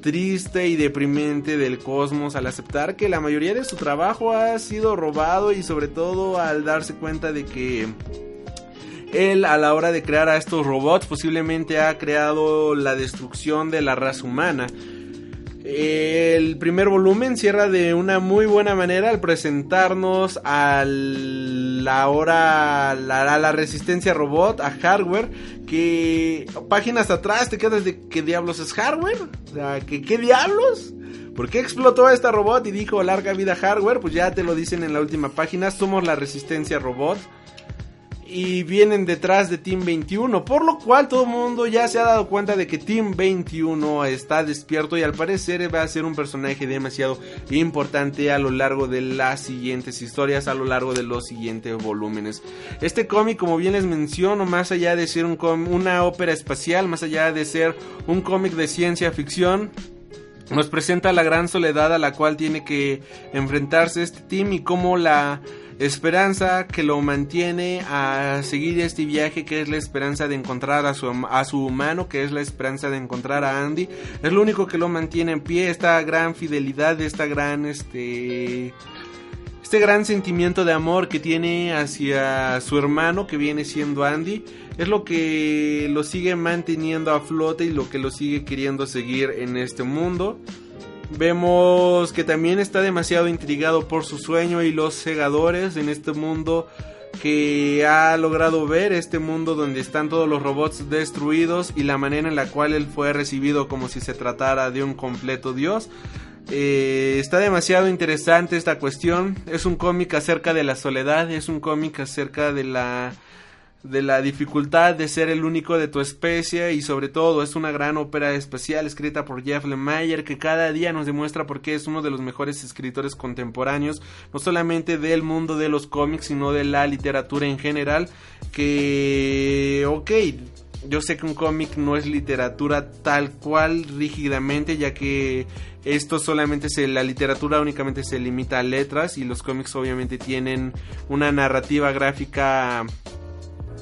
F: triste y deprimente del cosmos al aceptar que la mayoría de su trabajo ha sido robado y sobre todo al darse cuenta de que él a la hora de crear a estos robots posiblemente ha creado la destrucción de la raza humana. El primer volumen cierra de una muy buena manera al presentarnos a la hora, la, la resistencia robot, a hardware, que páginas atrás te quedas de qué diablos es hardware, o sea, que qué diablos. ¿Por qué explotó esta robot y dijo larga vida hardware? Pues ya te lo dicen en la última página, somos la resistencia robot y vienen detrás de Team 21, por lo cual todo el mundo ya se ha dado cuenta de que Team 21 está despierto y al parecer va a ser un personaje demasiado importante a lo largo de las siguientes historias, a lo largo de los siguientes volúmenes. Este cómic, como bien les menciono, más allá de ser un una ópera espacial, más allá de ser un cómic de ciencia ficción, nos presenta la gran soledad a la cual tiene que enfrentarse este team y cómo la esperanza que lo mantiene a seguir este viaje, que es la esperanza de encontrar a su, a su humano, que es la esperanza de encontrar a Andy, es lo único que lo mantiene en pie, esta gran fidelidad, esta gran, este, este gran sentimiento de amor que tiene hacia su hermano que viene siendo Andy es lo que lo sigue manteniendo a flote y lo que lo sigue queriendo seguir en este mundo. Vemos que también está demasiado intrigado por su sueño y los segadores en este mundo que ha logrado ver este mundo donde están todos los robots destruidos y la manera en la cual él fue recibido como si se tratara de un completo dios. Eh, está demasiado interesante esta cuestión. Es un cómic acerca de la soledad, es un cómic acerca de la de la dificultad de ser el único de tu especie y sobre todo es una gran ópera especial escrita por Jeff Lemire que cada día nos demuestra por qué es uno de los mejores escritores contemporáneos, no solamente del mundo de los cómics, sino de la literatura en general, que, ok, yo sé que un cómic no es literatura tal cual rígidamente, ya que esto solamente se, la literatura únicamente se limita a letras y los cómics obviamente tienen una narrativa gráfica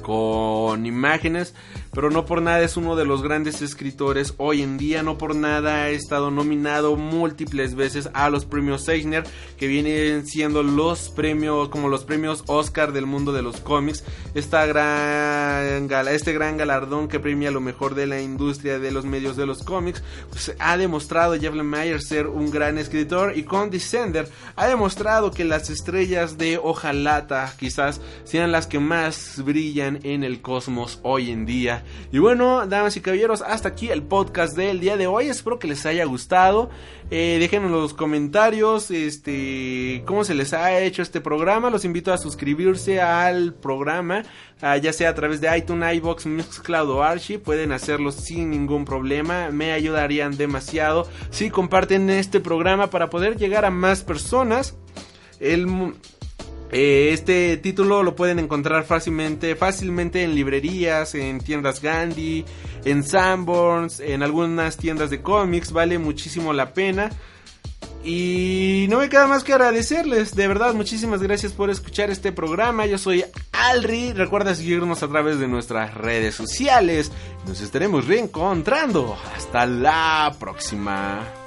F: con imágenes, pero no por nada es uno de los grandes escritores hoy en día, no por nada ha estado nominado múltiples veces a los premios Eisner, que vienen siendo los premios, como los premios Oscar del mundo de los cómics, esta gran gala, este gran galardón que premia lo mejor de la industria de los medios de los cómics, pues ha demostrado Jeff Lemire ser un gran escritor y con Descender ha demostrado que las estrellas de hojalata quizás sean las que más brillan en el cosmos hoy en día. Y bueno, damas y caballeros, hasta aquí el podcast del día de hoy. Espero que les haya gustado. Eh, déjenos en los comentarios este, cómo se les ha hecho este programa. Los invito a suscribirse al programa, ah, ya sea a través de iTunes, iBox, Mixcloud o Archie. Pueden hacerlo sin ningún problema. Me ayudarían demasiado si comparten este programa para poder llegar a más personas. El, este título lo pueden encontrar fácilmente, fácilmente en librerías, en tiendas Gandhi, en Sanborns, en algunas tiendas de cómics, vale muchísimo la pena. Y no me queda más que agradecerles, de verdad, muchísimas gracias por escuchar este programa. Yo soy Alri, recuerda seguirnos a través de nuestras redes sociales. Nos estaremos reencontrando. Hasta la próxima.